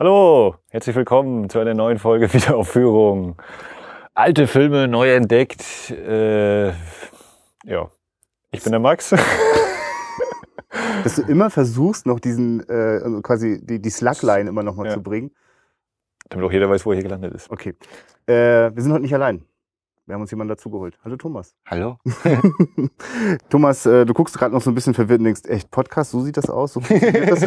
Hallo, herzlich willkommen zu einer neuen Folge Wiederaufführung. Alte Filme neu entdeckt. Äh, ja, ich bin der Max. Dass du immer versuchst, noch diesen, äh, also quasi die, die Slugline immer noch mal Ja. zu bringen. Damit auch jeder weiß, wo er hier gelandet ist. Okay. Äh, wir sind heute nicht allein. Wir haben uns jemanden dazugeholt. Hallo Thomas. Hallo? Thomas, äh, du guckst gerade noch so ein bisschen verwirrt und denkst, echt, Podcast, so sieht das aus? So funktioniert das?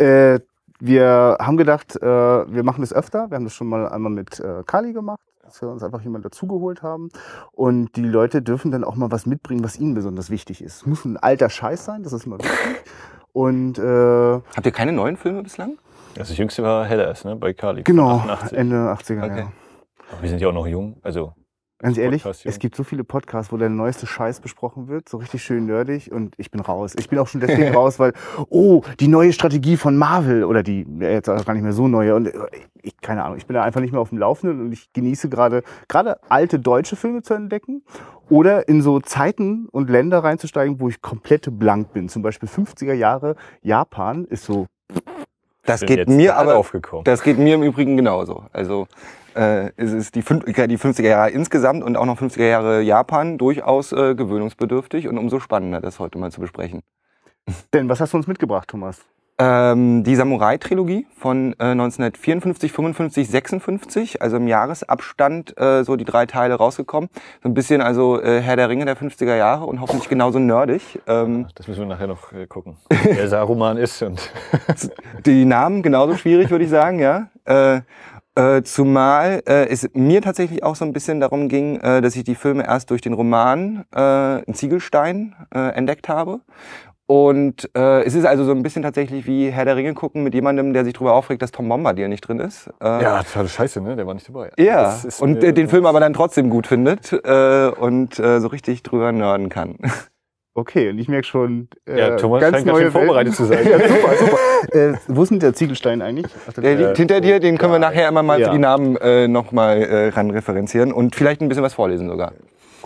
äh, wir haben gedacht, äh, wir machen das öfter. Wir haben das schon mal einmal mit äh, Kali gemacht, dass wir uns einfach jemanden dazugeholt haben. Und die Leute dürfen dann auch mal was mitbringen, was ihnen besonders wichtig ist. Es muss ein alter Scheiß sein, das ist immer wichtig. Und äh, Habt ihr keine neuen Filme bislang? Also das jüngste war Headers, ne, bei Kali. genau, 88. Ende 80er Okay. Jahre. Aber wir sind ja auch noch jung, also Ganz ehrlich, Podcast, es gibt so viele Podcasts, wo der neueste Scheiß besprochen wird, so richtig schön nerdig und ich bin raus. Ich bin auch schon deswegen raus, weil, oh, die neue Strategie von Marvel oder die, ja, jetzt auch gar nicht mehr so neue und äh, ich, keine Ahnung, ich bin da einfach nicht mehr auf dem Laufenden und ich genieße gerade, gerade alte deutsche Filme zu entdecken oder in so Zeiten und Länder reinzusteigen, wo ich komplett blank bin. Zum Beispiel 50er Jahre Japan ist so, Das geht mir aber aufgekommen. Das geht mir im Übrigen genauso. Also äh, es ist die, fün- die 50er Jahre insgesamt und auch noch 50er Jahre Japan durchaus äh, gewöhnungsbedürftig und umso spannender, das heute mal zu besprechen. denn was hast du uns mitgebracht, Thomas? Ähm, die Samurai-Trilogie von äh, 1954, 55, 56, also im Jahresabstand äh, so die drei Teile rausgekommen. So ein bisschen also äh, Herr der Ringe der 50er Jahre und hoffentlich genauso nerdig. Ähm, Das müssen wir nachher noch äh, gucken. Wer Saruman ist und die Namen genauso schwierig, würde ich sagen, ja. Äh, zumal äh, es mir tatsächlich auch so ein bisschen darum ging, äh, dass ich die Filme erst durch den Roman äh, ein Ziegelstein äh, entdeckt habe. Und äh, es ist also so ein bisschen tatsächlich wie Herr der Ringe gucken mit jemandem, der sich darüber aufregt, dass Tom Bombadil nicht drin ist. Äh, ja, total scheiße, ne? Der war nicht dabei. ja, und den Film aber dann trotzdem gut findet äh, und äh, so richtig drüber nerden kann. Okay, und ich merke schon, äh, Ja, Thomas ganz scheint ganz neue schön vorbereitet zu sein. ja, super, super. äh, wo ist denn der Ziegelstein eigentlich? Der liegt hinter dir, den können wir nachher immer mal Ja. die Namen äh, nochmal äh, ran referenzieren und vielleicht ein bisschen was vorlesen sogar.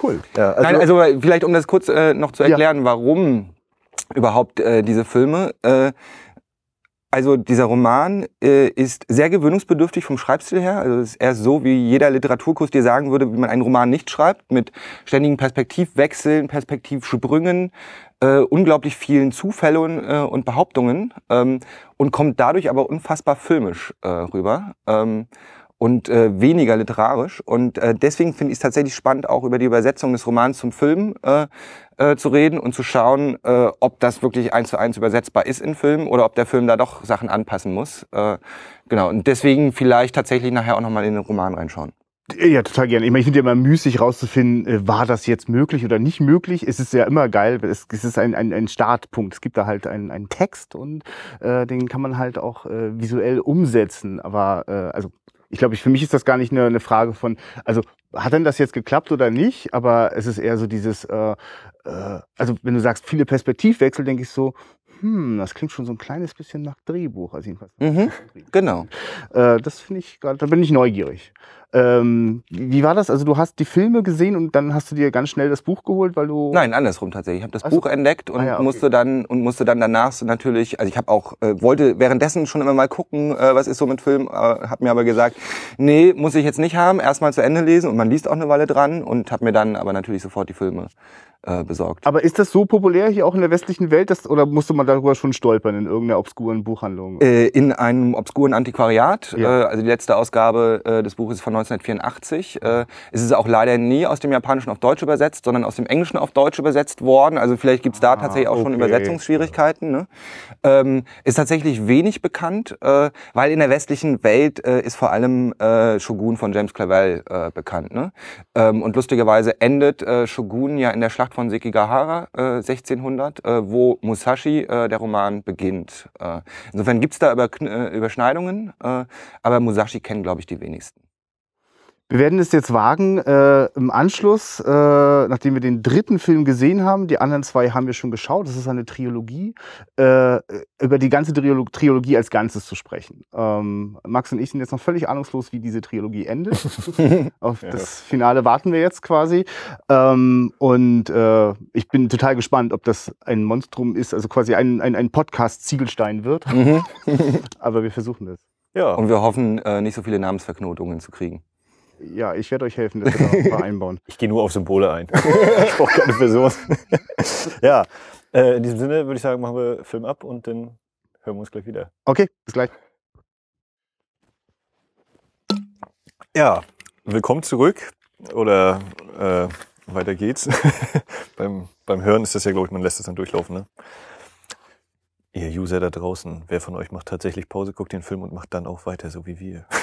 Cool. Ja, also, Nein, also vielleicht um das kurz äh, noch zu Ja. erklären, warum überhaupt äh, diese Filme. Äh, also dieser Roman äh, ist sehr gewöhnungsbedürftig vom Schreibstil her. Also es ist erst so, wie jeder Literaturkurs dir sagen würde, wie man einen Roman nicht schreibt, mit ständigen Perspektivwechseln, Perspektivsprüngen, äh, unglaublich vielen Zufällen äh, und Behauptungen ähm, und kommt dadurch aber unfassbar filmisch äh, rüber. Ähm, und äh, weniger literarisch. Und äh, deswegen finde ich es tatsächlich spannend, auch über die Übersetzung des Romans zum Film äh, äh, zu reden und zu schauen, äh, ob das wirklich eins zu eins übersetzbar ist in Film oder ob der Film da doch Sachen anpassen muss. Äh, genau. Und deswegen vielleicht tatsächlich nachher auch nochmal in den Roman reinschauen. ja, total gerne. Ich meine, ich finde ja immer müßig rauszufinden, äh, war das jetzt möglich oder nicht möglich. Es ist ja immer geil. Es, ist ein, ein, ein Startpunkt. Es gibt da halt einen, einen Text und äh, den kann man halt auch äh, visuell umsetzen. Aber äh, also ich glaube, ich, für mich ist das gar nicht eine, eine Frage von, also hat denn das jetzt geklappt oder nicht? Aber es ist eher so dieses, äh, äh, also wenn du sagst, viele Perspektivwechsel, denke ich so, hm, das klingt schon so ein kleines bisschen nach Drehbuch. Also jedenfalls. Mhm. Genau. Äh, das finde ich gerade, da bin ich neugierig. Ähm, wie war das? Also du hast die Filme gesehen und dann hast du dir ganz schnell das Buch geholt, weil du. Nein, andersrum tatsächlich. Ich habe das Ach so. Buch entdeckt und Ah ja, okay. musste dann und musste dann danach so natürlich, also ich habe auch äh, wollte währenddessen schon immer mal gucken, äh, was ist so mit Film, äh, habe mir aber gesagt, nee, muss ich jetzt nicht haben, erstmal zu Ende lesen und man liest auch eine Weile dran und habe mir dann aber natürlich sofort die Filme äh, besorgt. Aber ist das so populär hier auch in der westlichen Welt, dass, oder musste man darüber schon stolpern in irgendeiner obskuren Buchhandlung? Äh, in einem obskuren Antiquariat. Ja. Äh, also die letzte Ausgabe äh, des Buches ist von 1984. Äh, es ist auch leider nie aus dem Japanischen auf Deutsch übersetzt, sondern aus dem Englischen auf Deutsch übersetzt worden. Also vielleicht gibt's da Ah, tatsächlich auch schon okay. Übersetzungsschwierigkeiten. Ne? Ähm, ist tatsächlich wenig bekannt, äh, weil in der westlichen Welt äh, ist vor allem äh, Shogun von James Clavell äh, bekannt. Ne? Ähm, und lustigerweise endet äh, Shogun ja in der Schlacht von Sekigahara äh, 1600, äh, wo Musashi, äh, der Roman, beginnt. Äh, insofern gibt's da über, äh, Überschneidungen, äh, aber Musashi kennen, glaube ich, die wenigsten. Wir werden es jetzt wagen, äh, im Anschluss, äh, nachdem wir den dritten Film gesehen haben, die anderen zwei haben wir schon geschaut, das ist eine Trilogie, äh, über die ganze Triolo Trilogie als Ganzes zu sprechen. Ähm, Max und ich sind jetzt noch völlig ahnungslos, wie diese Trilogie endet. Auf Ja. das Finale warten wir jetzt quasi. Ähm, und äh, ich bin total gespannt, ob das ein Monstrum ist, also quasi ein, ein, ein Podcast-Ziegelstein wird. Aber wir versuchen das. Ja. Und wir hoffen, äh, nicht so viele Namensverknotungen zu kriegen. Ja, ich werde euch helfen, das wir da vereinbauen. Ich gehe nur auf Symbole ein. ich brauche keine Person. ja, äh, in diesem Sinne würde ich sagen, machen wir Film ab und dann hören wir uns gleich wieder. Okay, bis gleich. Ja, willkommen zurück. Oder äh, weiter geht's. beim, beim Hören ist das ja, glaube ich, man lässt das dann durchlaufen. Ne? Ihr User da draußen, wer von euch macht tatsächlich Pause, guckt den Film und macht dann auch weiter, so wie wir?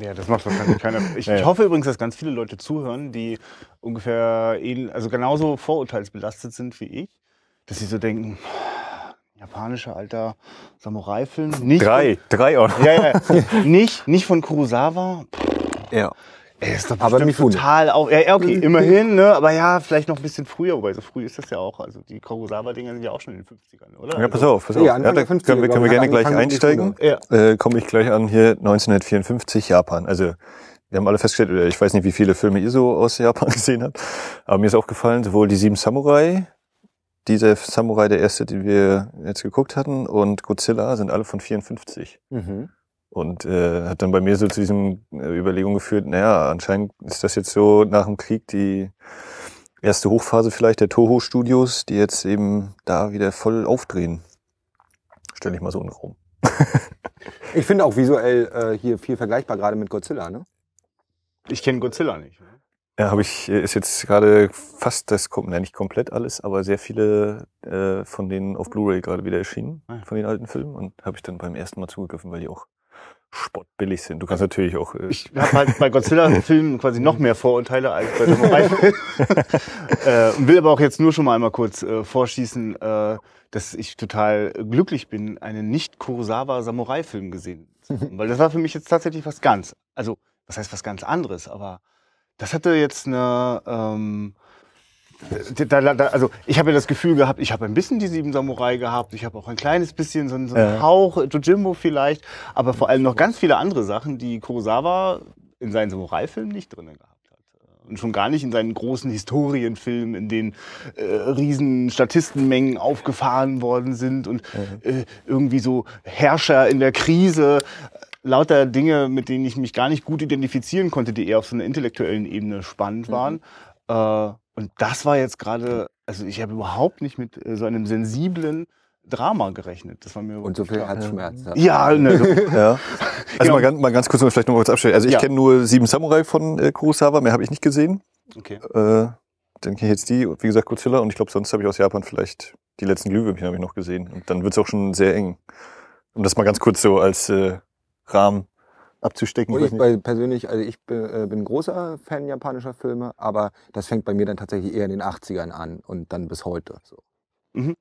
Ja, das macht wahrscheinlich keiner. Ich, Ja, ich hoffe übrigens, dass ganz viele Leute zuhören, die ungefähr also genauso vorurteilsbelastet sind wie ich, dass sie so denken, japanischer alter Samurai-Film. Nicht Drei, drei auch. Von, ja, ja, nicht, nicht von Kurosawa. Ja. Ey, ist doch Aber Mifune. total auch. Ja, ja, okay, immerhin, ne? Aber ja, vielleicht noch ein bisschen früher, wobei so früh ist das ja auch. Also die Kurosawa-Dinger sind ja auch schon in den 50ern, oder? Ja, pass also, auf, pass auf. Ja, Anfang 50er, können wir, können wir gerne ich, gleich einsteigen. Ja. Äh, Komme ich gleich an hier 1954 Japan. Also wir haben alle festgestellt, oder ich weiß nicht, wie viele Filme ihr so aus Japan gesehen habt, aber mir ist aufgefallen, sowohl die Sieben Samurai, dieser Samurai, der erste, den wir jetzt geguckt hatten, und Godzilla sind alle von 54. Mhm. Und äh, hat dann bei mir so zu diesem äh, Überlegung geführt, naja, anscheinend ist das jetzt so nach dem Krieg die erste Hochphase vielleicht der Toho-Studios, die jetzt eben da wieder voll aufdrehen. Stell ich mal so in den Raum. Ich finde auch visuell äh, hier viel vergleichbar, gerade mit Godzilla, ne? Ich kenne Godzilla nicht. Ne? Ja, habe ich, äh, ist jetzt gerade fast das, kom- nein, nicht komplett alles, aber sehr viele äh, von denen auf Blu-ray gerade wieder erschienen, Ah von den alten Filmen. Und habe ich dann beim ersten Mal zugegriffen, weil die auch spottbillig sind. Du kannst natürlich auch. Äh, Ich habe halt bei Godzilla-Filmen quasi noch mehr Vorurteile als bei Samurai-Filmen. äh, und will aber auch jetzt nur schon mal einmal kurz äh, vorschießen, äh, dass ich total glücklich bin, einen nicht Kurosawa-Samurai-Film gesehen zu haben. Weil das war für mich jetzt tatsächlich was ganz, also was heißt was ganz anderes, aber das hatte jetzt eine... Ähm, da, da, da, also ich habe ja das Gefühl gehabt, ich habe ein bisschen die sieben Samurai gehabt, ich habe auch ein kleines bisschen so, einen- so einen Ja. Hauch Jojimbo vielleicht, aber vor allem noch ganz viele andere Sachen, die Kurosawa in seinen Samurai-Filmen nicht drin gehabt hat. Und schon gar nicht in seinen großen Historienfilmen, in denen äh, riesen Statistenmengen aufgefahren worden sind und äh, irgendwie so Herrscher in der Krise, lauter Dinge, mit denen ich mich gar nicht gut identifizieren konnte, die eher auf so einer intellektuellen Ebene spannend waren. Äh, und das war jetzt gerade, also ich habe überhaupt nicht mit äh, so einem sensiblen Drama gerechnet. Das war mir Und so viel Herzschmerz. hat. Ja, ne, so, Ja. Also Genau. mal, ganz, mal ganz kurz, um vielleicht noch mal kurz abstellen. Also ich Ja. kenne nur Sieben Samurai von äh, Kurosawa, mehr habe ich nicht gesehen. okay. Äh, dann kenne ich jetzt die, und wie gesagt, Godzilla. Und ich glaube, sonst habe ich aus Japan vielleicht die letzten Glühwürmchen habe ich noch gesehen. Und dann wird's auch schon sehr eng. Um das mal ganz kurz so als äh, Rahmen abzustecken. Und weiß ich nicht. bei, persönlich, also ich bin, äh, bin großer Fan japanischer Filme, aber das fängt bei mir dann tatsächlich eher in den 80ern an und dann bis heute. So. Äh,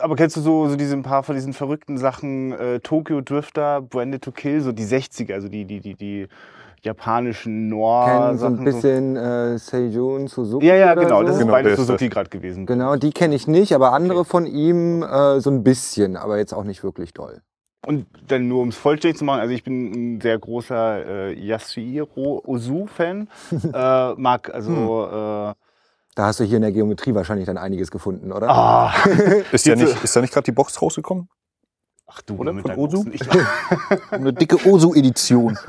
Aber kennst du so, so diese ein paar von diesen verrückten Sachen, äh, Tokyo Drifter, Branded to Kill, so die 60er, also die, die, die, die japanischen Kenn Noir-Sachen. so ein bisschen äh, Seijun Suzuki. Ja, ja, oder genau, so. das ist Genau, beides Suzuki gerade gewesen. Genau, die kenne ich nicht, aber andere von ihm äh, so ein bisschen, aber jetzt auch nicht wirklich doll. Und dann nur um es vollständig zu machen, also ich bin ein sehr großer äh, Yasuhiro Ozu-Fan. äh, mag also äh, Da hast du hier in der Geometrie wahrscheinlich dann einiges gefunden, oder? ah, ist, ja nicht, ist da nicht gerade die Box rausgekommen? Ach du, Oder? mit Von Ozu? Eine dicke Osu-Edition.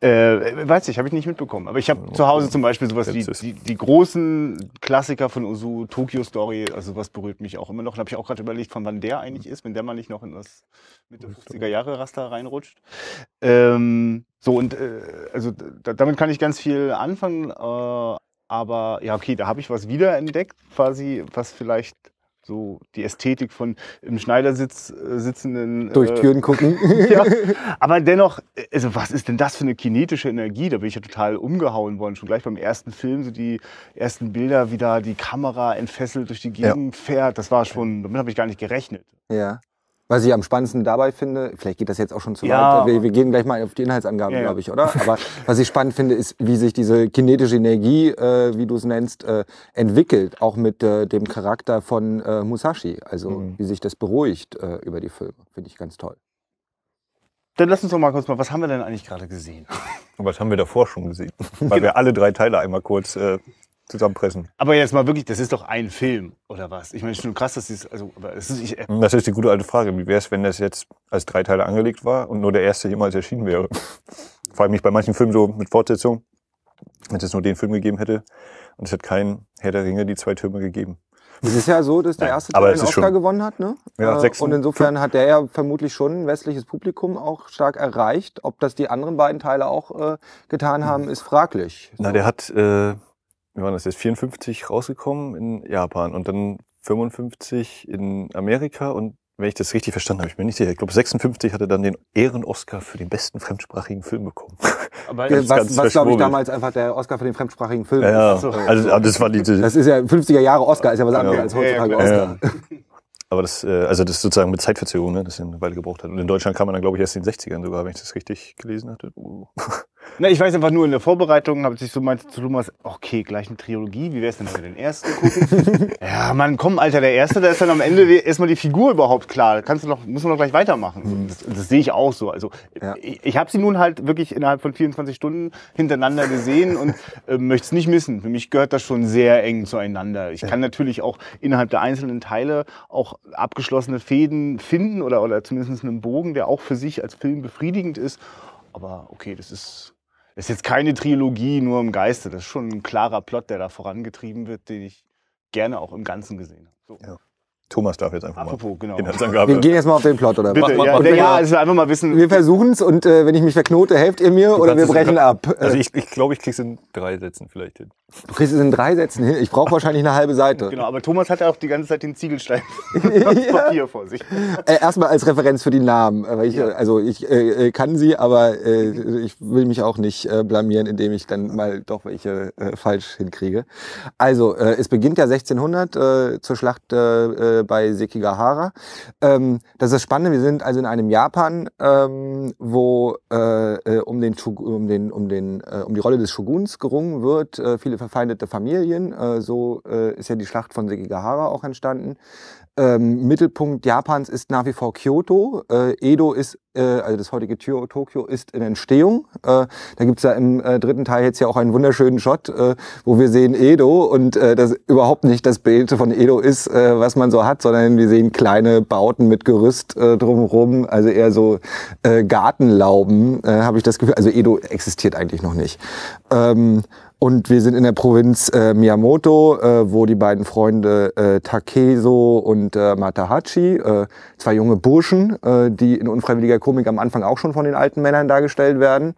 Äh, weiß ich, habe ich nicht mitbekommen. Aber ich habe zu Hause zum Beispiel sowas wie die, die großen Klassiker von Ozu, Tokyo Story, also was berührt mich auch immer noch. Da habe ich auch gerade überlegt, von wann der eigentlich ist, wenn der mal nicht noch in das Mitte 50er Jahre Raster reinrutscht. Ähm, so und äh, also da, damit kann ich ganz viel anfangen. Äh, aber ja, okay, da habe ich was wiederentdeckt, quasi, was vielleicht so die Ästhetik von im Schneidersitz äh, sitzenden Durch äh, Türen gucken. ja, aber dennoch, also was ist denn das für eine kinetische Energie? Da bin ich ja total umgehauen worden. Schon gleich beim ersten Film, so die ersten Bilder, wie da die Kamera entfesselt durch die Ja. Gegend fährt. Das war schon, damit habe ich gar nicht gerechnet. ja. Was ich am spannendsten dabei finde, vielleicht geht das jetzt auch schon zu Ja. weit, wir, wir gehen gleich mal auf die Inhaltsangaben, Ja, glaube ich, oder? Aber was ich spannend finde, ist, wie sich diese kinetische Energie, äh, wie du es nennst, äh, entwickelt, auch mit äh, dem Charakter von äh, Musashi. Also Mhm. wie sich das beruhigt äh, über die Filme, finde ich ganz toll. Dann lass uns doch mal kurz mal, was haben wir denn eigentlich gerade gesehen? Und was haben wir davor schon gesehen? Weil wir alle drei Teile einmal kurz äh, zusammenpressen. Aber jetzt mal wirklich, das ist doch ein Film, oder was? Ich meine, es ist schon krass, dass es, also, aber es ist, ich, Und Das ist die gute alte Frage. Wie wäre es, wenn das jetzt als drei Teile angelegt war und nur der erste jemals erschienen wäre? Vor allem mich bei manchen Filmen so mit Fortsetzung, wenn es nur den Film gegeben hätte und es hat keinen Herr der Ringe die zwei Türme gegeben. Es ist ja so, dass der erste Teil ist Oscar schon- gewonnen hat, ne? Ja, Äh, sechs- und insofern hat der ja vermutlich schon ein westliches Publikum auch stark erreicht. Ob das die anderen beiden Teile auch äh, getan haben, ist fraglich. Na, der hat, äh, wie war das jetzt, 54 rausgekommen in Japan und dann 55 in Amerika und wenn ich das richtig verstanden habe, ich bin nicht sicher, ich glaube 56 hat er dann den Ehren-Oscar für den besten fremdsprachigen Film bekommen. aber ist was, was glaube ich damals einfach der Oscar für den fremdsprachigen Film Ja, ja. ist. so. Also, das war diese, Das ist ja 50er Jahre Oscar, ist ja was anderes Ja. als heutzutage Ja, ja, Oscar. Aber das, äh, also das sozusagen mit Zeitverzögerung, ne, das eine Weile gebraucht hat. Und in Deutschland kam man dann, glaube ich, erst in den 60ern sogar, wenn ich das richtig gelesen hatte. Uh. Na, ich weiß einfach nur in der Vorbereitung, habe ich so meinte zu Thomas, okay, gleich eine Trilogie, wie wär's denn, wenn wir den ersten gucken? ja, Mann, komm, Alter, der erste, da ist dann am Ende erstmal die Figur überhaupt klar. Da kannst du noch, muss man noch gleich weitermachen. Das, das sehe ich auch so. Also Ja. ich, ich habe sie nun halt wirklich innerhalb von 24 Stunden hintereinander gesehen und äh, möchte es nicht missen. Für mich gehört das schon sehr eng zueinander. Ich kann natürlich auch innerhalb der einzelnen Teile auch abgeschlossene Fäden finden oder, oder zumindest einen Bogen, der auch für sich als Film befriedigend ist. Aber okay, das ist, ist jetzt keine Trilogie nur im Geiste. Das ist schon ein klarer Plot, der da vorangetrieben wird, den ich gerne auch im Ganzen gesehen habe. So. Ja. Thomas darf jetzt einfach Apropos, genau. mal Inhaltsangabe. Wir gehen jetzt mal auf den Plot, oder? Bitte, Mach mal- ja, mach ja, also einfach mal wissen. Wir versuchen es und äh, wenn ich mich verknote, helft ihr mir oder kannst wir brechen ab. Also Äh, ich glaube, ich, glaub, ich krieg's in drei Sätzen vielleicht hin. du kriegst es in drei Sätzen hin. Ich brauche wahrscheinlich eine halbe Seite. Genau, aber Thomas hat ja auch die ganze Zeit den Ziegelstein das Papier vor sich. Äh, erstmal als Referenz für die Namen. äh, Weil ich, Ja. äh, Also ich äh, äh, kann sie, aber äh, ich will mich auch nicht äh, blamieren, indem ich dann mal doch welche äh, falsch hinkriege. Also äh, es beginnt ja 1600 äh, zur Schlacht äh, äh, bei Sekigahara. Ähm, das ist das Spannende. Wir sind also in einem Japan, ähm, wo äh, äh, um den um den um den äh, um die Rolle des Shoguns gerungen wird. Äh, viele verfeindete Familien. Äh, so äh, ist ja die Schlacht von Sekigahara auch entstanden. Ähm, Mittelpunkt Japans ist nach wie vor Kyoto. Äh, Edo ist, äh, also das heutige Tokio, ist in Entstehung. Äh, da gibt's ja im äh, dritten Teil jetzt ja auch einen wunderschönen Shot, äh, wo wir sehen Edo und äh, das überhaupt nicht das Bild von Edo ist, was man so hat, sondern wir sehen kleine Bauten mit Gerüst drumherum, also eher so Gartenlauben, habe ich das Gefühl. Also Edo existiert eigentlich noch nicht. Ähm, und wir sind in der Provinz äh, Miyamoto, äh, wo die beiden Freunde äh, Takeso und äh, Matahachi, äh, zwei junge Burschen, äh, die in unfreiwilliger Komik am Anfang auch schon von den alten Männern dargestellt werden,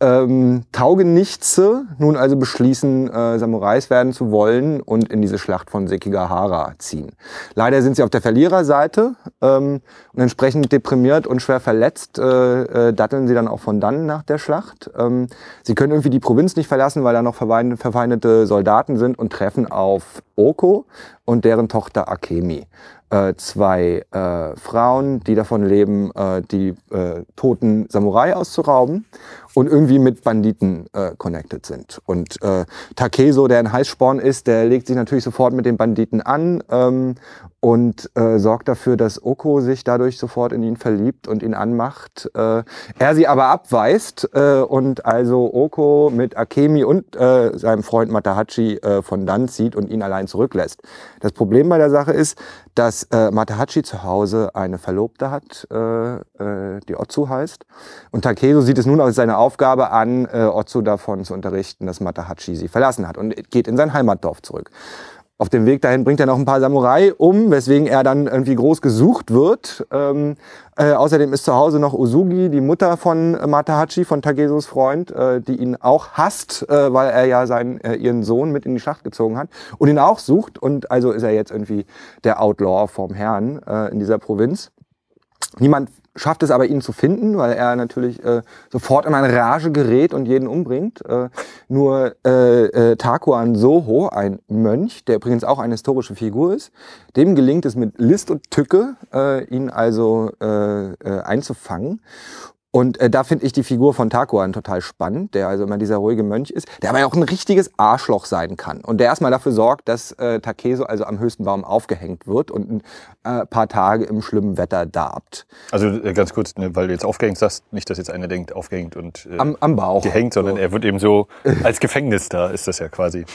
ähm, Taugenichtse nun also beschließen, äh, Samurais werden zu wollen und in diese Schlacht von Sekigahara ziehen. Leider sind sie auf der Verliererseite ähm, und entsprechend deprimiert und schwer verletzt äh, äh, datteln sie dann auch von dann nach der Schlacht. Ähm, sie können irgendwie die Provinz nicht verlassen, weil da noch verfeindete Soldaten sind und treffen auf Oko und deren Tochter Akemi. Äh, zwei äh, Frauen, die davon leben, äh, die äh, toten Samurai auszurauben und irgendwie mit Banditen äh, connected sind. Und äh, Takeso, der ein Heißsporn ist, der legt sich natürlich sofort mit den Banditen an ähm, und äh, sorgt dafür, dass Oko sich dadurch sofort in ihn verliebt und ihn anmacht. Äh, er sie aber abweist äh, und also Oko mit Akemi und äh, seinem Freund Matahachi äh, von dann zieht und ihn allein zurücklässt. Das Problem bei der Sache ist, dass äh, Matahachi zu Hause eine Verlobte hat, äh, äh, die Otsu heißt. Und Takeso sieht es nun als seine Aufgabe an, äh, Otsu davon zu unterrichten, dass Matahachi sie verlassen hat und geht in sein Heimatdorf zurück. Auf dem Weg dahin bringt er noch ein paar Samurai um, weswegen er dann irgendwie groß gesucht wird. Ähm, äh, außerdem ist zu Hause noch Usugi, die Mutter von Matahachi, von Tagesos Freund, äh, die ihn auch hasst, äh, weil er ja seinen, äh, ihren Sohn mit in die Schlacht gezogen hat und ihn auch sucht. Und also ist er jetzt irgendwie der Outlaw vom Herrn äh, in dieser Provinz. Niemand schafft es aber, ihn zu finden, weil er natürlich äh, sofort in eine Rage gerät und jeden umbringt. Äh, nur äh, äh, Takuan Soho, ein Mönch, der übrigens auch eine historische Figur ist, dem gelingt es mit List und Tücke, äh, ihn also äh, äh, einzufangen. Und äh, da finde ich die Figur von Takuan total spannend, der also immer dieser ruhige Mönch ist, der aber auch ein richtiges Arschloch sein kann. Und der erstmal dafür sorgt, dass äh, Takeso also am höchsten Baum aufgehängt wird und ein äh, paar Tage im schlimmen Wetter darbt. Also äh, ganz kurz, ne, weil du jetzt aufgehängt sagst, nicht, dass jetzt einer denkt, aufgehängt und äh, Am, am Bauch. gehängt, sondern So. er wird eben so als Gefängnis da, ist das ja quasi.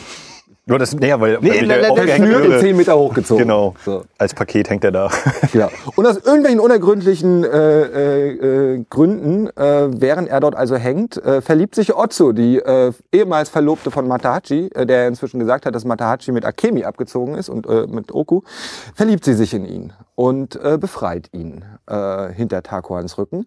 Nur das, naja, weil, Nee, weil der, Schnür wird 10 Meter hochgezogen. Genau. So. als Paket hängt er da. Ja. Und aus irgendwelchen unergründlichen äh, äh, äh, Gründen, äh, während er dort also hängt, äh, verliebt sich Otsu, die äh, ehemals Verlobte von Matahachi, äh, der inzwischen gesagt hat, dass Matahachi mit Akemi abgezogen ist und äh, mit Oku, verliebt sie sich in ihn und äh, befreit ihn äh, hinter Takuans Rücken.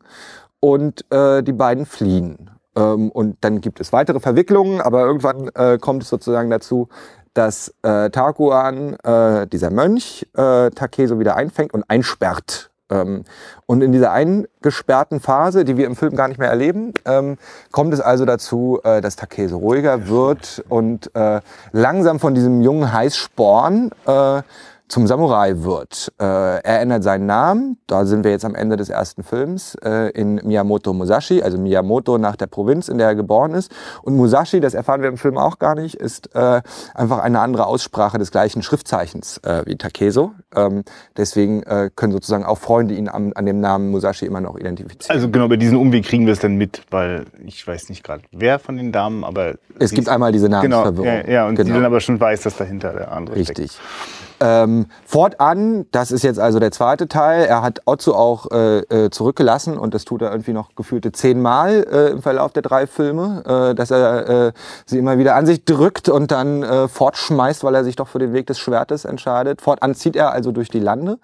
Und äh, die beiden fliehen. Ähm, und dann gibt es weitere Verwicklungen, aber irgendwann äh, kommt es sozusagen dazu, dass äh, Takuan, äh, dieser Mönch, äh, Takeso wieder einfängt und einsperrt. Ähm, und in dieser eingesperrten Phase, die wir im Film gar nicht mehr erleben, ähm, kommt es also dazu, äh, dass Takeso ruhiger wird und äh, langsam von diesem jungen Heißsporn äh, zum Samurai wird. Äh, er ändert seinen Namen, da sind wir jetzt am Ende des ersten Films, äh, in Miyamoto Musashi, also Miyamoto nach der Provinz, in der er geboren ist. Und Musashi, das erfahren wir im Film auch gar nicht, ist äh, einfach eine andere Aussprache des gleichen Schriftzeichens äh, wie Takeso. Ähm, deswegen äh, können sozusagen auch Freunde ihn an, an dem Namen Musashi immer noch identifizieren. Also genau, bei diesen Umweg kriegen wir es dann mit, weil ich weiß nicht gerade, wer von den Damen, aber... es gibt einmal diese Genau, Namensverwirrung. ja, ja und die Genau. dann aber schon weiß, dass dahinter der andere steckt. Ähm, fortan, das ist jetzt also der zweite Teil, er hat Otsu auch äh, äh, zurückgelassen und das tut er irgendwie noch gefühlte zehnmal äh, im Verlauf der drei Filme, äh, dass er äh, sie immer wieder an sich drückt und dann äh, fortschmeißt, weil er sich doch für den Weg des Schwertes entscheidet. Fortan zieht er also durch die Lande,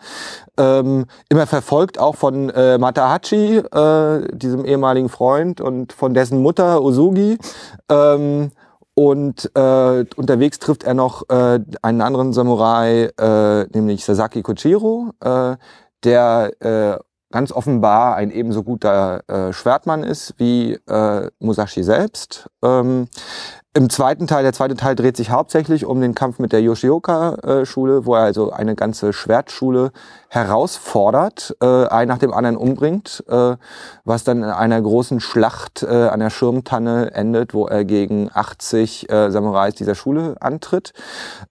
ähm, immer verfolgt auch von Matahachi, diesem ehemaligen Freund und von dessen Mutter Osugi. Ähm, und äh, unterwegs trifft er noch äh, einen anderen Samurai, äh, nämlich Sasaki Kochiro, äh, der äh, ganz offenbar ein ebenso guter äh, Schwertmann ist wie äh, Musashi selbst. Ähm, Im zweiten Teil, der zweite Teil dreht sich hauptsächlich um den Kampf mit der Yoshioka-Schule, wo er also eine ganze Schwertschule herausfordert, äh, ein nach dem anderen umbringt, äh, was dann in einer großen Schlacht äh, an der Schirmtanne endet, wo er gegen 80 äh, Samurais dieser Schule antritt.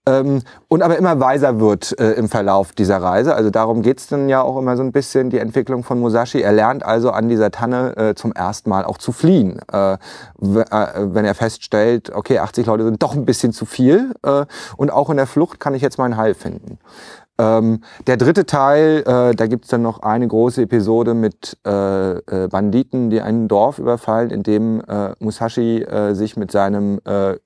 Ähm, und aber immer weiser wird äh, im Verlauf dieser Reise. Also darum geht's dann ja auch immer so ein bisschen, die Entwicklung von Musashi. Er lernt also an dieser Tanne äh, zum ersten Mal auch zu fliehen. Äh, äh, wenn er feststellt, okay, 80 Leute sind doch ein bisschen zu viel äh, und auch in der Flucht kann ich jetzt meinen Heil finden. Ähm, der dritte Teil, äh, da gibt's dann noch eine große Episode mit äh, äh, Banditen, die ein Dorf überfallen, in dem äh, Musashi äh, sich mit seinem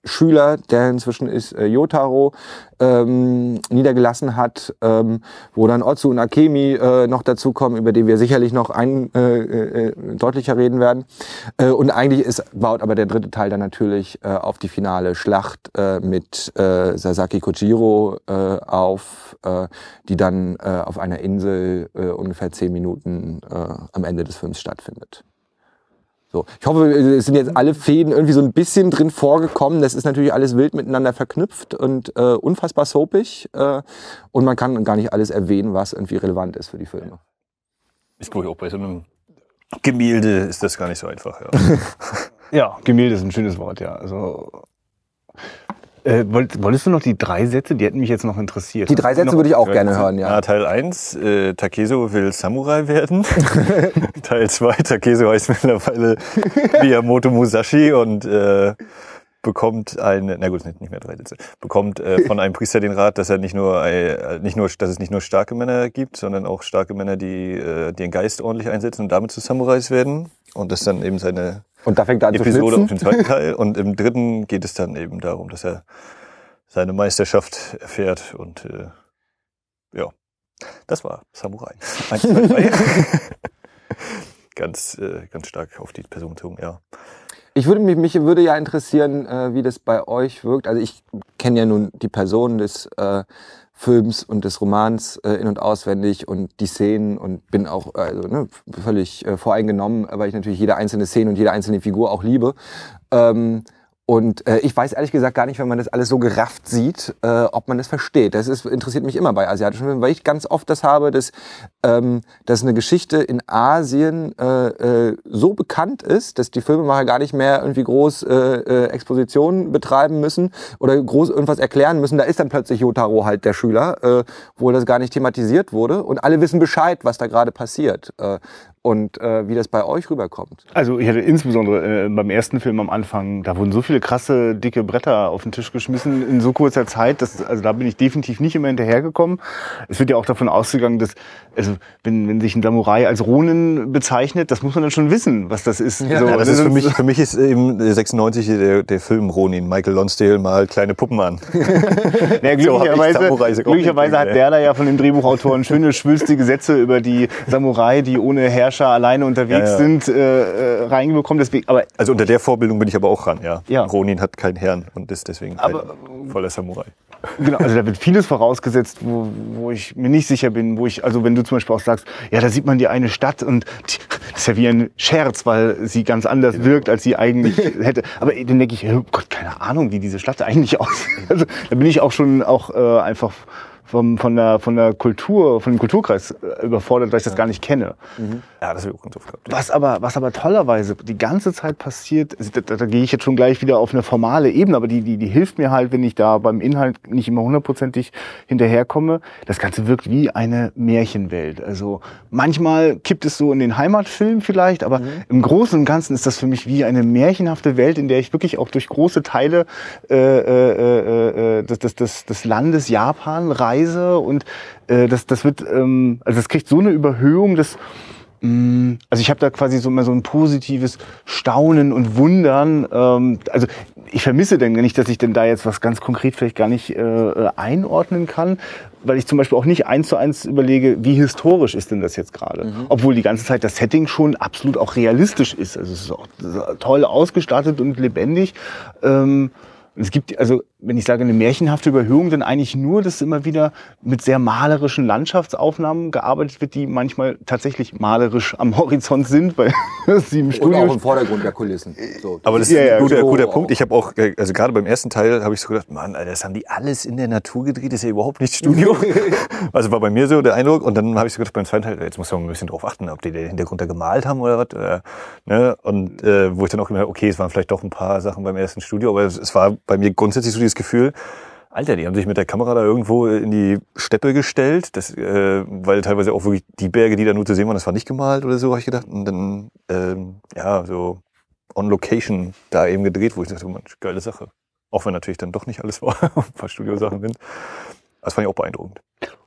Schüler, der inzwischen ist Yotaro, ähm, niedergelassen hat, ähm, wo dann Otsu und Akemi noch dazukommen, über die wir sicherlich noch ein, deutlicher reden werden. Und eigentlich ist, baut aber der dritte Teil dann natürlich auf die finale Schlacht mit Sasaki Kojiro auf, die dann äh, auf einer Insel äh, ungefähr zehn Minuten äh, am Ende des Films stattfindet. So, ich hoffe, es sind jetzt alle Fäden irgendwie so ein bisschen drin vorgekommen. Das ist natürlich alles wild miteinander verknüpft und äh, unfassbar soapig. Äh, und man kann gar nicht alles erwähnen, was irgendwie relevant ist für die Filme. Ist glaube ich auch bei so einem Gemälde ist das gar nicht so einfach. Ja. Ja, Gemälde ist ein schönes Wort, ja. Also, äh, wollt, wolltest du noch die drei Sätze? Die hätten mich jetzt noch interessiert. Die drei Sätze würde ich auch gerne hören, ja. Ah, Teil 1, äh, Takeso will Samurai werden. Teil 2, Takeso heißt mittlerweile Miyamoto Musashi und äh, bekommt eine, na gut, nicht mehr drei Sätze, bekommt äh, von einem Priester den Rat, dass er nicht nur, äh, nicht nur, dass es nicht nur starke Männer gibt, sondern auch starke Männer, die äh, den Geist ordentlich einsetzen und damit zu Samurais werden. Und das ist dann eben seine Und da fängt er an zu Episode auf schnitzen. den zweiten Teil. Und im dritten geht es dann eben darum, dass er seine Meisterschaft erfährt und äh, ja, das war Samurai. Eins, zwei, drei. ganz, äh, ganz stark auf die Person bezogen, ja. Ich würde mich, mich würde ja interessieren, äh, wie das bei euch wirkt. Also ich kenne ja nun die Person des äh, Films und des Romans äh, in- und auswendig und die Szenen und bin auch also, ne, völlig äh, voreingenommen, weil ich natürlich jede einzelne Szene und jede einzelne Figur auch liebe. Ähm, und äh, ich weiß ehrlich gesagt gar nicht, wenn man das alles so gerafft sieht, äh, ob man das versteht. Das ist, interessiert mich immer bei asiatischen Filmen, weil ich ganz oft das habe, dass, ähm, dass eine Geschichte in Asien äh, äh, so bekannt ist, dass die Filmemacher gar nicht mehr irgendwie groß äh, äh, Expositionen betreiben müssen oder groß irgendwas erklären müssen. Da ist dann plötzlich Yotaro halt der Schüler, äh, wo das gar nicht thematisiert wurde. Und alle wissen Bescheid, was da gerade passiert. Äh, und äh, wie das bei euch rüberkommt. Also ich hatte insbesondere äh, beim ersten Film am Anfang, da wurden so viele krasse, dicke Bretter auf den Tisch geschmissen in so kurzer Zeit, dass, also da bin ich definitiv nicht immer hinterhergekommen. Es wird ja auch davon ausgegangen, dass, also wenn, wenn sich ein Samurai als Ronin bezeichnet, das muss man dann schon wissen, was das ist. So, Ja, das ist für mich, für mich ist eben 96 der, der Film Ronin. Michael Lonsdale malt kleine Puppen an. Ja, So ich glücklicherweise, auch glücklicherweise hat der da ja von den Drehbuchautoren schöne, schwülstige Sätze über die Samurai, die ohne Herrscher alleine unterwegs Ja, ja. sind, äh, äh, reingekommen. Deswegen, aber Also unter der Vorbildung bin ich aber auch ran, ja. Ja. Ronin hat keinen Herrn und ist deswegen kein Aber- voller Samurai. Genau, also da wird vieles vorausgesetzt, wo, wo ich mir nicht sicher bin, wo ich, also wenn du zum Beispiel auch sagst, ja, da sieht man die eine Stadt und die, das ist ja wie ein Scherz, weil sie ganz anders wirkt, als sie eigentlich hätte. Aber dann denke ich, oh Gott, keine Ahnung, wie diese Stadt eigentlich aussieht. Also da bin ich auch schon auch äh, einfach vom, von, der, von der Kultur, von dem Kulturkreis äh, überfordert, weil ich das gar nicht kenne. Ja, das habe ich auch ganz oft gehabt. Was aber, was aber tollerweise die ganze Zeit passiert, also da, da, da gehe ich jetzt schon gleich wieder auf eine formale Ebene, aber die, die, die hilft mir halt, wenn ich da beim Inhalt nicht immer hundertprozentig hinterherkomme. Das Ganze wirkt wie eine Märchenwelt. Also manchmal kippt es so in den Heimatfilm vielleicht, aber im Großen und Ganzen ist das für mich wie eine märchenhafte Welt, in der ich wirklich auch durch große Teile äh, äh, äh, des, des, des, des Landes Japan reise und äh, das, das wird, ähm, also das kriegt so eine Überhöhung, dass Mm, Also ich habe da quasi so immer so ein positives Staunen und Wundern. Ähm, also ich vermisse denn nicht, dass ich denn da jetzt was ganz konkret vielleicht gar nicht äh, äh, einordnen kann, weil ich zum Beispiel auch nicht eins zu eins überlege, wie historisch ist denn das jetzt gerade. Obwohl die ganze Zeit das Setting schon absolut auch realistisch ist. Also es ist auch toll ausgestattet und lebendig. Ähm, es gibt, also wenn ich sage eine märchenhafte Überhöhung, dann eigentlich nur, dass immer wieder mit sehr malerischen Landschaftsaufnahmen gearbeitet wird, die manchmal tatsächlich malerisch am Horizont sind, weil sie im Und Studio auch im Vordergrund der Kulissen. So. Aber das Ja, ist ja, ein guter, so guter auch. Punkt. Ich habe auch, äh, also gerade beim ersten Teil habe ich so gedacht, Mann, Alter, das haben die alles in der Natur gedreht, das ist ja überhaupt nicht Studio. also war bei mir so der Eindruck. Und dann habe ich so gedacht, beim zweiten Teil, jetzt muss man ein bisschen drauf achten, ob die den Hintergrund da gemalt haben oder was. Oder, ne? Und äh, wo ich dann auch gemerkt habe, okay, es waren vielleicht doch ein paar Sachen beim ersten Studio, aber es, es war bei mir grundsätzlich so dieses Gefühl, Alter, die haben sich mit der Kamera da irgendwo in die Steppe gestellt, das, äh, weil teilweise auch wirklich die Berge, die da nur zu sehen waren, das war nicht gemalt oder so, habe ich gedacht. Und dann, ähm, ja, so on Location da eben gedreht, wo ich dachte, Mensch, geile Sache. Auch wenn natürlich dann doch nicht alles war, ein paar Studiosachen sind. Das fand ich auch beeindruckend.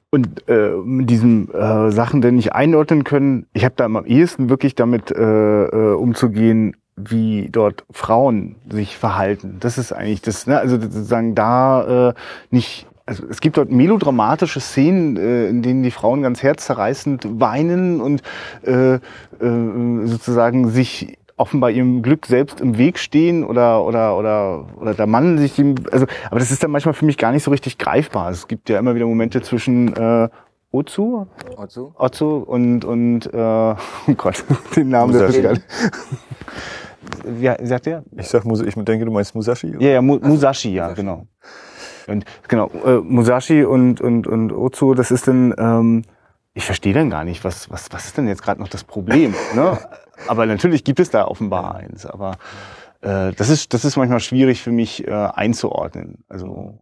Und äh, mit diesen äh, Sachen denn nicht einordnen können, ich habe da am ehesten wirklich damit äh, äh, umzugehen, wie dort Frauen sich verhalten. Das ist eigentlich das, ne? also sozusagen da äh, nicht also es gibt dort melodramatische Szenen, äh, in denen die Frauen ganz herzzerreißend weinen und äh, äh, sozusagen sich offenbar ihrem Glück selbst im Weg stehen oder oder oder oder der Mann sich dem also aber das ist dann manchmal für mich gar nicht so richtig greifbar. Es gibt ja immer wieder Momente zwischen äh, Ozu, Otzu? Otzu und und äh, oh Gott, den Namen der. Fischgeil. Wie wie sagt der? Ich sag, ich denke, du meinst Musashi? Ja, ja, Mu Musashi, ja, genau. Und genau, äh, Musashi und, und, und Ozu, das ist dann, ähm, ich verstehe dann gar nicht, was, was, was ist denn jetzt gerade noch das Problem? Ne? Aber natürlich gibt es da offenbar eins. Aber äh, das, ist, das ist manchmal schwierig für mich äh, einzuordnen. Also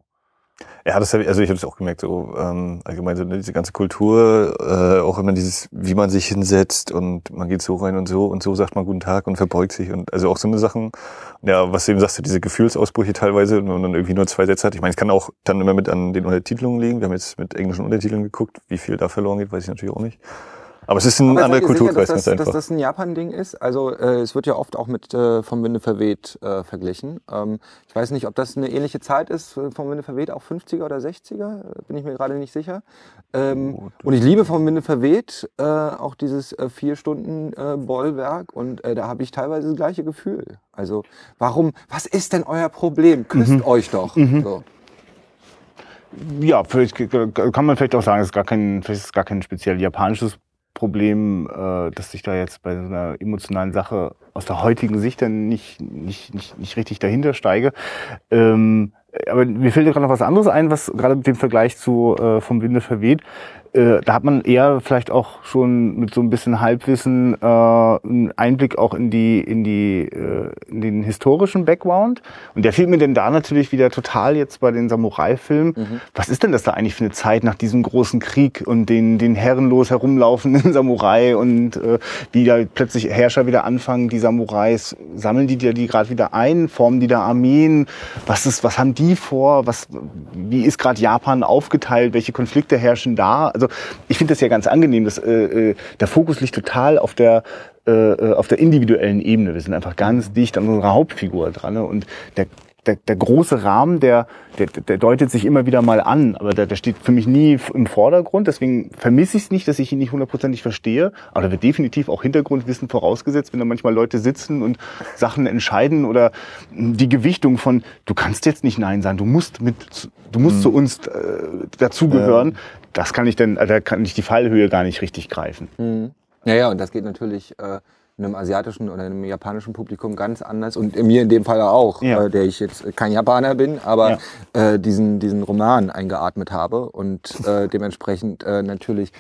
Ja, das hab ich, also ich habe es auch gemerkt, so ähm, allgemein so ne, diese ganze Kultur, äh, auch immer dieses, wie man sich hinsetzt und man geht so rein und so und so sagt man guten Tag und verbeugt sich und also auch so eine Sachen. Ja, was du eben sagst, du, diese Gefühlsausbrüche teilweise und man dann irgendwie nur zwei Sätze hat. Ich meine, es kann auch dann immer mit an den Untertitelungen liegen. Wir haben jetzt mit englischen Untertiteln geguckt, wie viel da verloren geht, weiß ich natürlich auch nicht. Aber es ist ein anderer ihr sicher, Kulturkreis dass das, dass das ein Japan-Ding ist? Also äh, es wird ja oft auch mit äh, vom Winde verweht äh, verglichen. Ähm, ich weiß nicht, ob das eine ähnliche Zeit ist, äh, vom Winde verweht, auch 50er oder 60er, äh, bin ich mir gerade nicht sicher. Ähm, und ich liebe vom Winde verweht äh, auch dieses äh, vier Stunden äh, Bollwerk und äh, da habe ich teilweise das gleiche Gefühl. Also warum, was ist denn euer Problem? Küsst euch doch. So. Ja, vielleicht kann man vielleicht auch sagen, es ist gar kein, vielleicht ist gar kein speziell japanisches Problem, äh, dass ich da jetzt bei so einer emotionalen Sache aus der heutigen Sicht dann nicht, nicht, nicht, nicht richtig dahinter steige. Ähm, aber mir fällt gerade noch was anderes ein, was gerade mit dem Vergleich zu äh, vom Winde verweht. Äh, da hat man eher vielleicht auch schon mit so ein bisschen Halbwissen äh, einen Einblick auch in die in die äh, in den historischen Background und der fehlt mir denn da natürlich wieder total jetzt bei den Samurai-Filmen. Was ist denn das da eigentlich für eine Zeit nach diesem großen Krieg und den den herrenlos herumlaufenden Samurai und äh, wie da plötzlich Herrscher wieder anfangen, die Samurais sammeln die die, die gerade wieder ein, formen die da Armeen? Was ist was haben die vor? Was wie ist gerade Japan aufgeteilt? Welche Konflikte herrschen da? Also ich finde das ja ganz angenehm, dass äh, äh, der Fokus liegt total auf der äh, äh, auf der individuellen Ebene. Wir sind einfach ganz dicht an unserer Hauptfigur dran ne? und der der, der große Rahmen, der, der, der deutet sich immer wieder mal an, aber der, der steht für mich nie im Vordergrund. Deswegen vermisse ich es nicht, dass ich ihn nicht hundertprozentig verstehe. Aber da wird definitiv auch Hintergrundwissen vorausgesetzt, wenn da manchmal Leute sitzen und Sachen entscheiden oder die Gewichtung von, du kannst jetzt nicht Nein sagen, du musst mit, du musst zu uns äh, dazugehören. Das kann ich denn, äh, da kann ich die Fallhöhe gar nicht richtig greifen. Mhm. Ja, ja, und das geht natürlich äh, einem asiatischen oder einem japanischen Publikum ganz anders und mir in dem Fall auch, Ja. äh, der ich jetzt kein Japaner bin, aber äh, diesen, diesen Roman eingeatmet habe und äh, dementsprechend äh, natürlich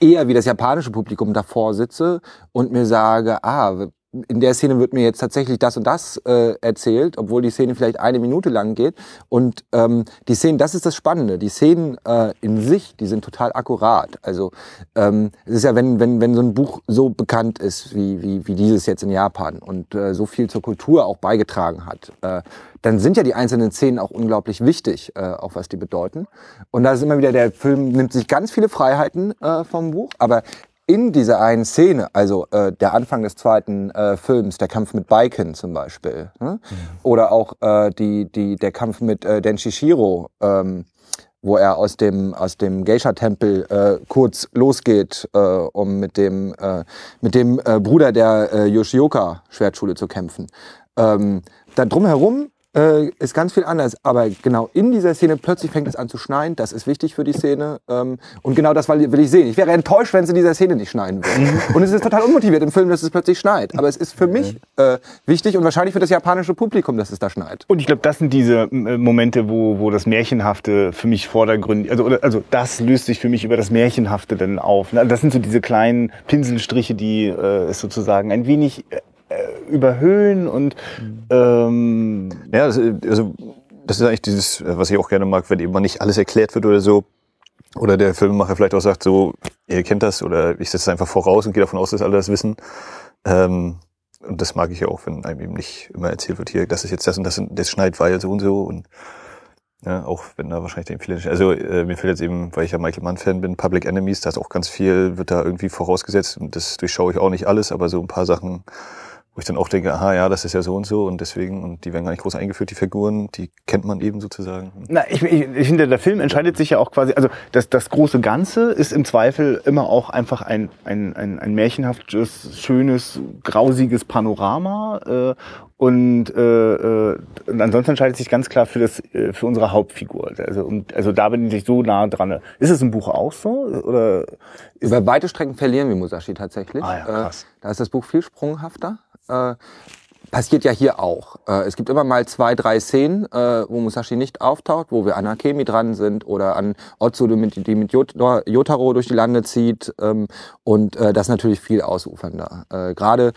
eher wie das japanische Publikum davor sitze und mir sage, ah, in der Szene wird mir jetzt tatsächlich das und das äh, erzählt, obwohl die Szene vielleicht eine Minute lang geht. Und ähm, die Szenen, das ist das Spannende. Die Szenen äh, in sich, die sind total akkurat. Also ähm, es ist ja, wenn, wenn, wenn so ein Buch so bekannt ist wie, wie, wie dieses jetzt in Japan und äh, so viel zur Kultur auch beigetragen hat, äh, dann sind ja die einzelnen Szenen auch unglaublich wichtig, äh, auch was die bedeuten. Und da ist immer wieder, der Film nimmt sich ganz viele Freiheiten äh, vom Buch, aber in dieser einen Szene, also äh, der Anfang des zweiten äh, Films, der Kampf mit Baiken zum Beispiel, ne? oder auch äh, die, die, der Kampf mit äh, Denshishiro, ähm, wo er aus dem, aus dem Geisha-Tempel äh, kurz losgeht, äh, um mit dem, äh, mit dem äh, Bruder der äh, Yoshioka-Schwertschule zu kämpfen. Ähm, da drumherum äh, ist ganz viel anders, aber genau in dieser Szene plötzlich fängt es an zu schneien. Das ist wichtig für die Szene ähm, und genau das will ich sehen. Ich wäre enttäuscht, wenn es in dieser Szene nicht schneien würde. und es ist total unmotiviert im Film, dass es plötzlich schneit. Aber es ist für mich äh, wichtig und wahrscheinlich für das japanische Publikum, dass es da schneit. Und ich glaube, das sind diese äh, Momente, wo, wo das Märchenhafte für mich vordergründig, also, also das löst sich für mich über das Märchenhafte dann auf. Das sind so diese kleinen Pinselstriche, die äh, es sozusagen ein wenig äh, überhöhen und ähm, Ja, das, äh, also das ist eigentlich dieses, äh, was ich auch gerne mag, wenn eben mal nicht alles erklärt wird oder so. Oder der Filmemacher vielleicht auch sagt, so, ihr kennt das oder ich setze es einfach voraus und gehe davon aus, dass alle das wissen. Ähm, und das mag ich ja auch, wenn einem eben nicht immer erzählt wird, hier, das ist jetzt das und das und das schneit, weil so und so. Und ja, auch wenn da wahrscheinlich dann viele, also äh, mir fällt jetzt eben, weil ich ja Michael Mann-Fan bin, Public Enemies, da ist auch ganz viel, wird da irgendwie vorausgesetzt und das durchschaue ich auch nicht alles, aber so ein paar Sachen, wo ich dann auch denke, aha, ja, das ist ja so und so und deswegen, und die werden gar nicht groß eingeführt, die Figuren, die kennt man eben sozusagen. Na, ich, ich, ich finde, der Film entscheidet sich ja auch quasi, also das, das große Ganze ist im Zweifel immer auch einfach ein, ein, ein, ein märchenhaftes, schönes, grausiges Panorama. Äh, und, äh, äh, und ansonsten entscheidet sich ganz klar für, das, äh, für unsere Hauptfigur. Also, und, also da bin ich so nah dran. Ist es im Buch auch so? Oder Über weite Strecken verlieren wir Musashi tatsächlich. Ah ja, krass. Äh, da ist das Buch viel sprunghafter. Äh, passiert ja hier auch. Äh, es gibt immer mal zwei, drei Szenen, äh, wo Musashi nicht auftaucht, wo wir an Akemi dran sind oder an Otsu, die mit, die mit Yot Yotaro durch die Lande zieht. Ähm, und äh, das natürlich viel ausufernder. Äh, Gerade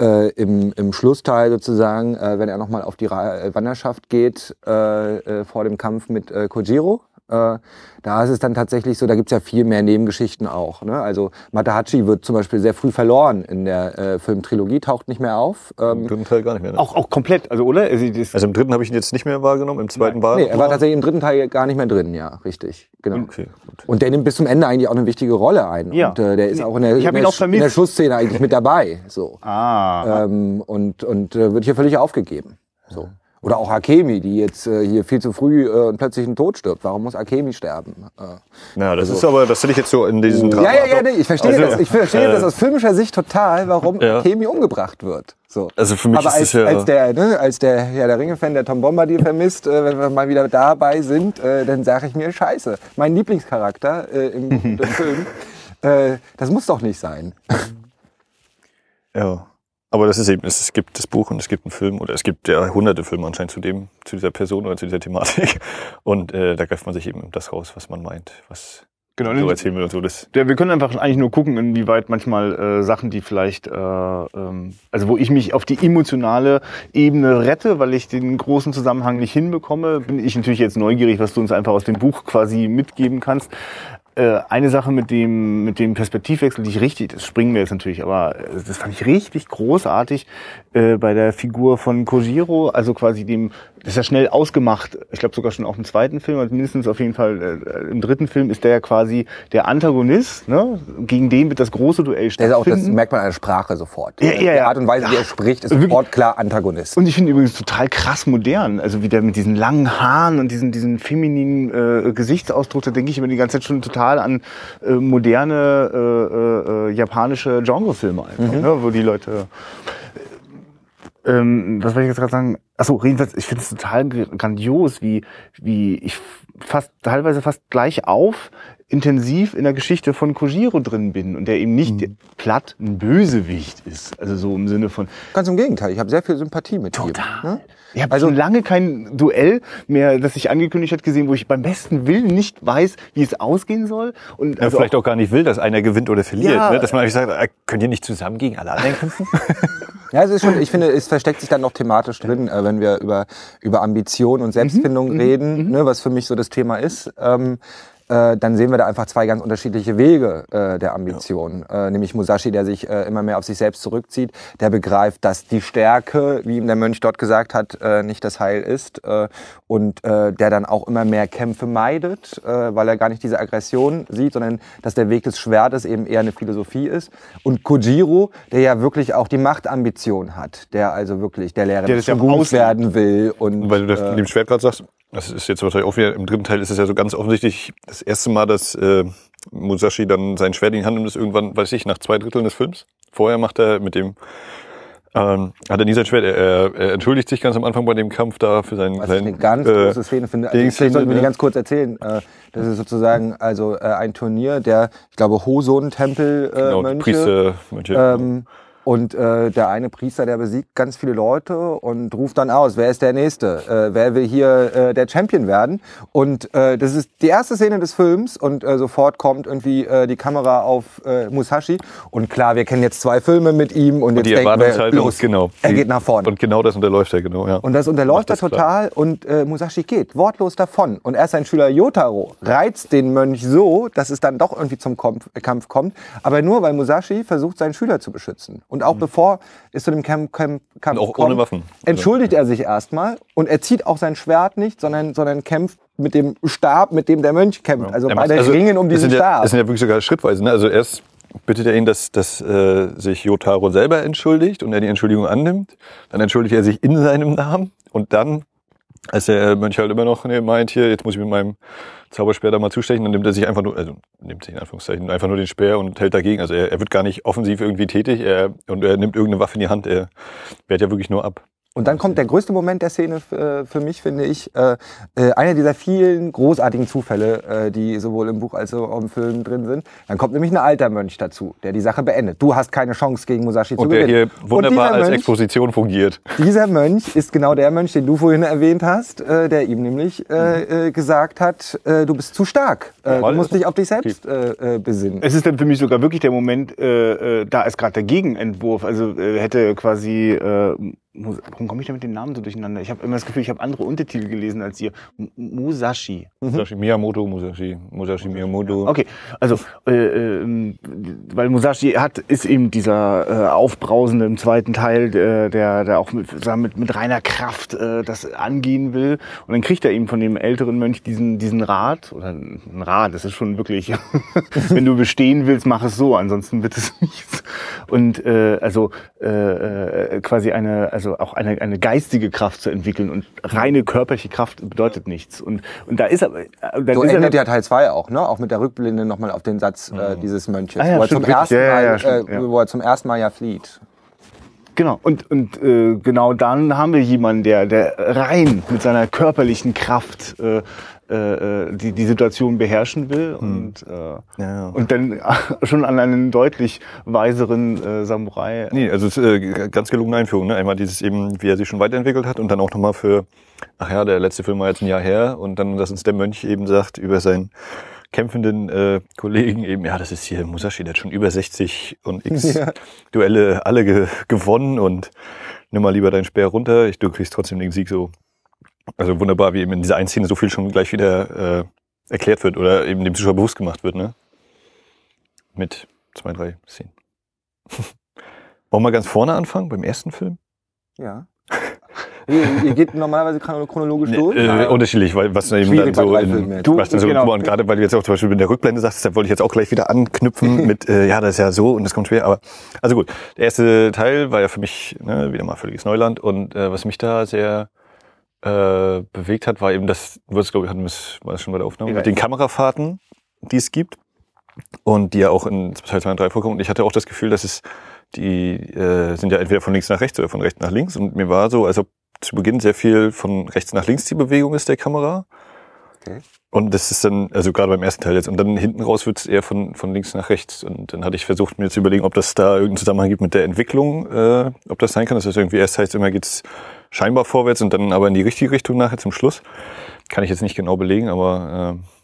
äh, im, im Schlussteil sozusagen, äh, wenn er nochmal auf die Ra Wanderschaft geht äh, äh, vor dem Kampf mit äh, Kojiro. Äh, da ist es dann tatsächlich so, da gibt's ja viel mehr Nebengeschichten auch. Ne? Also Matahachi wird zum Beispiel sehr früh verloren in der äh, Filmtrilogie, taucht nicht mehr auf. Im Ähm, dritten Teil gar nicht mehr. Ne? Auch, auch komplett, also oder? Also, Also im dritten habe ich ihn jetzt nicht mehr wahrgenommen, im zweiten war nee, er war tatsächlich im dritten Teil gar nicht mehr drin, ja, richtig. Genau. Okay, gut. Und der nimmt bis zum Ende eigentlich auch eine wichtige Rolle ein. Ja. Und äh, der ist auch in der, in der, auch in der Schussszene eigentlich mit dabei. So. ah, Ähm, und und äh, wird hier völlig aufgegeben. So. Oder auch Akemi, die jetzt äh, hier viel zu früh äh, und plötzlich einen Tod stirbt. Warum muss Akemi sterben? Äh, Na, das ist aber, das hätte ich jetzt so in diesem Drama. ja, ja, ja, nee, ich verstehe Also, das. Ich verstehe äh, das aus filmischer Sicht total, warum Ja. Akemi umgebracht wird. So. Also für mich Aber ist als, es ja. als der, ne, als der Herr der Ringe-Fan, der Tom Bombadil vermisst, äh, wenn wir mal wieder dabei sind, äh, dann sage ich mir Scheiße. Mein Lieblingscharakter äh, im, im Film, äh, das muss doch nicht sein. Ja. Aber das ist eben, es, gibt das Buch und es gibt einen Film oder es gibt ja hunderte Filme anscheinend zu dem, zu dieser Person oder zu dieser Thematik. Und äh, da greift man sich eben das raus, was man meint, was genau. so erzählen will und so. Das, Ja, wir können einfach eigentlich nur gucken, inwieweit manchmal äh, Sachen, die vielleicht, äh, ähm, also wo ich mich auf die emotionale Ebene rette, weil ich den großen Zusammenhang nicht hinbekomme, bin ich natürlich jetzt neugierig, was du uns einfach aus dem Buch quasi mitgeben kannst. Äh, eine Sache mit dem, mit dem Perspektivwechsel, die ich richtig, das springen wir jetzt natürlich, aber äh, das fand ich richtig großartig äh, bei der Figur von Kojiro, also quasi dem, das ist ja schnell ausgemacht, ich glaube sogar schon auch im zweiten Film, also mindestens auf jeden Fall äh, im dritten Film ist der ja quasi der Antagonist, ne? gegen den wird das große Duell Der ist auch, stattfinden. das merkt man an der Sprache sofort. Ja, ja, Die ja. Art und Weise, wie er spricht, ist Wirklich. sofort klar Antagonist. Und ich finde übrigens total krass modern. Also wie der mit diesen langen Haaren und diesen, diesen femininen äh, Gesichtsausdruck, da denke ich immer die ganze Zeit schon total an äh, moderne äh, äh, äh, japanische Genrefilme einfach, ne? wo die Leute. Äh, ähm, was wollte ich jetzt gerade sagen? Achso, jedenfalls, ich finde es total grandios, wie, wie ich fast teilweise fast gleich auf intensiv in der Geschichte von Kojiro drin bin und der eben nicht platt ein Bösewicht ist. Also so im Sinne von, Ganz im Gegenteil, ich habe sehr viel Sympathie mit ihm. Ne? Ich habe also schon lange kein Duell mehr, das sich angekündigt hat, gesehen, wo ich beim besten Willen nicht weiß, wie es ausgehen soll. Und ja, also vielleicht auch gar nicht will, dass einer gewinnt oder verliert. Ja. Ne? Dass man sagt, äh, könnt ihr nicht zusammen gegen alle anderen kämpfen? Ja, es ist schon, ich finde, es versteckt sich dann noch thematisch drin, äh, wenn wir über, über Ambition und Selbstfindung reden, ne, was für mich so das Thema ist. Ähm, äh, dann sehen wir da einfach zwei ganz unterschiedliche Wege äh, der Ambition. Äh, nämlich Musashi, der sich äh, immer mehr auf sich selbst zurückzieht, der begreift, dass die Stärke, wie ihm der Mönch dort gesagt hat, äh, nicht das Heil ist äh, und der dann auch immer mehr Kämpfe meidet, weil er gar nicht diese Aggression sieht, sondern dass der Weg des Schwertes eben eher eine Philosophie ist. Und Kojiro, der ja wirklich auch die Machtambition hat, der also wirklich der Lehrer Der des das ja werden will und Weil du das mit dem Schwert gerade sagst, das ist jetzt wahrscheinlich auch wieder, im dritten Teil ist es ja so ganz offensichtlich das erste Mal, dass äh, Musashi dann sein Schwert in die Hand nimmt, ist irgendwann, weiß ich, nach zwei Dritteln des Films. Vorher macht er mit dem, ähm, hat er nie sein Schwert, er, er, entschuldigt sich ganz am Anfang bei dem Kampf da für seinen, Was ich seinen eine ganz äh, große Szene finde. Also vielleicht sollten wir die ja. ganz kurz erzählen. Äh, Das ist sozusagen also äh, ein Turnier der, ich glaube, Hoson-Tempel äh, genau, Mönche. Priester, Mönche. Ähm, und äh, der eine Priester, der besiegt ganz viele Leute und ruft dann aus, wer ist der Nächste? Äh, wer will hier äh, der Champion werden? Und äh, das ist die erste Szene des Films und äh, sofort kommt irgendwie äh, die Kamera auf äh, Musashi. Und klar, wir kennen jetzt zwei Filme mit ihm und, und die jetzt denken wir, Erwartungshaltung, los, genau. er Die- geht nach vorne. Und genau das unterläuft er, genau, ja. Und das unterläuft er total und äh, Musashi geht wortlos davon. Und erst sein Schüler Yotaro reizt den Mönch so, dass es dann doch irgendwie zum Kampf, Kampf kommt. Aber nur, weil Musashi versucht, seinen Schüler zu beschützen. Und auch bevor es zu dem Kampf Mhm. Und auch kommt, ohne Waffen. entschuldigt er sich erstmal und er zieht auch sein Schwert nicht, sondern, sondern kämpft mit dem Stab, mit dem der Mönch kämpft. Also beide ringen um diesen ja, Stab. Das sind ja wirklich sogar schrittweise. Ne? Also erst bittet er ihn, dass, dass äh, sich Jotaro selber entschuldigt und er die Entschuldigung annimmt. Dann entschuldigt er sich in seinem Namen und dann, als der Mönch halt immer noch nee, meint, hier, jetzt muss ich mit meinem Zauberspeer da mal zustechen, dann nimmt er sich einfach nur, also nimmt sich in Anführungszeichen einfach nur den Speer und hält dagegen. Also er, er wird gar nicht offensiv irgendwie tätig er, und er nimmt irgendeine Waffe in die Hand. Er wehrt ja wirklich nur ab. Und dann kommt der größte Moment der Szene äh, für mich, finde ich. Äh, äh, einer dieser vielen großartigen Zufälle, äh, die sowohl im Buch als auch im Film drin sind. Dann kommt nämlich ein alter Mönch dazu, der die Sache beendet. Du hast keine Chance gegen Musashi zu Und der gewinnen. hier wunderbar Und als Mönch, Exposition fungiert. dieser Mönch ist genau der Mönch, den du vorhin erwähnt hast, äh, der ihm nämlich äh, gesagt hat, du bist zu stark. Du musst dich auf dich selbst besinnen. Es ist dann für mich sogar wirklich der Moment, da ist gerade der Gegenentwurf. Also hätte quasi warum komme ich da mit den Namen so durcheinander? Ich habe immer das Gefühl, ich habe andere Untertitel gelesen als ihr. M- Musashi. Musashi Miyamoto, Musashi, Musashi Miyamoto. Okay, also äh, ähm, weil Musashi hat ist eben dieser äh, aufbrausende im zweiten Teil, der der, der auch mit, sagen mit mit reiner Kraft äh, das angehen will und dann kriegt er eben von dem älteren Mönch diesen diesen Rat oder ein Rat, das ist schon wirklich, wenn du bestehen willst, mach es so, ansonsten wird es nichts. Und äh, also äh, äh, quasi eine also auch eine eine geistige Kraft zu entwickeln und reine körperliche Kraft bedeutet nichts. Und und da ist aber äh, dann So ist endet ja Teil 2 auch, ne? Auch mit der Rückblende nochmal auf den Satz äh, dieses Mönches, Ah ja, wo, er stimmt, zum ersten richtig. Ja, ja, ja, Mal, stimmt, äh, ja. wo er zum ersten Mal ja flieht. Genau, und, und äh, genau dann haben wir jemanden, der, der rein mit seiner körperlichen Kraft äh, äh, die, die Situation beherrschen will und, äh, Ja, ja. und dann schon an einen deutlich weiseren äh, Samurai. Nee, also es äh, ganz gelungene Einführung. Ne? Einmal dieses eben, wie er sich schon weiterentwickelt hat und dann auch nochmal für, ach ja, der letzte Film war jetzt ein Jahr her und dann, dass uns der Mönch eben sagt über seinen kämpfenden äh, Kollegen eben, ja, das ist hier Musashi, der hat schon über 60 und x Ja. Duelle alle ge gewonnen und nimm mal lieber deinen Speer runter, ich, du kriegst trotzdem den Sieg so. Also wunderbar, wie eben in dieser einen Szene so viel schon gleich wieder äh, erklärt wird oder eben dem Zuschauer bewusst gemacht wird, ne? Mit zwei, drei Szenen. Wollen wir ganz vorne anfangen, beim ersten Film? Ja. Ihr, geht normalerweise chron- chronologisch durch? Äh, unterschiedlich, weil was dann eben dann so in, du, was dann so genau. und gerade weil du jetzt auch zum Beispiel in der Rückblende sagst, da wollte ich jetzt auch gleich wieder anknüpfen mit, äh, ja, das ist ja so und das kommt schwer, aber also gut, der erste Teil war ja für mich ne, wieder mal völliges Neuland und äh, was mich da sehr äh, bewegt hat, war eben das, du wirst glaube ich, hatten wir es schon bei der Aufnahme, Ja, mit den Kamerafahrten, die es gibt und die ja auch in Teil 2 und 3 vorkommen und ich hatte auch das Gefühl, dass es die äh, sind ja entweder von links nach rechts oder von rechts nach links und mir war so, als ob zu Beginn sehr viel von rechts nach links die Bewegung ist der Kamera. Okay. Und das ist dann, also gerade beim ersten Teil jetzt, und dann hinten raus wird es eher von, von links nach rechts. Und dann hatte ich versucht, mir zu überlegen, ob das da irgendeinen Zusammenhang gibt mit der Entwicklung, äh, ob das sein kann, das irgendwie erst heißt, immer geht's scheinbar vorwärts und dann aber in die richtige Richtung nachher zum Schluss. Kann ich jetzt nicht genau belegen, aber äh,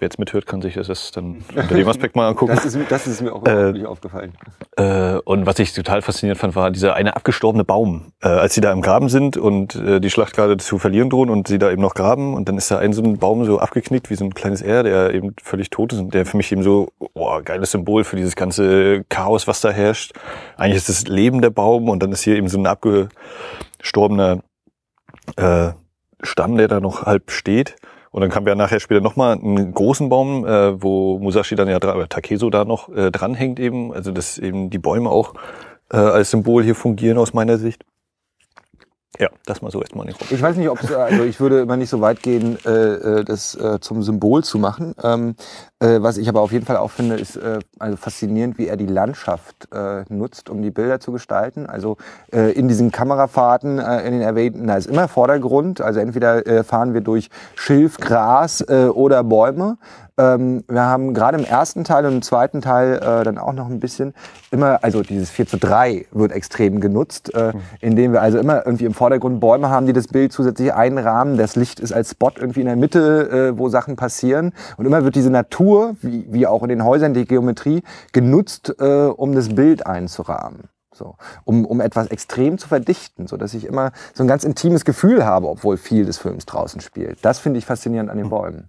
wer jetzt mithört, kann sich das dann unter dem Aspekt mal angucken. Das ist, das ist mir auch Äh, aufgefallen. Äh, und was ich total faszinierend fand, war dieser eine abgestorbene Baum. Äh, als sie da im Graben sind und äh, die Schlacht gerade zu verlieren drohen und sie da eben noch graben und dann ist da ein so ein Baum so abgeknickt wie so ein kleines R, der eben völlig tot ist und der für mich eben so, oh, geiles Symbol für dieses ganze Chaos, was da herrscht. Eigentlich ist das Leben der Baum und dann ist hier eben so ein abgestorbener äh, Stamm, der da noch halb steht. Und dann kam ja nachher später nochmal einen großen Baum, äh, wo Musashi dann ja oder Takeso da noch äh, dranhängt eben. Also dass eben die Bäume auch äh, als Symbol hier fungieren aus meiner Sicht. Ja, das mal so erstmal Raum. Ich weiß nicht, ob also ich würde immer nicht so weit gehen, äh, äh, das äh, zum Symbol zu machen. Ähm, äh, was ich aber auf jeden Fall auch finde, ist äh, also faszinierend, wie er die Landschaft äh, nutzt, um die Bilder zu gestalten. Also äh, in diesen Kamerafahrten, äh, in den erwähnten, da ist immer Vordergrund. Also entweder äh, fahren wir durch Schilf, Gras äh, oder Bäume. Ähm, wir haben gerade im ersten Teil und im zweiten Teil äh, dann auch noch ein bisschen immer, also dieses 4 zu 3 wird extrem genutzt, äh, indem wir also immer irgendwie im Vordergrund Bäume haben, die das Bild zusätzlich einrahmen. Das Licht ist als Spot irgendwie in der Mitte, äh, wo Sachen passieren. Und immer wird diese Natur, wie, wie auch in den Häusern, die Geometrie, genutzt, äh, um das Bild einzurahmen. So, um, um etwas extrem zu verdichten, so dass ich immer so ein ganz intimes Gefühl habe, obwohl viel des Films draußen spielt. Das finde ich faszinierend an den Bäumen.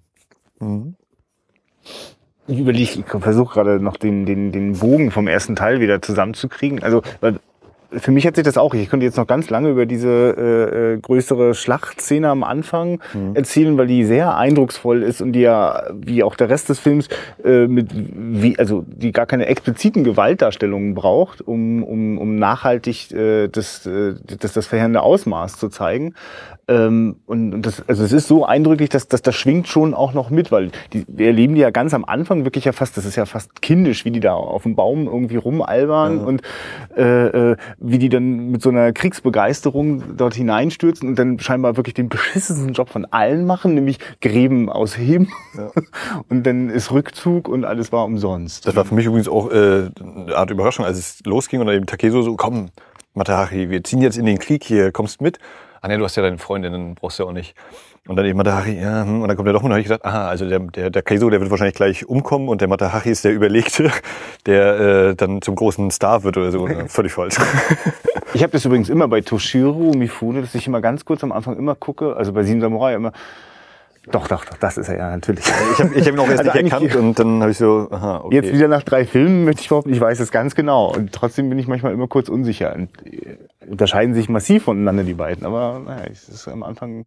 Ich überlege, ich versuche gerade noch den, den, den Bogen vom ersten Teil wieder zusammenzukriegen. Also, weil für mich hat sich das auch, ich könnte jetzt noch ganz lange über diese äh, äh, größere Schlachtszene am Anfang erzählen, weil die sehr eindrucksvoll ist und die ja, wie auch der Rest des Films, äh, mit wie, also die gar keine expliziten Gewaltdarstellungen braucht, um, um, um nachhaltig äh, das, äh, das, das verheerende Ausmaß zu zeigen. Ähm, und und das, also es ist so eindrücklich, dass, dass das schwingt schon auch noch mit, weil die, wir erleben die ja ganz am Anfang wirklich ja fast, das ist ja fast kindisch, wie die da auf dem Baum irgendwie rumalbern und äh, äh, wie die dann mit so einer Kriegsbegeisterung dort hineinstürzen und dann scheinbar wirklich den beschissensten Job von allen machen, nämlich Gräben ausheben. Und dann ist Rückzug und alles war umsonst. Das war für mich übrigens auch äh, eine Art Überraschung, als es losging und dann eben Takeso so, komm, Matahari, wir ziehen jetzt in den Krieg hier, kommst mit. Ah nee, du hast ja deine Freundin, dann brauchst du ja auch nicht. Und dann eben Matahachi, ja, hm. und dann kommt er doch und dann habe ich gedacht, aha, also der, der, der Kaizo, der wird wahrscheinlich gleich umkommen und der Matahachi ist der Überlegte, der äh, dann zum großen Star wird oder so. Völlig falsch. Ich habe das übrigens immer bei Toshiro Mifune, dass ich immer ganz kurz am Anfang immer gucke, also bei Sieben Samurai immer, doch, doch, doch, das ist er ja natürlich. Ich habe ich hab ihn auch erst Also nicht erkannt und dann habe ich so, aha, okay. Jetzt wieder nach drei Filmen möchte ich behaupten, ich weiß es ganz genau. Und trotzdem bin ich manchmal immer kurz unsicher. Und äh, unterscheiden sich massiv voneinander, die beiden. Aber naja, es ist am Anfang.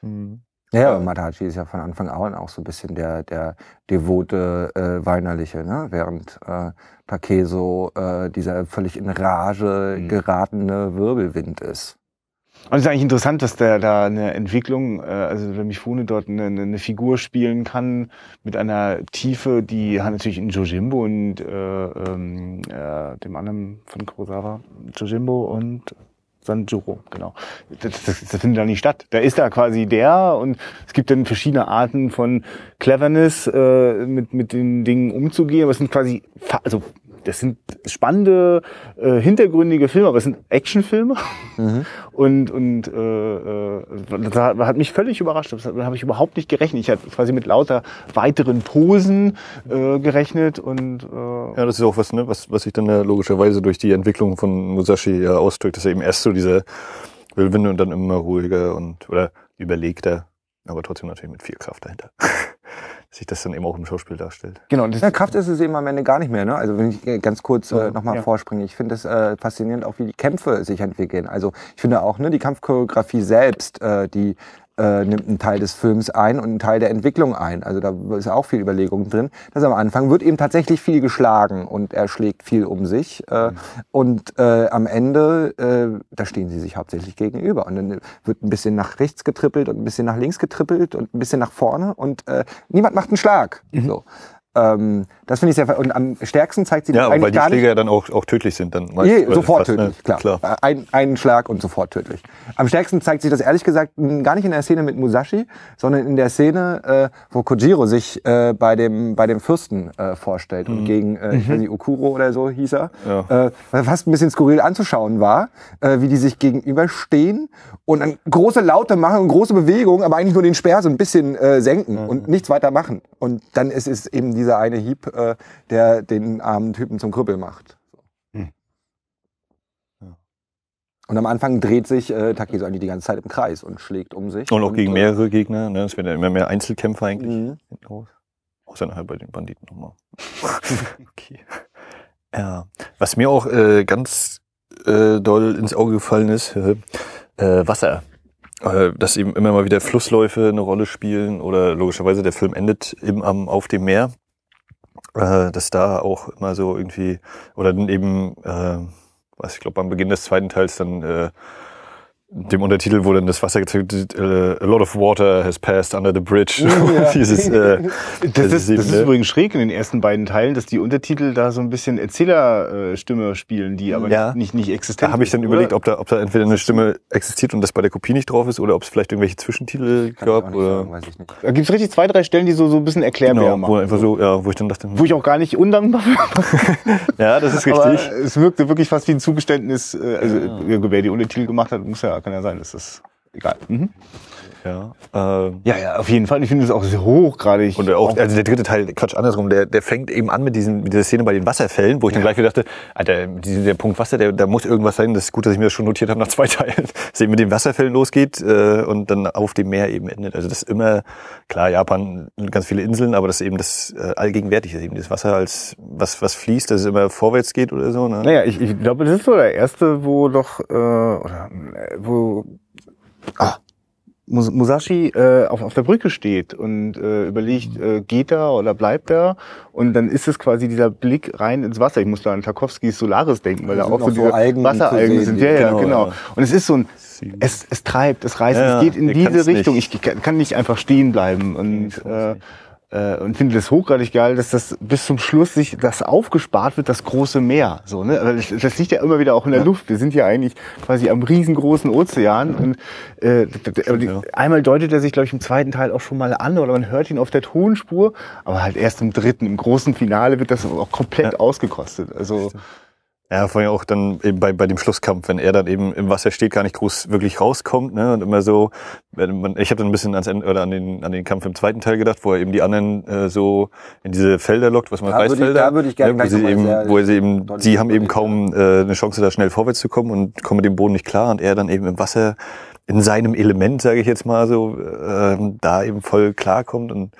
Hm. Ja, ja, Matahachi ist ja von Anfang an auch so ein bisschen der, der devote äh, Weinerliche, ne? während äh, Takeso äh, dieser völlig in Rage Mhm. geratene Wirbelwind ist. Und es ist eigentlich interessant, dass der da eine Entwicklung, äh, also der Mifune dort eine, eine Figur spielen kann mit einer Tiefe, die hat natürlich in Jojimbo und äh, ähm, äh, dem anderen von Kurosawa, Jojimbo und Sanjuro, genau. Das, das, das findet da nicht statt. Da ist da quasi der und es gibt dann verschiedene Arten von Cleverness, äh, mit, mit den Dingen umzugehen, aber es sind quasi, also das sind spannende, äh, hintergründige Filme, aber es sind Actionfilme. Und, und äh, äh, das hat mich völlig überrascht. Das habe ich überhaupt nicht gerechnet. Ich hatte quasi mit lauter weiteren Posen äh, gerechnet und äh, Ja, das ist auch was, ne, was, was sich dann ja logischerweise durch die Entwicklung von Musashi ja ausdrückt, dass er eben erst so diese Wildwinde und dann immer ruhiger und oder überlegter, aber trotzdem natürlich mit viel Kraft dahinter. Sich das dann eben auch im Schauspiel darstellt. genau. Das, Ja, Kraft ist es eben am Ende gar nicht mehr. Ne? Also wenn ich äh, ganz kurz äh, nochmal Ja. vorspringe, ich finde es äh, faszinierend, auch wie die Kämpfe sich entwickeln. Also ich finde auch, ne, die Kampfchoreografie selbst, äh, die äh, nimmt einen Teil des Films ein und einen Teil der Entwicklung ein. Also da ist auch viel Überlegung drin. Das am Anfang wird eben tatsächlich viel geschlagen und er schlägt viel um sich. Äh, Und äh, am Ende, äh, da stehen sie sich hauptsächlich gegenüber. Und dann wird ein bisschen nach rechts getrippelt und ein bisschen nach links getrippelt und ein bisschen nach vorne und äh, niemand macht einen Schlag. So. Ähm, das finde ich sehr, und am stärksten zeigt sie das Ja, eigentlich weil die gar Schläge nicht. ja dann auch, auch tödlich sind dann. Je, sofort fast, ne? tödlich, klar. klar. Äh, Ein, einen Schlag und sofort tödlich. Am stärksten zeigt sich das ehrlich gesagt gar nicht in der Szene mit Musashi, sondern in der Szene, äh, wo Kojiro sich äh, bei dem bei dem Fürsten äh, vorstellt und gegen äh, ich weiß nicht, Okuro oder so hieß er, Ja. äh, was fast ein bisschen skurril anzuschauen war, äh, wie die sich gegenüberstehen und dann große Laute machen und große Bewegungen, aber eigentlich nur den Speer so ein bisschen äh, senken und nichts weiter machen. Und dann ist es eben dieser eine Hieb, äh, der den armen Typen zum Krüppel macht. Hm. Und am Anfang dreht sich äh, Takeso eigentlich die ganze Zeit im Kreis und schlägt um sich. Und auch gegen äh, mehrere Gegner. Ne? Es werden ja immer mehr Einzelkämpfer eigentlich. Mhm. hinten raus. Außer nachher bei den Banditen nochmal. okay. Ja. Was mir auch äh, ganz äh, doll ins Auge gefallen ist, äh, äh, Wasser. Äh, dass eben immer mal wieder Flussläufe eine Rolle spielen oder logischerweise der Film endet eben am, auf dem Meer. Äh, dass da auch immer so irgendwie, oder dann eben, äh, was ich glaube am Beginn des zweiten Teils dann äh, dem Untertitel, wo dann das Wasser gezeigt äh, a lot of water has passed under the bridge. Ja. Dieses, äh, Das, ist, das ist ne? übrigens schräg in den ersten beiden Teilen, dass die Untertitel da so ein bisschen Erzählerstimme spielen, die aber Ja. nicht, nicht existent Da habe ich dann ist, überlegt, oder? ob da, ob da entweder eine Stimme existiert und das bei der Kopie nicht drauf ist oder ob es vielleicht irgendwelche Zwischentitel Kann gab oder sagen, weiß ich nicht. Da gibt's richtig zwei, drei Stellen, die so, so ein bisschen erklärbar genau, machen. wo einfach so, ja, wo ich dann dachte, Wo ich auch gar nicht undankbar bin. ja, das ist Aber richtig. es wirkte wirklich fast wie ein Zugeständnis. äh, Also Ja. wer die Untertitel gemacht hat, muss ja, kann ja sein, das ist egal. Mhm. Ja, äh, Ja, ja, auf jeden Fall. Ich finde es auch sehr hochgradig. und auch, also der dritte Teil, Quatsch, andersrum, der, der fängt eben an mit, diesen, mit dieser Szene bei den Wasserfällen, wo ich dann gleich wieder dachte, Alter, dieser, der Punkt Wasser, der, da muss irgendwas sein, das ist gut, dass ich mir das schon notiert habe nach zwei Teilen, dass eben mit den Wasserfällen losgeht äh, und dann auf dem Meer eben endet. Also das ist immer, klar, Japan, ganz viele Inseln, aber das ist eben das äh, allgegenwärtig ist, eben das Wasser als was, was fließt, dass es immer vorwärts geht oder so. Ne? Naja, ich, ich glaube, das ist so der erste, wo doch, äh, oder, äh, wo, ah, Musashi äh, auf, auf der Brücke steht und äh, überlegt, äh, geht er oder bleibt er? Und dann ist es quasi dieser Blick rein ins Wasser. Ich muss da an Tarkovskis Solaris denken, weil Da auch so diese Algen Wasseralgen sind. Ja, ja, genau, genau. Und es ist so ein, es, es treibt, es reißt, Ja, es geht in diese Richtung. nicht. Ich kann nicht einfach stehen bleiben und äh, und finde das hochgradig geil, dass das bis zum Schluss sich das aufgespart wird, das große Meer. So, ne? Aber das, liegt ja immer wieder auch in der Luft. Wir sind ja eigentlich quasi am riesengroßen Ozean. Und äh, ja. einmal deutet er sich, glaube ich, im zweiten Teil auch schon mal an oder man hört ihn auf der Tonspur, aber halt erst im dritten, im großen Finale wird das auch komplett ausgekostet. Also Ja, vor allem auch dann eben bei, bei dem Schlusskampf, wenn er dann eben im Wasser steht, gar nicht groß wirklich rauskommt, ne? Und immer so, wenn man, ich habe dann ein bisschen ans Ende oder an den, an den Kampf im zweiten Teil gedacht, wo er eben die anderen äh, so in diese Felder lockt, was man Da würde ich- da würde ich gerne ne, wo sie eben, sehr wo sie eben, sie haben eben kaum äh, eine Chance, da schnell vorwärts zu kommen und kommen mit dem Boden nicht klar und er dann eben im Wasser in seinem Element, sage ich jetzt mal so, ähm, da eben voll klarkommt und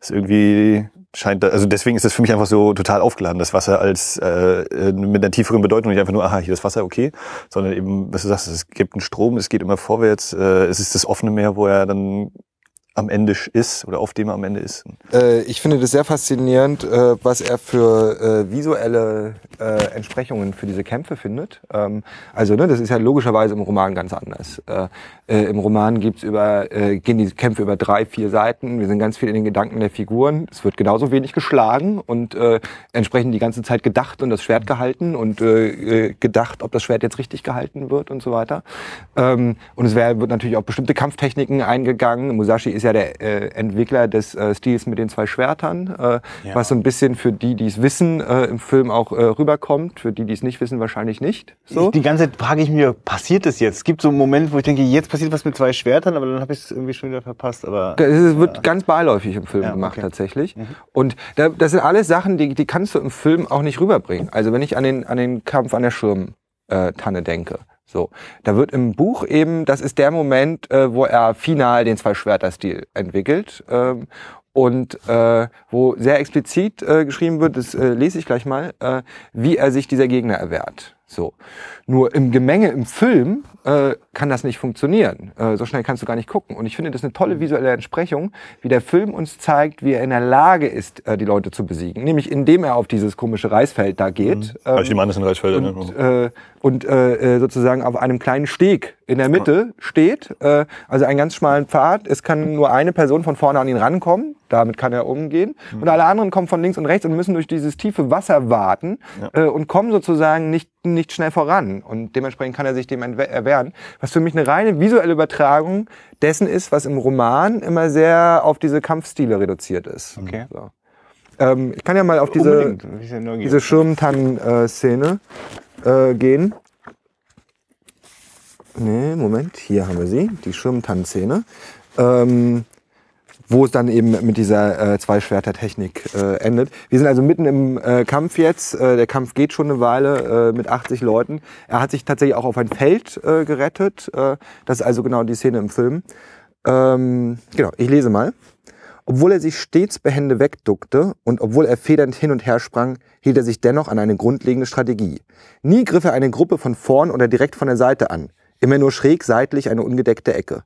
das irgendwie scheint, also deswegen ist es für mich einfach so total aufgeladen, das Wasser als äh, äh, mit einer tieferen Bedeutung, nicht einfach nur, aha, hier ist Wasser, okay, sondern eben, was du sagst, es gibt einen Strom, es geht immer vorwärts, äh, es ist das offene Meer, wo er dann am Ende ist oder auf dem er am Ende ist. Äh, ich finde das sehr faszinierend, äh, was er für äh, visuelle äh, Entsprechungen für diese Kämpfe findet. Ähm, also ne, das ist ja logischerweise im Roman ganz anders. Äh, äh, Im Roman gibt's über, gehen die Kämpfe über drei, vier Seiten. Wir sind ganz viel in den Gedanken der Figuren. Es wird genauso wenig geschlagen und entsprechend die ganze Zeit gedacht und das Schwert gehalten und gedacht, ob das Schwert jetzt richtig gehalten wird und so weiter. Ähm, und es wär, wird natürlich auch bestimmte Kampftechniken eingegangen. Musashi ist ja der äh, Entwickler des äh, Stils mit den zwei Schwertern, äh, was so ein bisschen für die, die es wissen, äh, im Film auch äh, rüberkommt. Für die, die es nicht wissen, wahrscheinlich nicht. So. Ich, die ganze Zeit frage ich mir, passiert das jetzt? Es gibt so einen Moment, wo ich denke, jetzt passiert was mit zwei Schwertern, aber dann habe ich es irgendwie schon wieder verpasst. Aber Es wird ganz beiläufig im Film Ja, gemacht okay. tatsächlich. Und da, das sind alles Sachen, die, die kannst du im Film auch nicht rüberbringen. Also wenn ich an den, an den Kampf an der Schirmtanne denke. So, da wird im Buch eben, das ist der Moment, äh, wo er final den Zwei-Schwerter-Stil entwickelt. Ähm, und äh, wo sehr explizit äh, geschrieben wird, das äh, lese ich gleich mal, äh, wie er sich dieser Gegner erwehrt. So. Nur im Gemenge im Film äh, kann das nicht funktionieren. Äh, so schnell kannst du gar nicht gucken. Und ich finde das eine tolle visuelle Entsprechung, wie der Film uns zeigt, wie er in der Lage ist, äh, die Leute zu besiegen. Nämlich indem er auf dieses komische Reisfeld da geht. Ähm, ich nehme an, das sind Reisfelder. und, ne? äh, und äh, äh, sozusagen auf einem kleinen Steg in der Mitte steht, äh, also einen ganz schmalen Pfad. Es kann nur eine Person von vorne an ihn rankommen, damit kann er umgehen. Und alle anderen kommen von links und rechts und müssen durch dieses tiefe Wasser warten äh, und kommen sozusagen nicht, nicht schnell voran. Und dementsprechend kann er sich dem erwehren. Was für mich eine reine visuelle Übertragung dessen ist, was im Roman immer sehr auf diese Kampfstile reduziert ist. Okay. So. Ähm, ich kann ja mal auf diese, diese Schirmtannen-Szene äh, gehen. Nee, Moment, hier haben wir sie, die Schirmtannen-Szene. Ähm, wo es dann eben mit dieser äh, Zweischwerter-Technik äh, endet. Wir sind also mitten im äh, Kampf jetzt. Äh, der Kampf geht schon eine Weile äh, mit 80 Leuten. Er hat sich tatsächlich auch auf ein Feld äh, gerettet. Äh, das ist also genau die Szene im Film. Ähm, genau, ich lese mal. Obwohl er sich stets behende wegduckte und obwohl er federnd hin und her sprang, hielt er sich dennoch an eine grundlegende Strategie. Nie griff er eine Gruppe von vorn oder direkt von der Seite an, immer nur schräg seitlich eine ungedeckte Ecke.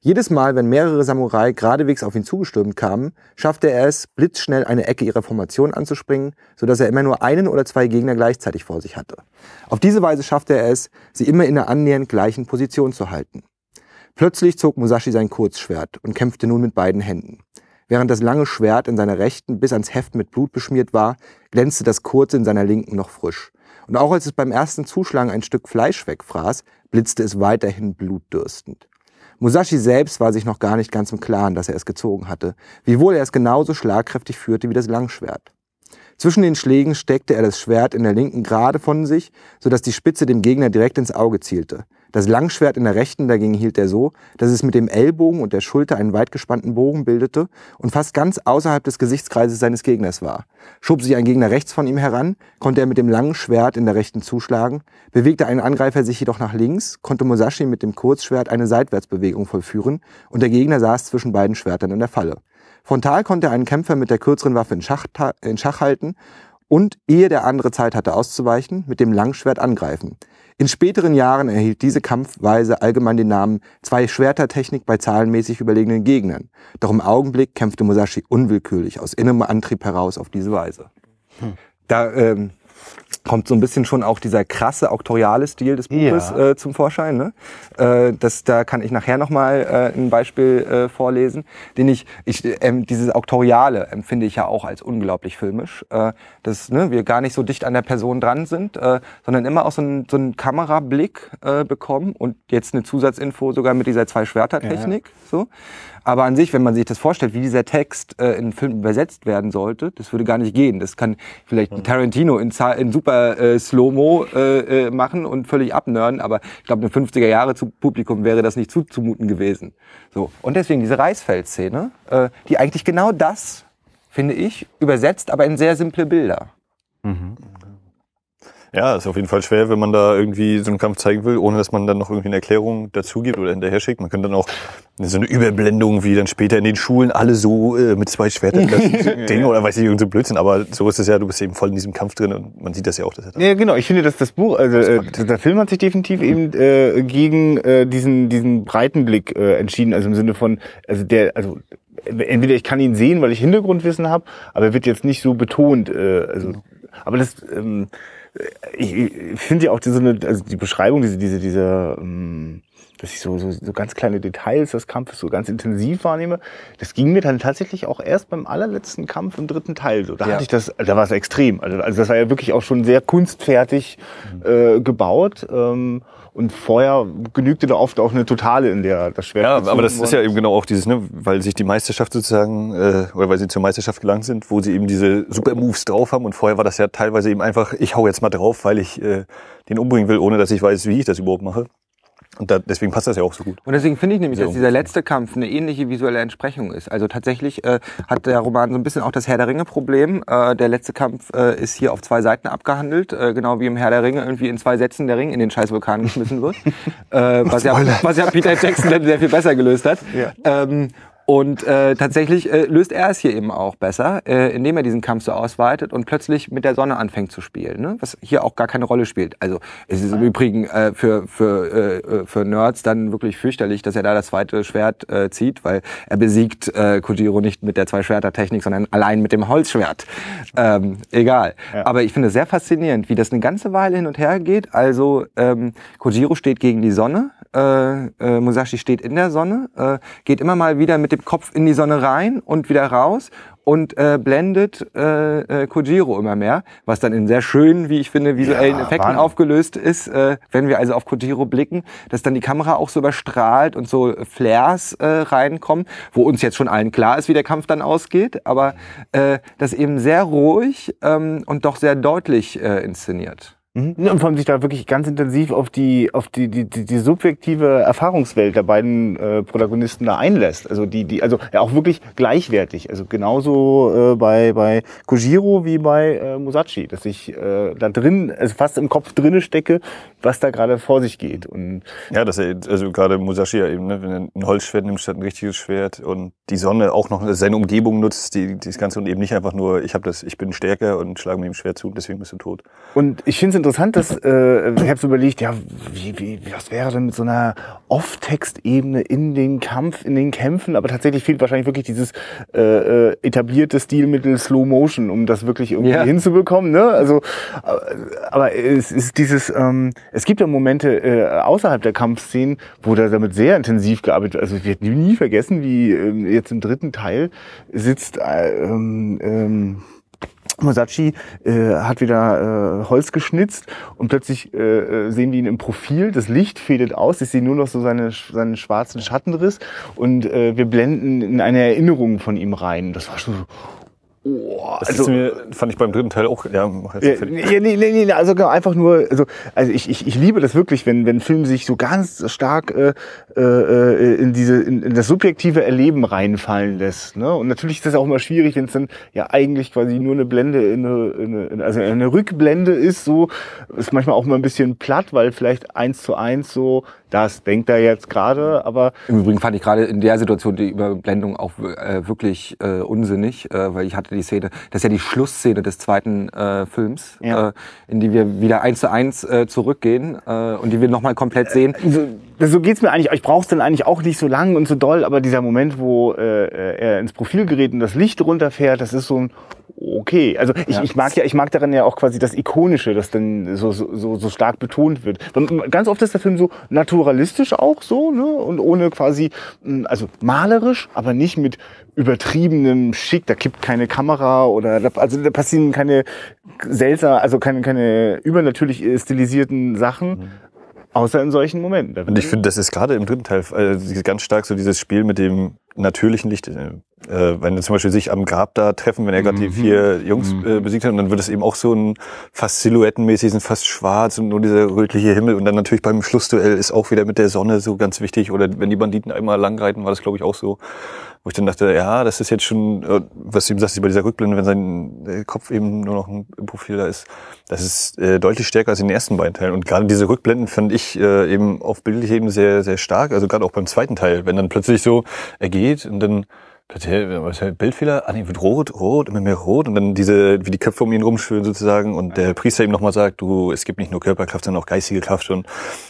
Jedes Mal, wenn mehrere Samurai geradewegs auf ihn zugestürmt kamen, schaffte er es, blitzschnell eine Ecke ihrer Formation anzuspringen, sodass er immer nur einen oder zwei Gegner gleichzeitig vor sich hatte. Auf diese Weise schaffte er es, sie immer in der annähernd gleichen Position zu halten. Plötzlich zog Musashi sein Kurzschwert und kämpfte nun mit beiden Händen. Während das lange Schwert in seiner rechten bis ans Heft mit Blut beschmiert war, glänzte das kurze in seiner linken noch frisch. Und auch als es beim ersten Zuschlagen ein Stück Fleisch wegfraß, blitzte es weiterhin blutdürstend. Musashi selbst war sich noch gar nicht ganz im Klaren, dass er es gezogen hatte, wiewohl er es genauso schlagkräftig führte wie das Langschwert. Zwischen den Schlägen steckte er das Schwert in der linken gerade von sich, sodass die Spitze dem Gegner direkt ins Auge zielte. Das Langschwert in der rechten dagegen hielt er so, dass es mit dem Ellbogen und der Schulter einen weit gespannten Bogen bildete und fast ganz außerhalb des Gesichtskreises seines Gegners war. Schob sich ein Gegner rechts von ihm heran, konnte er mit dem langen Schwert in der rechten zuschlagen, bewegte ein Angreifer sich jedoch nach links, konnte Musashi mit dem Kurzschwert eine Seitwärtsbewegung vollführen und der Gegner saß zwischen beiden Schwertern in der Falle. Frontal konnte er einen Kämpfer mit der kürzeren Waffe in Schach, in Schach halten und, ehe der andere Zeit hatte auszuweichen, mit dem Langschwert angreifen. In späteren Jahren erhielt diese Kampfweise allgemein den Namen Zwei-Schwerter-Technik bei zahlenmäßig überlegenen Gegnern. Doch im Augenblick kämpfte Musashi unwillkürlich aus innerem Antrieb heraus auf diese Weise. Da ähm, kommt so ein bisschen schon auch dieser krasse auktoriale Stil des Buches Ja. äh, zum Vorschein. Ne? Äh, das, da kann ich nachher nochmal äh, ein Beispiel äh, vorlesen, den ich, ich ähm, dieses auktoriale empfinde ich ja auch als unglaublich filmisch, äh, dass ne, wir gar nicht so dicht an der Person dran sind, äh, sondern immer auch so einen so einen Kamerablick äh, bekommen und jetzt eine Zusatzinfo sogar mit dieser Zwei-Schwerter-Technik. So. Aber an sich, wenn man sich das vorstellt, wie dieser Text äh, in Film übersetzt werden sollte, das würde gar nicht gehen. Das kann vielleicht ein Tarantino in, in super äh, Slow-Mo äh, äh, machen und völlig abnörden, aber ich glaube, einem 50er Jahre zu Publikum wäre das nicht zuzumuten gewesen. So und deswegen diese Reisfeld-Szene, äh, die eigentlich genau das, finde ich, übersetzt, aber in sehr simple Bilder. Ja, ist auf jeden Fall schwer, wenn man da irgendwie so einen Kampf zeigen will, ohne dass man dann noch irgendwie eine Erklärung dazu gibt oder hinterher schickt. Man könnte dann auch so eine Überblendung, wie dann später in den Schulen alle so äh, mit zwei Schwertern das Ding oder weiß ich, irgend so Blödsinn. Aber so ist es ja, du bist eben voll in diesem Kampf drin und man sieht das ja auch. Dass er Ja, genau. Ich finde, dass das Buch, also äh, der Film hat sich definitiv eben äh, gegen äh, diesen diesen Breitenblick äh, entschieden, also im Sinne von, also der, also entweder ich kann ihn sehen, weil ich Hintergrundwissen habe, aber er wird jetzt nicht so betont. Äh, also, aber das, ähm, ich, finde ja auch diese, also die Beschreibung, diese, diese, diese, ähm, dass ich so, so, so ganz kleine Details des Kampfes so ganz intensiv wahrnehme. Das ging mir dann tatsächlich auch erst beim allerletzten Kampf im dritten Teil so. Da Ja. hatte ich das, da war es extrem. Also, also das war ja wirklich auch schon sehr kunstfertig äh, gebaut. Ähm, und vorher genügte da oft auch eine Totale, in der das Schwert. Ja, aber das ist ja eben genau auch dieses, ne, weil sich die Meisterschaft sozusagen, äh, oder weil sie zur Meisterschaft gelangt sind, wo sie eben diese super Moves drauf haben und vorher war das ja teilweise eben einfach, ich hau jetzt mal drauf, weil ich äh, den umbringen will, ohne dass ich weiß, wie ich das überhaupt mache. Und da, deswegen passt das ja auch so gut. Und deswegen finde ich nämlich, dass dieser letzte Kampf eine ähnliche visuelle Entsprechung ist. Also tatsächlich äh, hat der Roman so ein bisschen auch das Herr der Ringe-Problem. Äh, der letzte Kampf äh, ist hier auf zwei Seiten abgehandelt, äh, genau wie im Herr der Ringe irgendwie in zwei Sätzen der Ring in den scheiß Vulkan geschmissen wird. äh, was, ja, was ja Peter Jackson dann sehr viel besser gelöst hat. Ähm, und äh, tatsächlich äh, löst er es hier eben auch besser, äh, indem er diesen Kampf so ausweitet und plötzlich mit der Sonne anfängt zu spielen, ne? was hier auch gar keine Rolle spielt. Also es ist im Übrigen äh, für, für, äh, äh, für Nerds dann wirklich fürchterlich, dass er da das zweite Schwert äh, zieht, weil er besiegt äh, Kojiro nicht mit der Zwei-Schwerter-Technik, sondern allein mit dem Holzschwert. Ähm, egal. Aber ich finde es sehr faszinierend, wie das eine ganze Weile hin und her geht. Also ähm, Kojiro steht gegen die Sonne, äh, äh, Musashi steht in der Sonne, äh, geht immer mal wieder mit dem Kopf in die Sonne rein und wieder raus und äh, blendet äh, äh, Kojiro immer mehr, was dann in sehr schönen, wie ich finde, visuellen Ja, Effekten Wahnsinn. aufgelöst ist, äh, wenn wir also auf Kojiro blicken, dass dann die Kamera auch so überstrahlt und so Flares äh, reinkommen, wo uns jetzt schon allen klar ist, wie der Kampf dann ausgeht, aber äh, das eben sehr ruhig ähm, und doch sehr deutlich äh, inszeniert. Mhm. Und vor allem sich da wirklich ganz intensiv auf die, auf die, die, die, die subjektive Erfahrungswelt der beiden äh, Protagonisten da einlässt. Also die, die, also ja auch wirklich gleichwertig. Also genauso äh, bei, bei Kojiro wie bei äh, Musashi, dass ich äh, da drin, also fast im Kopf drinne stecke, was da gerade vor sich geht. Und Ja, dass er, also gerade Musashi ja eben, ne, wenn er ein Holzschwert nimmt statt ein richtiges Schwert und die Sonne auch noch seine Umgebung nutzt, die, das Ganze und eben nicht einfach nur, ich habe das, ich bin stärker und schlage mit dem Schwert zu, deswegen bist du tot. Und ich finde es interessant, dass äh, ich habe so überlegt, ja, wie, wie, was wäre denn mit so einer Off-Text-Ebene in den Kampf, in den Kämpfen? Aber tatsächlich fehlt wahrscheinlich wirklich dieses äh, äh, etablierte Stilmittel Slow Motion, um das wirklich irgendwie Ja. hinzubekommen. Ne? Also, äh, aber es ist dieses, ähm, es gibt ja Momente äh, außerhalb der Kampfszenen, wo da damit sehr intensiv gearbeitet wird. Also ich werde nie vergessen, wie ähm, jetzt im dritten Teil sitzt äh, ähm, ähm, Musashi äh, hat wieder äh, Holz geschnitzt und plötzlich äh, äh, sehen wir ihn im Profil. Das Licht fädet aus. Ich sehe nur noch so seine, seinen schwarzen Schattenriss und äh, wir blenden in eine Erinnerung von ihm rein. Das war schon so. Oh, Das also, mir, fand ich beim dritten Teil auch, ja, mach jetzt ja, ja, nee, nee, nee, also genau, einfach nur, also, also ich, ich, ich liebe das wirklich, wenn, wenn Filme sich so ganz stark äh, äh, in diese in, in das subjektive Erleben reinfallen lässt. Ne? Und natürlich ist das auch immer schwierig, wenn es dann ja eigentlich quasi nur eine Blende, in eine, in eine, in- also eine Rückblende ist. So ist manchmal auch immer ein bisschen platt, weil vielleicht eins zu eins so, das denkt er jetzt gerade, aber Im Übrigen fand ich gerade in der Situation die Überblendung auch äh, wirklich äh, unsinnig, äh, weil ich hatte die Szene, das ist ja die Schlussszene des zweiten äh, Films, Ja. äh, in die wir wieder eins zu eins äh, zurückgehen und die wir nochmal komplett sehen. so, so geht's mir eigentlich. Ich brauch's dann eigentlich auch nicht so lang und so doll, aber dieser Moment, wo er ins Profil gerät und das Licht runterfährt, das ist so ein okay. Also ich, ich mag ja, ich mag daran ja auch quasi das Ikonische, das dann so, so, so, stark betont wird. Ganz oft ist der Film so naturalistisch auch so, ne? Und ohne quasi, mh, also malerisch, aber nicht mit übertriebenem Schick. Da kippt keine Kamera oder da, also da passieren keine seltsam, also keine, keine übernatürlich stilisierten Sachen. Außer in solchen Momenten. Und ich finde, das ist gerade im dritten Teil äh, ganz stark so dieses Spiel mit dem natürlichen Licht. Äh, äh, wenn er zum Beispiel sich am Grab da treffen, wenn er gerade die vier Jungs äh, besiegt hat, und dann wird es eben auch so ein fast silhouettenmäßig, sind fast schwarz und nur dieser rötliche Himmel. Und dann natürlich beim Schlussduell ist auch wieder mit der Sonne so ganz wichtig. Oder wenn die Banditen einmal langreiten, war das glaube ich auch so. Wo ich dann dachte, ja, das ist jetzt schon, äh, was du eben sagst, bei dieser Rückblende, wenn sein äh, Kopf eben nur noch ein Profil da ist, das ist äh, deutlich stärker als in den ersten beiden Teilen. Und gerade diese Rückblenden fand ich äh, eben auf bildlich eben sehr, sehr stark. Also gerade auch beim zweiten Teil, wenn dann plötzlich so er geht und dann was ist der Bildfehler? Ah nee, wird rot, rot, immer mehr rot und dann diese, wie die Köpfe um ihn rumschwören sozusagen und der Priester ihm nochmal sagt, du, es gibt nicht nur Körperkraft, sondern auch geistige Kraft und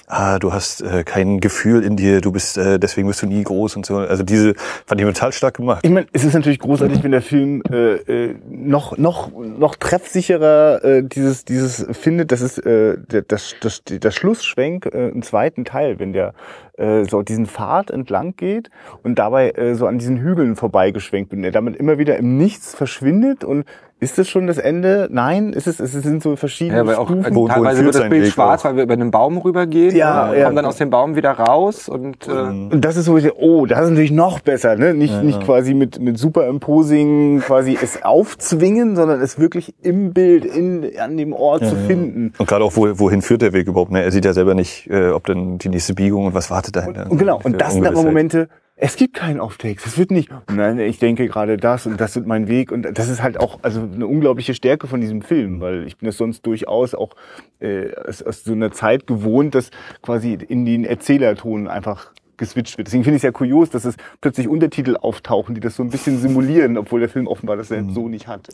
ah, du hast äh, kein Gefühl in dir, du bist, äh, deswegen wirst du nie groß und so. Also diese fand ich total stark gemacht. Ich meine, es ist natürlich großartig, wenn der Film äh, äh, noch noch noch treffsicherer äh, dieses dieses findet. Das ist äh, der, das, das der Schlussschwenk äh, im zweiten Teil, wenn der äh, so diesen Pfad entlang geht und dabei äh, so an diesen Hügeln vorbeigeschwenkt wird und er damit immer wieder im Nichts verschwindet und ist das schon das Ende? Nein, ist es, es sind so verschiedene Ja, weil auch Stufen. also Wo- wohin teilweise wird das Bild Weg schwarz, auch? weil wir über einen Baum rübergehen. Ja, und ja. kommen dann aus dem Baum wieder raus und äh, Und das ist so, oh, das ist natürlich noch besser, ne? Nicht, nicht quasi mit, mit Superimposing quasi es aufzwingen, sondern es wirklich im Bild, in, an dem Ort zu finden. Und gerade auch, wo, wohin führt der Weg überhaupt? Ne? Er sieht ja selber nicht, äh, ob dann die nächste Biegung und was wartet dahinter. Und genau, und das sind aber. Momente, es gibt keinen Off-Takes. Es wird nicht, nein, ich denke gerade das und das wird mein Weg. Und das ist halt auch also eine unglaubliche Stärke von diesem Film, weil ich bin es sonst durchaus auch äh, aus, aus so einer Zeit gewohnt, dass quasi in den Erzählerton einfach geswitcht wird. Deswegen finde ich es ja kurios, dass es plötzlich Untertitel auftauchen, die das so ein bisschen simulieren, obwohl der Film offenbar das selbst so nicht hat.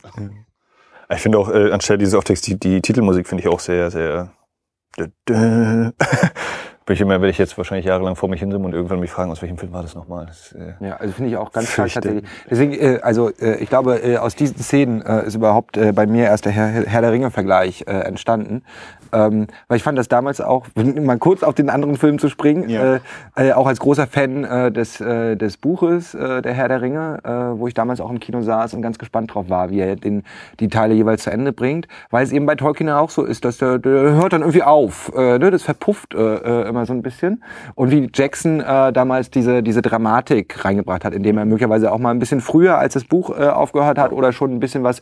Ich finde auch, äh, anstelle dieses Auftext, die, die Titelmusik finde ich auch sehr, sehr. Ich immer, werde ich jetzt wahrscheinlich jahrelang vor mich hinsummen und irgendwann mich fragen, aus welchem Film war das nochmal? Das, äh, Ja, also finde ich auch ganz stark tatsächlich. Deswegen, äh, also äh, ich glaube, äh, aus diesen Szenen äh, ist überhaupt äh, bei mir erst der Herr, Herr der Ringe-Vergleich äh, entstanden. Ähm, weil ich fand das damals auch, wenn, mal kurz auf den anderen Film zu springen, Ja. äh, äh, auch als großer Fan äh, des, äh, des Buches äh, Der Herr der Ringe, äh, wo ich damals auch im Kino saß und ganz gespannt drauf war, wie er den, die Teile jeweils zu Ende bringt. Weil es eben bei Tolkien ja auch so ist, dass der, der hört dann irgendwie auf. Ne? Das verpufft immer so ein bisschen. Und wie Jackson damals diese, diese Dramatik reingebracht hat, indem er möglicherweise auch mal ein bisschen früher als das Buch aufgehört hat oder schon ein bisschen was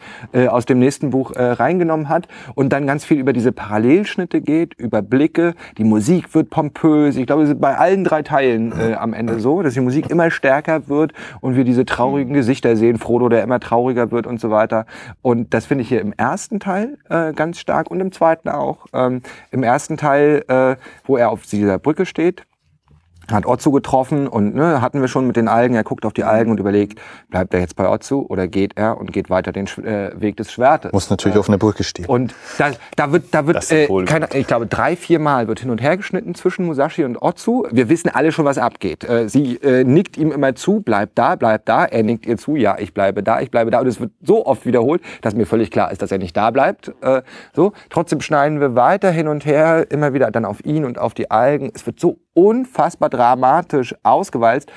aus dem nächsten Buch reingenommen hat und dann ganz viel über diese Parallelschnitte geht, über die Musik wird pompös. Ich glaube, es ist bei allen drei Teilen äh, am Ende so, dass die Musik immer stärker wird und wir diese traurigen Gesichter sehen, Frodo, der immer trauriger wird und so weiter. Und das finde ich hier im ersten Teil äh, ganz stark und im zweiten auch. Ähm, Im ersten Teil, äh, wo er auf dieser Brücke steht, hat Otzu getroffen und ne, hatten wir schon mit den Algen. Er guckt auf die Algen und überlegt, bleibt er jetzt bei Otzu oder geht er und geht weiter den Sch äh, Weg des Schwertes. muss natürlich auf einer Brücke stehen. Und da, da wird, da wird, äh, keine, ich glaube, drei, vier Mal wird hin und her geschnitten zwischen Musashi und Otsu. Wir wissen alle schon, was abgeht. Äh, sie äh, nickt ihm immer zu, bleib da, bleib da. Er nickt ihr zu, ja, ich bleibe da, ich bleibe da. Und es wird so oft wiederholt, dass mir völlig klar ist, dass er nicht da bleibt. Äh, so, trotzdem schneiden wir weiter hin und her, immer wieder dann auf ihn und auf die Algen. Es wird so unfassbar dramatisch ausgewalzt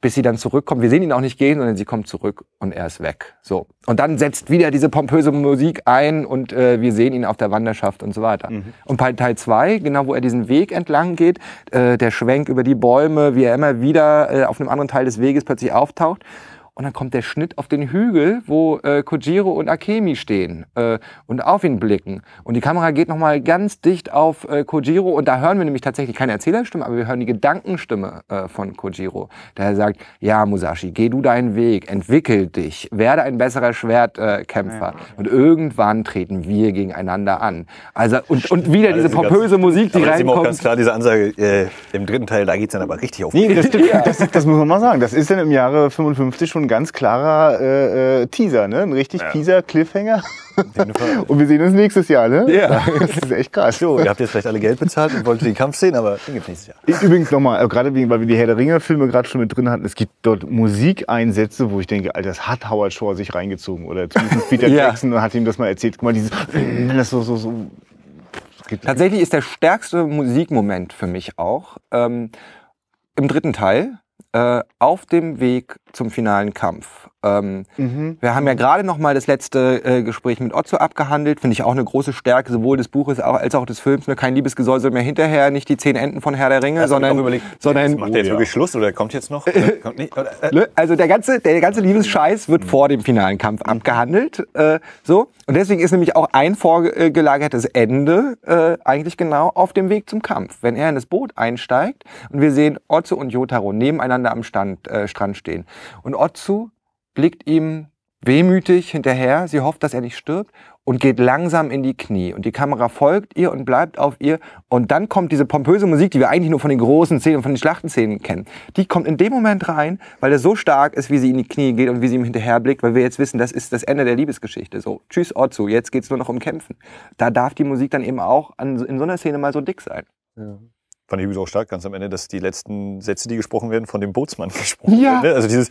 bis sie dann zurückkommt. Wir sehen ihn auch nicht gehen, sondern sie kommt zurück und er ist weg. So. Und dann setzt wieder diese pompöse Musik ein und äh, wir sehen ihn auf der Wanderschaft und so weiter. Und bei Teil zwei, genau wo er diesen Weg entlang geht, äh, der Schwenk über die Bäume, wie er immer wieder äh, auf einem anderen Teil des Weges plötzlich auftaucht. Und dann kommt der Schnitt auf den Hügel, wo äh, Kojiro und Akemi stehen äh, und auf ihn blicken. Und die Kamera geht nochmal ganz dicht auf äh, Kojiro und da hören wir nämlich tatsächlich keine Erzählerstimme, aber wir hören die Gedankenstimme äh, von Kojiro. Der sagt, ja Musashi, geh du deinen Weg, entwickel dich, werde ein besserer Schwertkämpfer. Äh, Kämpfer. Und irgendwann treten wir gegeneinander an. Also und, und wieder diese pompöse Musik, die aber das ist ganz reinkommt. klar diese Ansage, äh, im dritten Teil, da geht's dann aber richtig auf. Nee, das ja. Das, das muss man mal sagen. Das ist dann im Jahre 55 schon ein ganz klarer äh, äh, Teaser, ne? Ein richtig fieser Cliffhanger. Und wir sehen uns nächstes Jahr, ne? Ja. Das ist echt krass. So, ihr habt jetzt vielleicht alle Geld bezahlt und wolltet den Kampf sehen, aber den gibt's nächstes Jahr. Übrigens nochmal, äh, gerade wegen, weil wir die Herr der Ringe-Filme gerade schon mit drin hatten, es gibt dort Musikeinsätze, wo ich denke, Alter, das hat Howard Shore sich reingezogen. Oder zumindest Peter Ja. Jackson hat ihm das mal erzählt. Guck mal, dieses, das so, so, so. Tatsächlich ist der stärkste Musikmoment für mich auch ähm, im dritten Teil äh, auf dem Weg zum finalen Kampf, Ähm, Mhm. wir haben ja gerade noch mal das letzte äh, Gespräch mit Otto abgehandelt. Finde ich auch eine große Stärke sowohl des Buches als auch des Films. Ne? Kein Liebesgesäusel mehr hinterher, nicht die zehn Enden von Herr der Ringe, ich sondern, überlegt, sondern macht der jetzt ja. wirklich Schluss oder kommt jetzt noch? Oder kommt nicht? Oder, äh, Ne? Also der ganze, der ganze Liebesscheiß wird vor dem finalen Kampf abgehandelt. Äh, so. Und deswegen ist nämlich auch ein vorgelagertes Ende äh, eigentlich genau auf dem Weg zum Kampf. Wenn er in das Boot einsteigt und wir sehen Otzu und Jotaro nebeneinander am Stand, äh, Strand stehen. Und Otzu blickt ihm wehmütig hinterher, sie hofft, dass er nicht stirbt und geht langsam in die Knie. Und die Kamera folgt ihr und bleibt auf ihr. Und dann kommt diese pompöse Musik, die wir eigentlich nur von den großen Szenen, von den Schlachtenszenen kennen. Die kommt in dem Moment rein, weil er so stark ist, wie sie in die Knie geht und wie sie ihm hinterherblickt, weil wir jetzt wissen, das ist das Ende der Liebesgeschichte. So, tschüss Otzu, jetzt geht's nur noch um Kämpfen. Da darf die Musik dann eben auch an, in so einer Szene mal so dick sein. Fand ich übrigens auch stark ganz am Ende, dass die letzten Sätze, die gesprochen werden, von dem Bootsmann gesprochen Ja. werden. ne? Also dieses,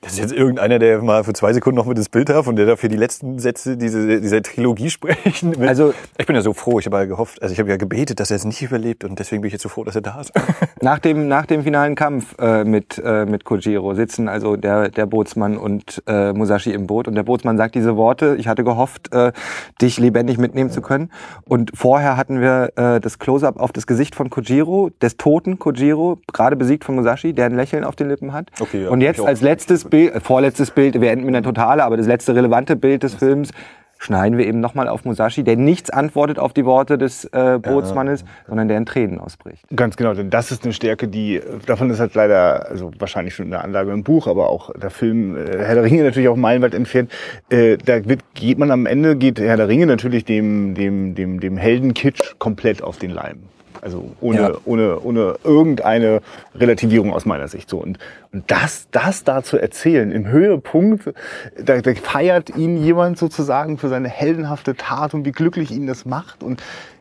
das ist jetzt irgendeiner, der mal für zwei Sekunden noch mit ins Bild darf und der dafür die letzten Sätze diese, dieser Trilogie sprechen. Mit. Also ich bin ja so froh, ich habe ja gehofft, also ich habe ja gebetet, dass er es nicht überlebt und deswegen bin ich jetzt so froh, dass er da ist. Nach dem, nach dem finalen Kampf äh, mit, äh, mit Kojiro sitzen also der, der Bootsmann und äh, Musashi im Boot und der Bootsmann sagt diese Worte, ich hatte gehofft, äh, dich lebendig mitnehmen zu können. Und vorher hatten wir äh, das Close-up auf das Gesicht von Kojiro, des toten Kojiro, gerade besiegt von Musashi, der ein Lächeln auf den Lippen hat. Okay, ja, und jetzt als letztes Bild, äh, vorletztes Bild, wir enden mit einer Totale, aber das letzte relevante Bild des Films, schneiden wir eben nochmal auf Musashi, der nichts antwortet auf die Worte des äh, Bootsmannes, sondern der in Tränen ausbricht. Ganz genau, denn das ist eine Stärke, die, davon ist halt leider, also wahrscheinlich schon eine Anlage im Buch, aber auch der Film äh, Herr der Ringe natürlich auch meilenweit entfernt. Äh, da wird, geht man am Ende, geht Herr der Ringe natürlich dem, dem, dem, dem Heldenkitsch komplett auf den Leim. Also ohne, Ja. ohne, ohne irgendeine Relativierung aus meiner Sicht. So. Und, und das, das da zu erzählen, im Höhepunkt, da, da feiert ihn jemand sozusagen für seine heldenhafte Tat und wie glücklich ihn das macht. Und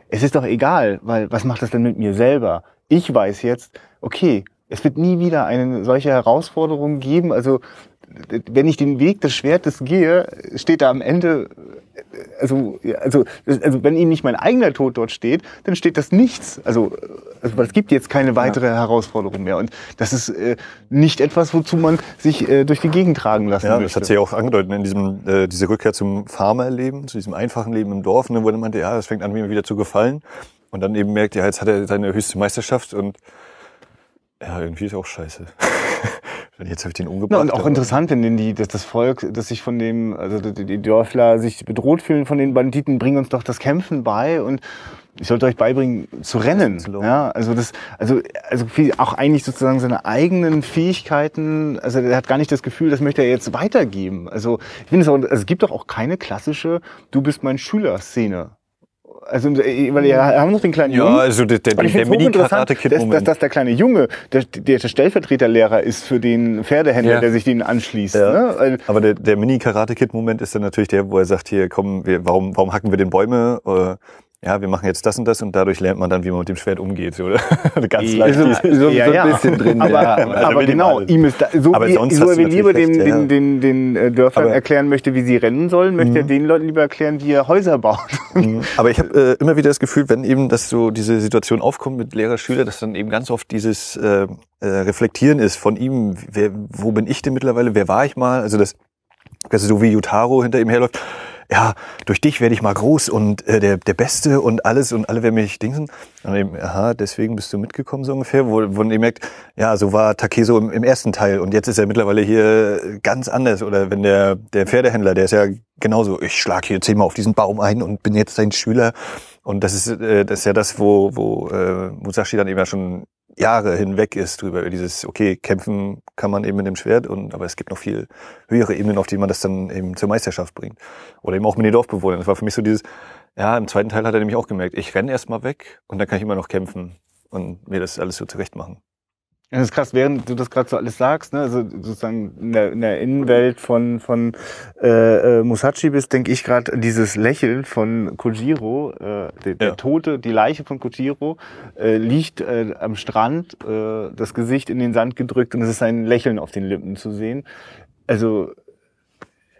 es ist doch egal, weil was macht das denn mit mir selber? Ich weiß jetzt, okay, es wird nie wieder eine solche Herausforderung geben. Also wenn ich den Weg des Schwertes gehe, steht da am Ende, also, ja, also, also wenn ihm nicht mein eigener Tod dort steht, dann steht das nichts. Also, also es gibt jetzt keine weitere Herausforderung mehr. Und das ist äh, nicht etwas, wozu man sich äh, durch die Gegend tragen lassen Ja, das möchte. hat sie ja auch angedeutet in diesem, äh, diese Rückkehr zum Farmerleben, zu diesem einfachen Leben im Dorf, ne, wo er meinte, ja, das fängt an, mir wieder zu gefallen. Und dann eben merkt, ja, jetzt hat er seine höchste Meisterschaft und ja, irgendwie ist auch scheiße. Jetzt habe ich den Ja, umgebracht. und auch interessant, wenn die, dass das Volk, dass sich von dem, also die, Dörfler sich bedroht fühlen von den Banditen, bringen uns doch das Kämpfen bei und ich sollte euch beibringen zu rennen. Ja, also das, also, also auch eigentlich sozusagen seine eigenen Fähigkeiten, also er hat gar nicht das Gefühl, das möchte er jetzt weitergeben. Also ich finde es auch, also es gibt doch auch keine klassische Du bist mein Schüler-Szene. Also, äh, weil wir haben noch den kleinen ja, Jungen. also der, der, der hochinteressant, dass, dass, dass der kleine Junge, der, der Stellvertreterlehrer ist für den Pferdehändler, Ja. der sich denen anschließt. Ja. Ne? Aber der, der Mini-Karate-Kid-Moment ist dann natürlich der, wo er sagt, hier, komm, wir, warum, warum hacken wir den Bäume? Äh, ja, wir machen jetzt das und das und dadurch lernt man dann, wie man mit dem Schwert umgeht. Oder? Ganz leicht. so- so- so ein bisschen drin, Aber, ja. aber, Also die genau, ihm ist da, so Aber wie, sonst so wie lieber den, recht, ja. den, den, den äh, Dörfern Aber- Mhm. erklären möchte, wie sie rennen sollen, möchte er den Leuten lieber erklären, wie er Häuser baut. Mhm. Aber ich habe äh, immer wieder das Gefühl, wenn eben das so diese Situation aufkommt mit Lehrer-Schüler, dass dann eben ganz oft dieses äh, äh, Reflektieren ist von ihm, wer, wo bin ich denn mittlerweile, wer war ich mal? Also das, also so wie Yutaro hinter ihm herläuft, ja, durch dich werde ich mal groß und äh, der, der Beste und alles und alle werden mich dingsen. Und eben, aha, deswegen bist du mitgekommen so ungefähr, wo, wo eben merkt, ja, so war Takeso im, im ersten Teil und jetzt ist er mittlerweile hier ganz anders. Oder wenn der, der Pferdehändler, der ist ja genauso, ich schlag hier zehnmal auf diesen Baum ein und bin jetzt dein Schüler. Und das ist, äh, das ist ja das, wo, wo äh, Musashi dann eben ja schon Jahre hinweg ist drüber, über dieses, okay, kämpfen kann man eben mit dem Schwert, und aber es gibt noch viel höhere Ebenen, auf denen man das dann eben zur Meisterschaft bringt. Oder eben auch mit den Dorfbewohnern. Das war für mich so dieses, ja, im zweiten Teil hat er nämlich auch gemerkt, ich renne erst mal weg und dann kann ich immer noch kämpfen und mir das alles so zurecht machen. Das ist krass, während du das gerade so alles sagst, ne, also sozusagen in der, in der Innenwelt von, von äh, äh, Musashi bist, denke ich gerade dieses Lächeln von Kojiro, äh, der, der Ja. Tote, die Leiche von Kojiro, äh, liegt äh, am Strand, äh, das Gesicht in den Sand gedrückt und es ist ein Lächeln auf den Lippen zu sehen. Also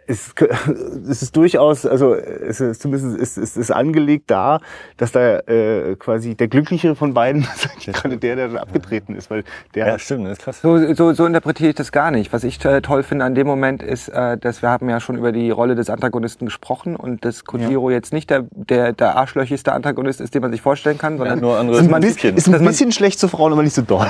es, es ist durchaus, also es ist zumindest es, es ist angelegt da, dass da äh, quasi der glücklichere von beiden ist gerade der, der dann abgetreten ist, weil der Ja, stimmt, das ist krass. So, so, so interpretiere ich das gar nicht. Was ich äh, toll finde an dem Moment ist, äh, dass wir haben ja schon über die Rolle des Antagonisten gesprochen und dass Kojiro jetzt nicht der, der, der arschlöchigste Antagonist ist, den man sich vorstellen kann, sondern nur andere ist ein, bisschen, ist ein bisschen schlecht zu Frauen, aber nicht so doll.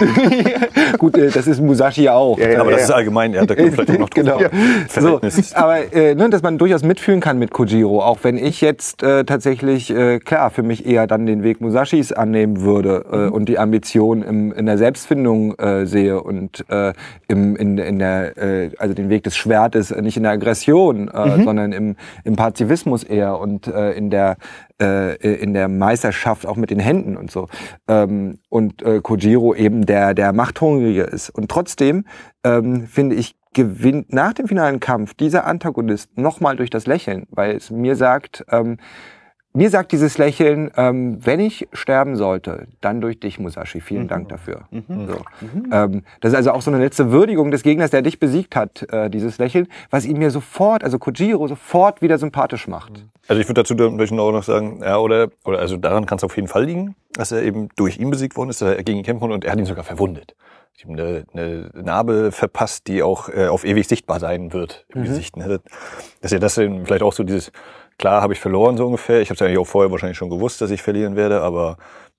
gut, äh, das ist Musashi ja auch. Ja, ja, Aber das ja. ist allgemein, ja, da kommt vielleicht auch noch drauf. genau. Ja. So, Verhältnis. Aber äh, ne, dass man durchaus mitfühlen kann mit Kojiro, auch wenn ich jetzt äh, tatsächlich äh, klar für mich eher dann den Weg Musashis annehmen würde äh, Mhm. und die Ambition im, in der Selbstfindung äh, sehe und äh, im, in, in der äh, also den Weg des Schwertes äh, nicht in der Aggression, äh, Mhm. sondern im, im Pazifismus eher und äh, in der äh, in der Meisterschaft auch mit den Händen und so. Ähm, und äh, Kojiro eben der, der Machthungrige ist. Und trotzdem ähm, finde ich, gewinnt nach dem finalen Kampf dieser Antagonist nochmal durch das Lächeln, weil es mir sagt, ähm, mir sagt dieses Lächeln, ähm, wenn ich sterben sollte, dann durch dich, Musashi. Vielen Dank dafür. So. Ähm, das ist also auch so eine letzte Würdigung des Gegners, der dich besiegt hat, äh, dieses Lächeln, was ihn mir sofort, also Kojiro, sofort wieder sympathisch macht. Also ich würde dazu natürlich auch noch sagen, ja, oder, oder also daran kann es auf jeden Fall liegen, dass er eben durch ihn besiegt worden ist, dass er gegen ihn kämpfen konnte und er hat ihn sogar verwundet. Ich habe eine, eine Narbe verpasst, die auch äh, auf ewig sichtbar sein wird im Gesicht. Ne? Das- Dass er das eben vielleicht auch so dieses, klar habe ich verloren so ungefähr. Ich habe es eigentlich auch vorher wahrscheinlich schon gewusst, dass ich verlieren werde, aber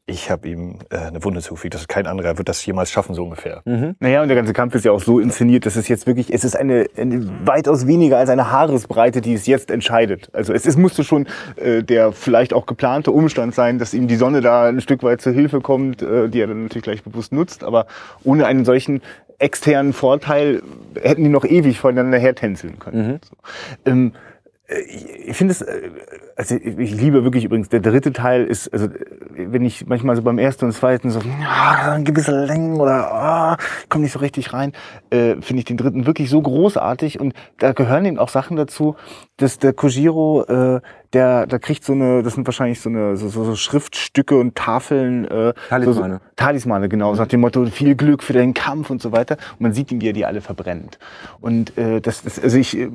ich habe ihm äh, eine Wunde zugefügt. Das ist kein anderer wird das jemals schaffen, so ungefähr. Naja, und der ganze Kampf ist ja auch so inszeniert, dass es jetzt wirklich, es ist eine, eine weitaus weniger als eine Haaresbreite, die es jetzt entscheidet. Also es, es musste schon äh, der vielleicht auch geplante Umstand sein, dass ihm die Sonne da ein Stück weit zur Hilfe kommt, äh, die er dann natürlich gleich bewusst nutzt, aber ohne einen solchen externen Vorteil hätten die noch ewig voneinander hertänzeln können. So. Ähm, äh, ich ich finde es, äh, also ich liebe wirklich übrigens, der dritte Teil ist, also wenn ich manchmal so beim ersten und zweiten so, ja, gewisse Längen oder ah, ich komme nicht so richtig rein, äh, finde ich den dritten wirklich so großartig und da gehören eben auch Sachen dazu, dass der Kojiro, äh, der, der kriegt so eine, das sind wahrscheinlich so eine so, so, so Schriftstücke und Tafeln, äh, Talismane. So, so, Talismane, genau, so nach dem Motto, viel Glück für deinen Kampf und so weiter. Und man sieht ihn, wie er die alle verbrennt. Und äh, das, das also ich, äh,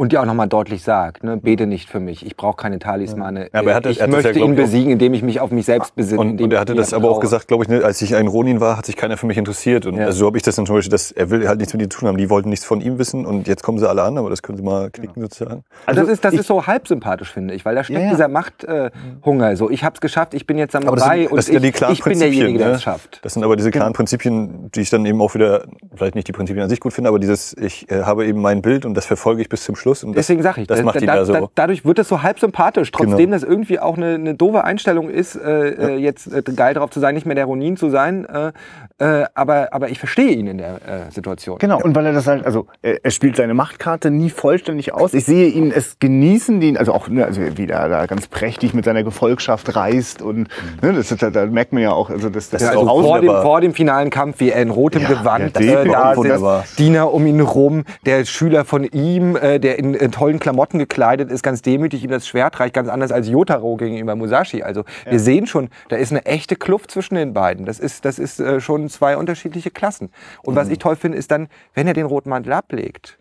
Und die auch nochmal deutlich sagt, ne, bete nicht für mich, ich brauche keine Talismane. Ja, aber er hatte- ich er hat möchte ja, ihn besiegen, indem ich mich auf mich selbst besinne. Und, und er hatte das aber auch gesagt, glaube ich, ne, als ich ein Ronin war, hat sich keiner für mich interessiert. Und Ja. also so habe ich das dann zum Beispiel, dass er will halt nichts mit ihnen zu tun haben. Die wollten nichts von ihm wissen und jetzt kommen sie alle an, aber das können sie mal knicken sozusagen. Also das ist, das ich- ist so halb sympathisch, finde ich, weil da steckt Ja, dieser Machthunger. Äh, Hunger. so, ich hab's geschafft, ich bin jetzt Samurai sind, und ich, ich bin derjenige, der ne? es schafft. Das sind aber diese klaren Prinzipien, die ich dann eben auch wieder, vielleicht nicht die Prinzipien an sich gut finde, aber dieses, ich äh, habe eben mein Bild und das verfolge ich bis zum Schluss. Und das, Deswegen sage ich, das da- macht da, ihn da, ja so. da, dadurch wird es so halb sympathisch, trotzdem Genau. das irgendwie auch eine, eine doofe Einstellung ist, äh, äh, jetzt äh, geil drauf zu sein, nicht mehr der Ronin zu sein. Äh, äh, aber, aber ich verstehe ihn in der äh, Situation. Genau, und weil er das halt, also er, er spielt seine Machtkarte nie vollständig aus. Ich sehe ihn es genießen, den, also auch, ne, also wie er da ganz prächtig mit seiner Gefolgschaft reist und ne, das da, da merkt man ja auch, also das, das Ja, ist Also vor, dem, vor dem finalen Kampf, wie er in rotem Ja, Gewand ja, äh, das da sitzt, Diener um ihn rum, der Schüler von ihm, äh, der in, in tollen Klamotten gekleidet ist, ganz demütig ihm das Schwert reicht, ganz anders als Yotaro gegenüber Musashi. Also wir sehen schon, da ist eine echte Kluft zwischen den beiden. Das ist, das ist äh, schon zwei unterschiedliche Klassen. Und Mhm. was ich toll finde, ist dann, wenn er den roten Mantel ablegt.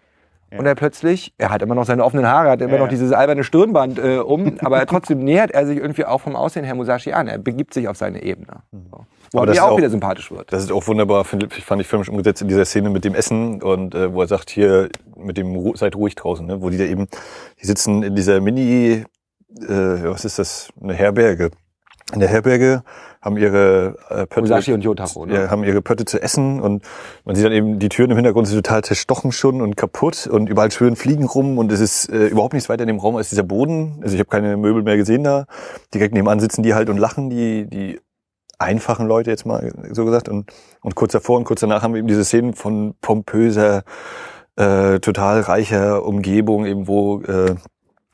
Und er plötzlich, er hat immer noch seine offenen Haare, hat immer Ja, noch ja. dieses alberne Stirnband äh, um, aber trotzdem nähert er sich irgendwie auch vom Aussehen Herr Musashi an. Er begibt sich auf seine Ebene. So. Wo ist auch, auch- wieder sympathisch wird. Das ist auch wunderbar, find, ich fand ich filmisch umgesetzt in dieser Szene mit dem Essen und äh, wo er sagt, hier mit dem Ru seid ruhig draußen, ne? wo die da eben, die sitzen in dieser Mini, äh, was ist das, eine Herberge. In der Herberge haben ihre äh, Pötte, Musashi und Yotaro, ne? ja, haben ihre Pötte zu essen und man sieht dann eben die Türen im Hintergrund sind total zerstochen schon und kaputt und überall schwören Fliegen rum und es ist äh, überhaupt nichts weiter in dem Raum als dieser Boden. Also ich habe keine Möbel mehr gesehen da. Direkt nebenan sitzen die halt und lachen, die die einfachen Leute jetzt mal so gesagt und und kurz davor und kurz danach haben wir eben diese Szenen von pompöser äh, total reicher Umgebung eben wo äh,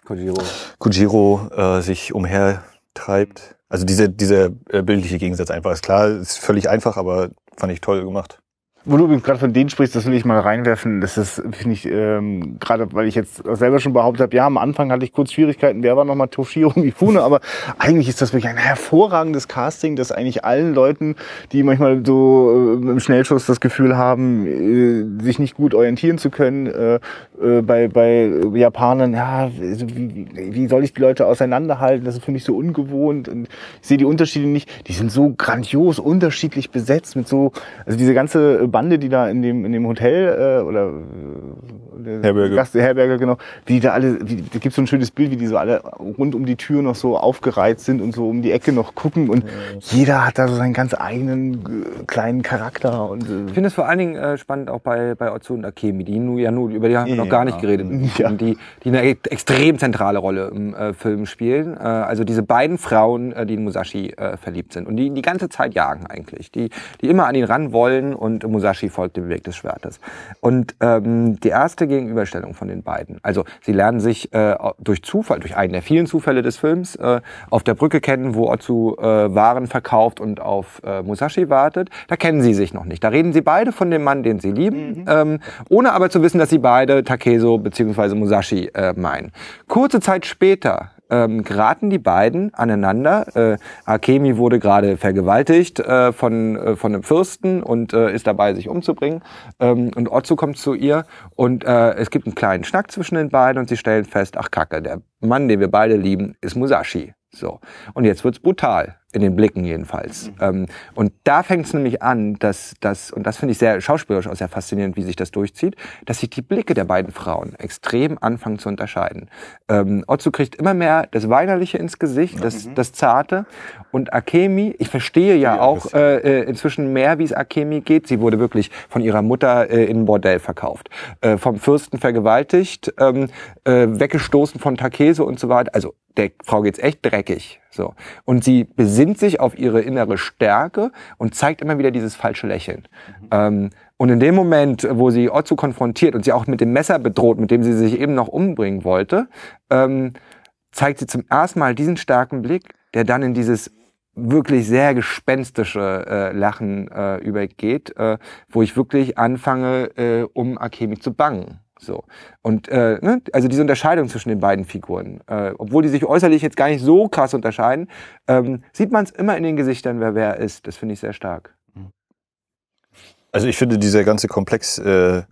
Kojiro. Kujiro äh, sich umhertreibt. Also dieser dieser äh, bildliche Gegensatz einfach ist klar, ist völlig einfach, aber fand ich toll gemacht. Wo du übrigens gerade von denen sprichst, das will ich mal reinwerfen. Das ist, finde ich, ähm, gerade weil ich jetzt selber schon behauptet habe, ja, am Anfang hatte ich kurz Schwierigkeiten, wer war nochmal Toshiro Mifune, aber eigentlich ist das wirklich ein hervorragendes Casting, das eigentlich allen Leuten, die manchmal so äh, im Schnellschuss das Gefühl haben, äh, sich nicht gut orientieren zu können, äh, äh, bei, bei Japanern, ja, wie, wie soll ich die Leute auseinanderhalten? Das ist für mich so ungewohnt und ich sehe die Unterschiede nicht. Die sind so grandios unterschiedlich besetzt mit so, also diese ganze Bande, die da in dem, in dem Hotel äh, oder äh, Herberge. Gast, Herberge, genau, wie die da alle, wie, da gibt so ein schönes Bild, wie die so alle rund um die Tür noch so aufgereiht sind und so um die Ecke noch gucken und jeder hat da so seinen ganz eigenen äh, kleinen Charakter und Ich äh, finde es vor allen Dingen äh, spannend auch bei, bei Otsu und Akemi, die nu, ja nur, über die haben wir noch gar nicht geredet, Ja. die, die eine e- extrem zentrale Rolle im äh, Film spielen. Äh, also diese beiden Frauen, äh, die in Musashi äh, verliebt sind und die ihn die ganze Zeit jagen eigentlich, die, die immer an ihn ran wollen und Musashi folgt dem Weg des Schwertes. Und ähm, die erste Gegenüberstellung von den beiden, also sie lernen sich äh, durch Zufall, durch einen der vielen Zufälle des Films, äh, auf der Brücke kennen, wo Otsu äh, Waren verkauft und auf äh, Musashi wartet. Da kennen sie sich noch nicht. Da reden sie beide von dem Mann, den sie lieben, ähm, ohne aber zu wissen, dass sie beide Takeso bzw. Musashi äh, meinen. Kurze Zeit später ähm, geraten die beiden aneinander. Äh, Akemi wurde gerade vergewaltigt äh, von, äh, von einem Fürsten und äh, ist dabei, sich umzubringen. Ähm, und Otsu kommt zu ihr und äh, es gibt einen kleinen Schnack zwischen den beiden und sie stellen fest, ach Kacke, der Mann, den wir beide lieben, ist Musashi. So. Und jetzt wird's brutal. In den Blicken jedenfalls. Ähm, und da fängt es nämlich an, dass das, und das finde ich sehr schauspielerisch auch sehr faszinierend, wie sich das durchzieht, dass sich die Blicke der beiden Frauen extrem anfangen zu unterscheiden. Ähm, Otsu kriegt immer mehr das Weinerliche ins Gesicht, das, das Zarte. Und Akemi, ich verstehe ja, Ja, auch äh, äh, inzwischen mehr, wie es Akemi geht. Sie wurde wirklich von ihrer Mutter äh, in ein Bordell verkauft, äh, vom Fürsten vergewaltigt, ähm, äh, weggestoßen von Takeso und so weiter. Also der Frau geht's echt dreckig. So. Und sie besinnt sich auf ihre innere Stärke und zeigt immer wieder dieses falsche Lächeln. Ähm, und in dem Moment, wo sie Otsu konfrontiert und sie auch mit dem Messer bedroht, mit dem sie sich eben noch umbringen wollte, ähm, zeigt sie zum ersten Mal diesen starken Blick, der dann in dieses wirklich sehr gespenstische äh, Lachen äh, übergeht, äh, wo ich wirklich anfange, äh, um Akemi zu bangen. So. Und äh, ne, also diese Unterscheidung zwischen den beiden Figuren, äh, obwohl die sich äußerlich jetzt gar nicht so krass unterscheiden, ähm, sieht man es immer in den Gesichtern, wer wer ist. Das finde ich sehr stark. Also ich finde dieser ganze Komplex, äh,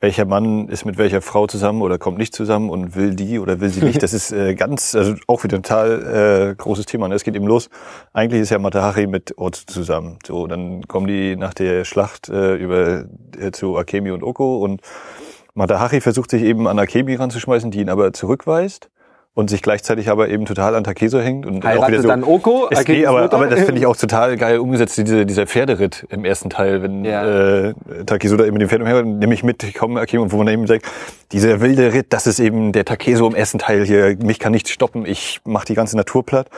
welcher Mann ist mit welcher Frau zusammen oder kommt nicht zusammen und will die oder will sie nicht, das ist äh, ganz, also auch wieder ein total äh, großes Thema. Ne? Es geht eben los. Eigentlich ist ja Matahari mit Otsu zusammen. So, dann kommen die nach der Schlacht äh, über äh, zu Akemi und Oko und Matahari versucht sich eben an Akemi ranzuschmeißen, die ihn aber zurückweist und sich gleichzeitig aber eben total an Takeso hängt und auch wieder Heiratet so dann Oko, es, nee, aber, aber das finde ich auch total geil umgesetzt, diese, dieser Pferderitt im ersten Teil, wenn Ja. äh, Takeso da eben mit dem Pferd umher, nehme ich mit, ich komme Akemi, und wo man eben sagt, dieser wilde Ritt, das ist eben der Takeso im ersten Teil hier, mich kann nichts stoppen, ich mache die ganze Natur platt.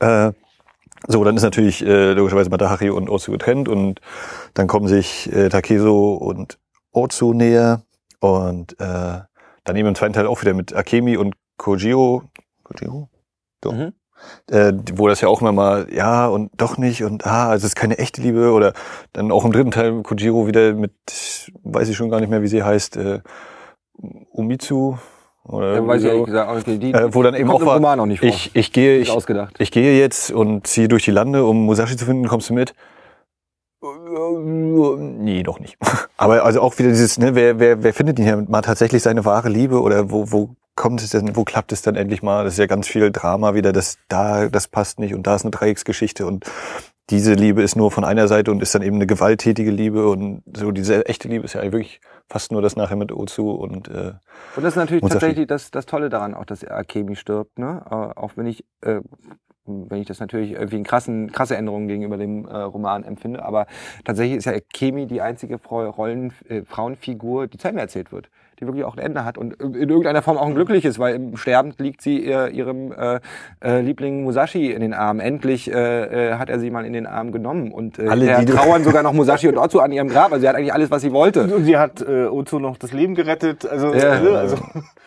Äh, so, dann ist natürlich äh, logischerweise Matahari und Otsu getrennt und dann kommen sich äh, Takeso und Otsu näher und äh, dann eben im zweiten Teil auch wieder mit Akemi und Kojiro. Kojiro? Doch. Mhm. Äh, wo das ja auch immer mal, ja und doch nicht und ah, also es ist keine echte Liebe oder dann auch im dritten Teil Kojiro wieder mit, weiß ich schon gar nicht mehr, wie sie heißt, äh, Umitsu oder Ja, weiß ich so. ehrlich gesagt auch nicht. Die, Äh, wo dann eben auch war, Roman auch nicht vor. ich, ich gehe, ich, ausgedacht. ich gehe jetzt und ziehe durch die Lande, um Musashi zu finden, kommst du mit? Nee, doch nicht. Aber also auch wieder dieses, ne, wer, wer, wer findet denn hier mal tatsächlich seine wahre Liebe oder wo, wo kommt es denn, wo klappt es dann endlich mal? Das ist ja ganz viel Drama wieder, das da, das passt nicht und da ist eine Dreiecksgeschichte und diese Liebe ist nur von einer Seite und ist dann eben eine gewalttätige Liebe und so diese echte Liebe ist ja wirklich fast nur das nachher mit Ozu und äh, Und das ist natürlich tatsächlich das, das Tolle daran, auch dass Akemi stirbt, ne? Äh, auch wenn ich, äh, wenn ich das natürlich irgendwie eine krassen, krasse Änderung gegenüber dem äh, Roman empfinde, aber tatsächlich ist ja Akemi die einzige Frau, Rollen, äh, Frauenfigur, die zu Ende erzählt wird. Die wirklich auch ein Ende hat und in irgendeiner Form auch ein glückliches, weil im Sterben liegt sie ihr, ihrem äh, äh, Liebling Musashi in den Armen. Endlich äh, äh, hat er sie mal in den Arm genommen und äh, Alle, trauern sogar noch Musashi und Otsu an ihrem Grab. Also sie hat eigentlich alles, was sie wollte. Und sie hat äh, Ozu noch das Leben gerettet. Also, Ja. ne, also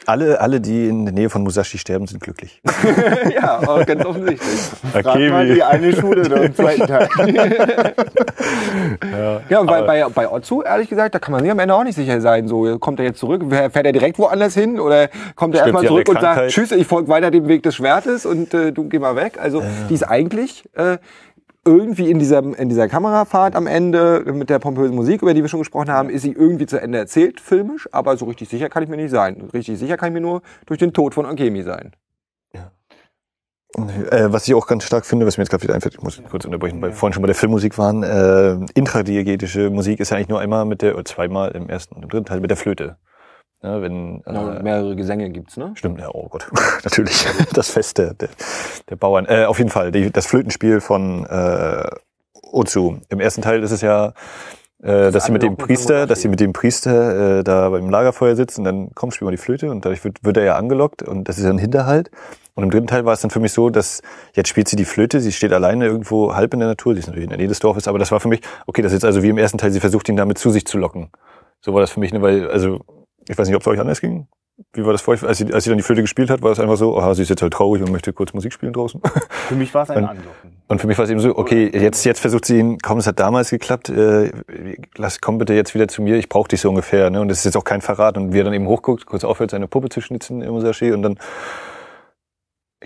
Alle, alle, die in der Nähe von Musashi sterben, sind glücklich. ja, aber ganz offensichtlich. frag mal die eine Schule da im zweiten Teil. Ja, und bei, bei, bei Otsu, ehrlich gesagt, da kann man sich am Ende auch nicht sicher sein. So, kommt er jetzt zurück? Fährt er direkt woanders hin? Oder kommt er erstmal zurück und sagt, tschüss, ich folge weiter dem Weg des Schwertes und äh, du geh mal weg? Also, die ist eigentlich äh, irgendwie in dieser, in dieser Kamerafahrt am Ende mit der pompösen Musik, über die wir schon gesprochen haben, ist sie irgendwie zu Ende erzählt, filmisch, aber so richtig sicher kann ich mir nicht sein. Richtig sicher kann ich mir nur durch den Tod von Angemi sein. Äh, was ich auch ganz stark finde, was mir jetzt gerade wieder einfällt, ich muss kurz unterbrechen, weil wir vorhin schon bei der Filmmusik waren, äh, intradiegetische Musik ist ja eigentlich nur einmal mit der, oder zweimal im ersten und im dritten Teil mit der Flöte. Ja, wenn, äh, mehrere Gesänge gibt's, ne? Stimmt, ja, oh Gott, natürlich. Das Fest der, der, der Bauern. Äh, auf jeden Fall, die, das Flötenspiel von äh, Ozu. Im ersten Teil ist es ja, äh, dass sie mit dem Priester, dass sie mit dem Priester äh, da beim Lagerfeuer sitzt und dann komm, spiel mal die Flöte und dadurch wird, wird er ja angelockt und das ist ja ein Hinterhalt. Und im dritten Teil war es dann für mich so, dass jetzt spielt sie die Flöte, sie steht alleine irgendwo halb in der Natur, sie ist natürlich in der Nähe des Dorfes, aber das war für mich, okay, das ist jetzt also wie im ersten Teil, sie versucht ihn damit zu sich zu locken. So war das für mich, ne, weil, also, ich weiß nicht, ob es euch anders ging. Wie war das für euch? Als sie, als sie dann die Flöte gespielt hat, war es einfach so, aha, sie ist jetzt halt traurig und möchte kurz Musik spielen draußen. Für mich war es ein Anlocken. Und für mich war es eben so, okay, jetzt, jetzt versucht sie ihn, komm, es hat damals geklappt, äh, lass, komm bitte jetzt wieder zu mir, ich brauche dich so ungefähr. Ne? Und das ist jetzt auch kein Verrat. Und wie er dann eben hochguckt, kurz aufhört, seine Puppe zu schnitzen im Musashi und dann,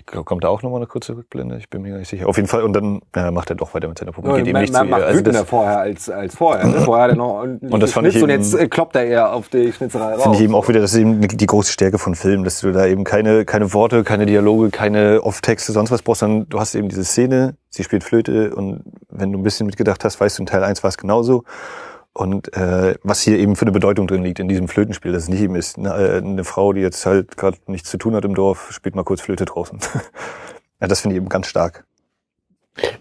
kommt da auch nochmal eine kurze Rückblende, ich bin mir gar nicht sicher. Auf jeden Fall, und dann ja, macht er doch weiter mit seiner Puppe, geht eben man, nicht zu ihr. Also das vorher als, als vorher. Ne? Vorher hat er noch ordentlich Und das fand ich geschnitzt und eben- jetzt äh, kloppt er eher auf die Schnitzerei raus. finde ich eben auch wieder, das ist eben die große Stärke von Filmen, dass du da eben keine, keine Worte, keine Dialoge, keine Off-Texte, sonst was brauchst, sondern du hast eben diese Szene, sie spielt Flöte und wenn du ein bisschen mitgedacht hast, weißt du, in Teil 1 war es genauso. Und äh, was hier eben für eine Bedeutung drin liegt in diesem Flötenspiel, dass es nicht eben ist, eine, äh, eine Frau, die jetzt halt gerade nichts zu tun hat im Dorf, spielt mal kurz Flöte draußen. ja, das finde ich eben ganz stark.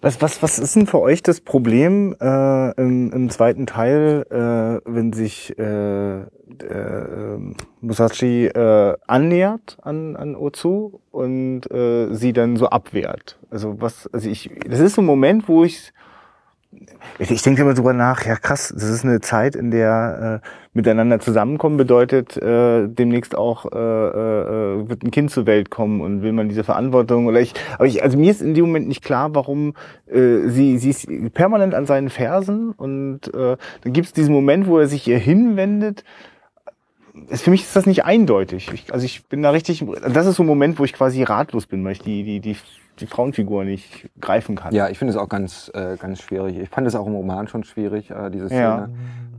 Was, was, was ist denn für euch das Problem äh, im, im zweiten Teil, äh, wenn sich äh, äh, ähm, Musashi äh, annähert an, an Ozu und äh, sie dann so abwehrt? Also was, also ich, das ist so ein Moment, wo ich ich, denke immer drüber nach, ja krass, das ist eine Zeit, in der äh, miteinander zusammenkommen bedeutet, äh, demnächst auch äh, äh, wird ein Kind zur Welt kommen und will man diese Verantwortung oder ich, aber ich, also mir ist in dem Moment nicht klar, warum äh, sie, sie ist permanent an seinen Fersen und äh, dann gibt es diesen Moment, wo er sich ihr hinwendet. Es, für mich ist das nicht eindeutig. Ich, also ich bin da richtig, das ist so ein Moment, wo ich quasi ratlos bin, weil ich die, die, die, die Frauenfigur nicht greifen kann. Ja, ich finde es auch ganz, äh, ganz schwierig. Ich fand es auch im Roman schon schwierig, äh, diese Ja. Szene.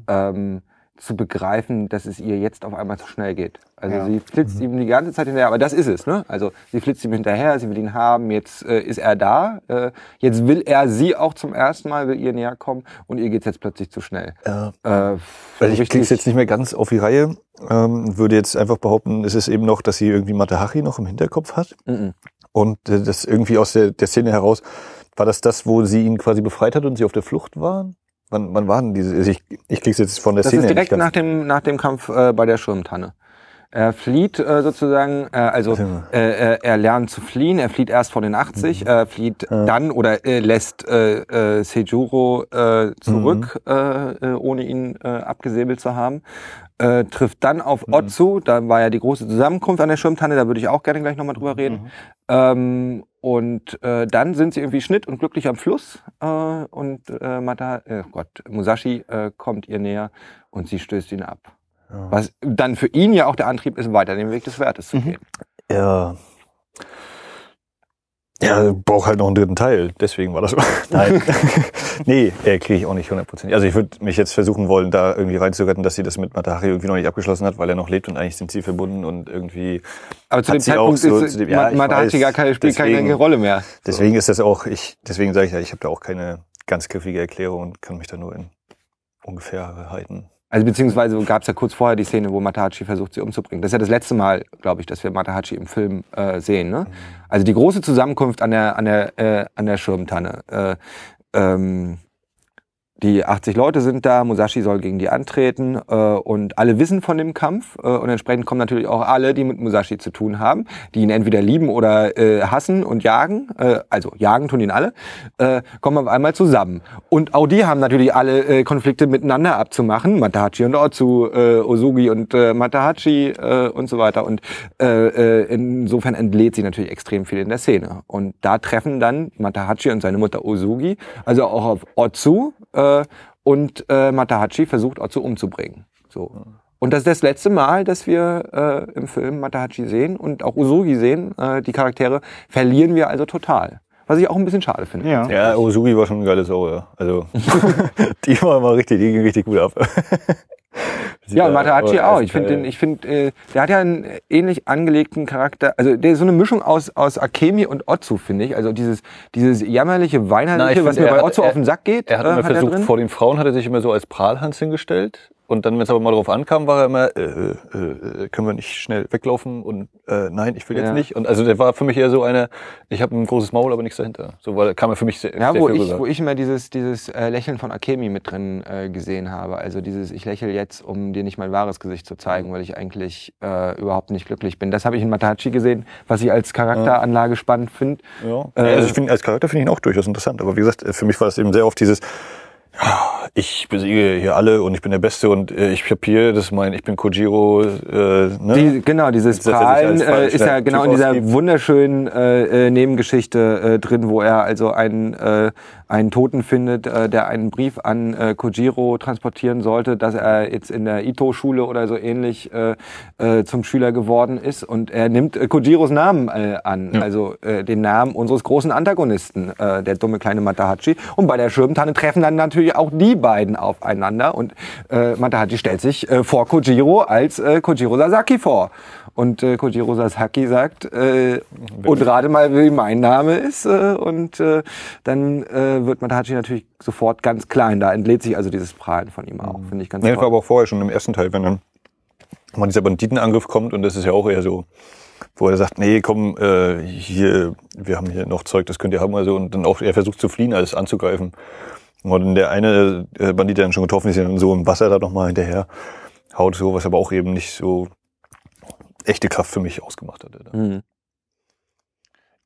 Ähm, zu begreifen, dass es ihr jetzt auf einmal zu schnell geht. Also Ja. sie flitzt ihm die ganze Zeit hinterher, aber das ist es, ne? Also sie flitzt ihm hinterher, sie will ihn haben, jetzt äh, ist er da, äh, jetzt will er sie auch zum ersten Mal, will ihr näher kommen und ihr geht's jetzt plötzlich zu schnell. Ja. Äh, Weil ich krieg's jetzt nicht mehr ganz auf die Reihe. Ähm, würde jetzt einfach behaupten, es ist eben noch, dass sie irgendwie Matahachi noch im Hinterkopf hat. Mhm. Und äh, das irgendwie aus der, der Szene heraus, war das das, wo sie ihn quasi befreit hat und sie auf der Flucht waren? Wann, wann waren diese? Also ich, ich krieg's jetzt von der Das Szene ist her direkt nach dem, nach dem Kampf äh, bei der Schirmtanne. Er flieht äh, sozusagen, äh, also äh, äh, er lernt zu fliehen, er flieht erst vor den 80, Mhm. äh, flieht dann oder äh, lässt äh, äh, Seijuro äh, zurück, Mhm. äh, ohne ihn äh, abgesäbelt zu haben. Äh, trifft dann Mhm. auf Otsu, da war ja die große Zusammenkunft an der Schirmtanne, da würde ich auch gerne gleich nochmal drüber Mhm. reden. Ähm, und äh, dann sind sie irgendwie Schnitt und glücklich am Fluss äh, und äh, Mata, äh, Gott, Musashi äh, kommt ihr näher und sie stößt ihn ab. Ja. Was dann für ihn ja auch der Antrieb ist, weiter den Weg des Wertes zu Mhm. gehen. Ja. Ja, braucht halt noch einen dritten Teil. Deswegen war das. Nein. nee, äh, kriege ich auch nicht hundertprozentig. Also ich würde mich jetzt versuchen wollen, da irgendwie reinzuretten, dass sie das mit Matahari irgendwie noch nicht abgeschlossen hat, weil er noch lebt und eigentlich sind sie verbunden und irgendwie. Aber zu dem Zeitpunkt auch so ist zu dem- ja, Ma- ich Matahachi weiß. gar keine, spielt keine Deswegen- Rolle mehr. Deswegen ist das auch, ich, deswegen sage ich ja, ich habe da auch keine ganz griffige Erklärung und kann mich da nur in ungefähr halten. Also beziehungsweise gab es ja kurz vorher die Szene, wo Matahachi versucht, sie umzubringen. Das ist ja das letzte Mal, glaube ich, dass wir Matahachi im Film äh, sehen. Ne? Also die große Zusammenkunft an der, an der, äh, an der Schirmtanne. Äh, ähm, die 80 Leute sind da, Musashi soll gegen die antreten äh, und alle wissen von dem Kampf äh, und entsprechend kommen natürlich auch alle, die mit Musashi zu tun haben, die ihn entweder lieben oder äh, hassen und jagen, äh, also jagen tun ihn alle, äh, kommen auf einmal zusammen. Und auch die haben natürlich alle äh, Konflikte miteinander abzumachen, Matahachi und Otsu, äh, Osugi und äh, Matahachi äh, und so weiter und äh, äh, insofern entlädt sie natürlich extrem viel in der Szene. Und da treffen dann Matahachi und seine Mutter Osugi, also auch auf Otsu, äh, und äh, Matahachi versucht Otsu umzubringen. So. Und das ist das letzte Mal, dass wir äh, im Film Matahachi sehen und auch Usugi sehen. Äh, die Charaktere verlieren wir also total. Was ich auch ein bisschen schade finde. Ja. Ja, Osugi war schon eine geile Sau, ja. Also, die war mal richtig, die ging richtig gut ab. Ja, und Matahachi aber auch. Ich finde, ich finde, äh, der hat ja einen ähnlich angelegten Charakter. Also der ist so eine Mischung aus aus Akemi und Otsu, finde ich. Also dieses dieses jämmerliche, weinheitliche, was mir er bei Otsu auf den Sack geht. Er hat äh, immer versucht, vor den Frauen hat er sich immer so als Prahlhans hingestellt. Und dann, wenn es aber mal drauf ankam, war er immer, äh, äh, äh, können wir nicht schnell weglaufen und äh, nein, ich will jetzt Ja. nicht. Und also der war für mich eher so eine, ich habe ein großes Maul, aber nichts dahinter. So weil kam er für mich sehr, Ja, sehr wo viel ich, rüber. wo ich immer dieses, dieses äh, Lächeln von Akemi mit drin äh, gesehen habe. Also dieses, ich lächle jetzt, um dir nicht mein wahres Gesicht zu zeigen, weil ich eigentlich äh, überhaupt nicht glücklich bin. Das habe ich in Matahachi gesehen, was ich als Charakteranlage spannend finde. Ja. Äh, also ich finde, als Charakter finde ich ihn auch durchaus interessant. Aber wie gesagt, äh, für mich war es eben sehr oft dieses, ja, ich besiege hier alle und ich bin der Beste und äh, ich hab hier, das ist mein, ich bin Kojiro, äh, ne? Die, genau, dieses Prahlen äh, ist ja Typ genau in dieser ausgibt. wunderschönen äh, äh, Nebengeschichte äh, drin, wo er also einen, äh, einen Toten findet, äh, der einen Brief an äh, Kojiro transportieren sollte, dass er jetzt in der Ito-Schule oder so ähnlich äh, äh, zum Schüler geworden ist und er nimmt äh, Kojiros Namen äh, an, also äh, den Namen unseres großen Antagonisten, äh, der dumme kleine Matahachi. Und bei der Schirmtanne treffen dann natürlich auch die beiden aufeinander und äh, Matahachi stellt sich äh, vor Kojiro als äh, Kojiro Sasaki vor. Und äh, Kojiro Sasaki sagt, äh, und rate mal, wie mein Name ist. Äh, und äh, dann äh, wird Matahachi natürlich sofort ganz klein. Da entlädt sich also dieses Prahlen von ihm auch. Finde ich ganz Ja, das war toll. aber auch vorher schon im ersten Teil, wenn dann mal dieser Banditenangriff kommt und das ist ja auch eher so, wo er sagt, nee, komm, äh, hier, wir haben hier noch Zeug, das könnt ihr haben, also und dann auch er versucht zu fliehen, alles anzugreifen. Und dann der eine äh, Bandit, der dann schon getroffen ist, der dann so im Wasser da nochmal hinterher haut, so, was aber auch eben nicht so echte Kraft für mich ausgemacht hatte. Mhm.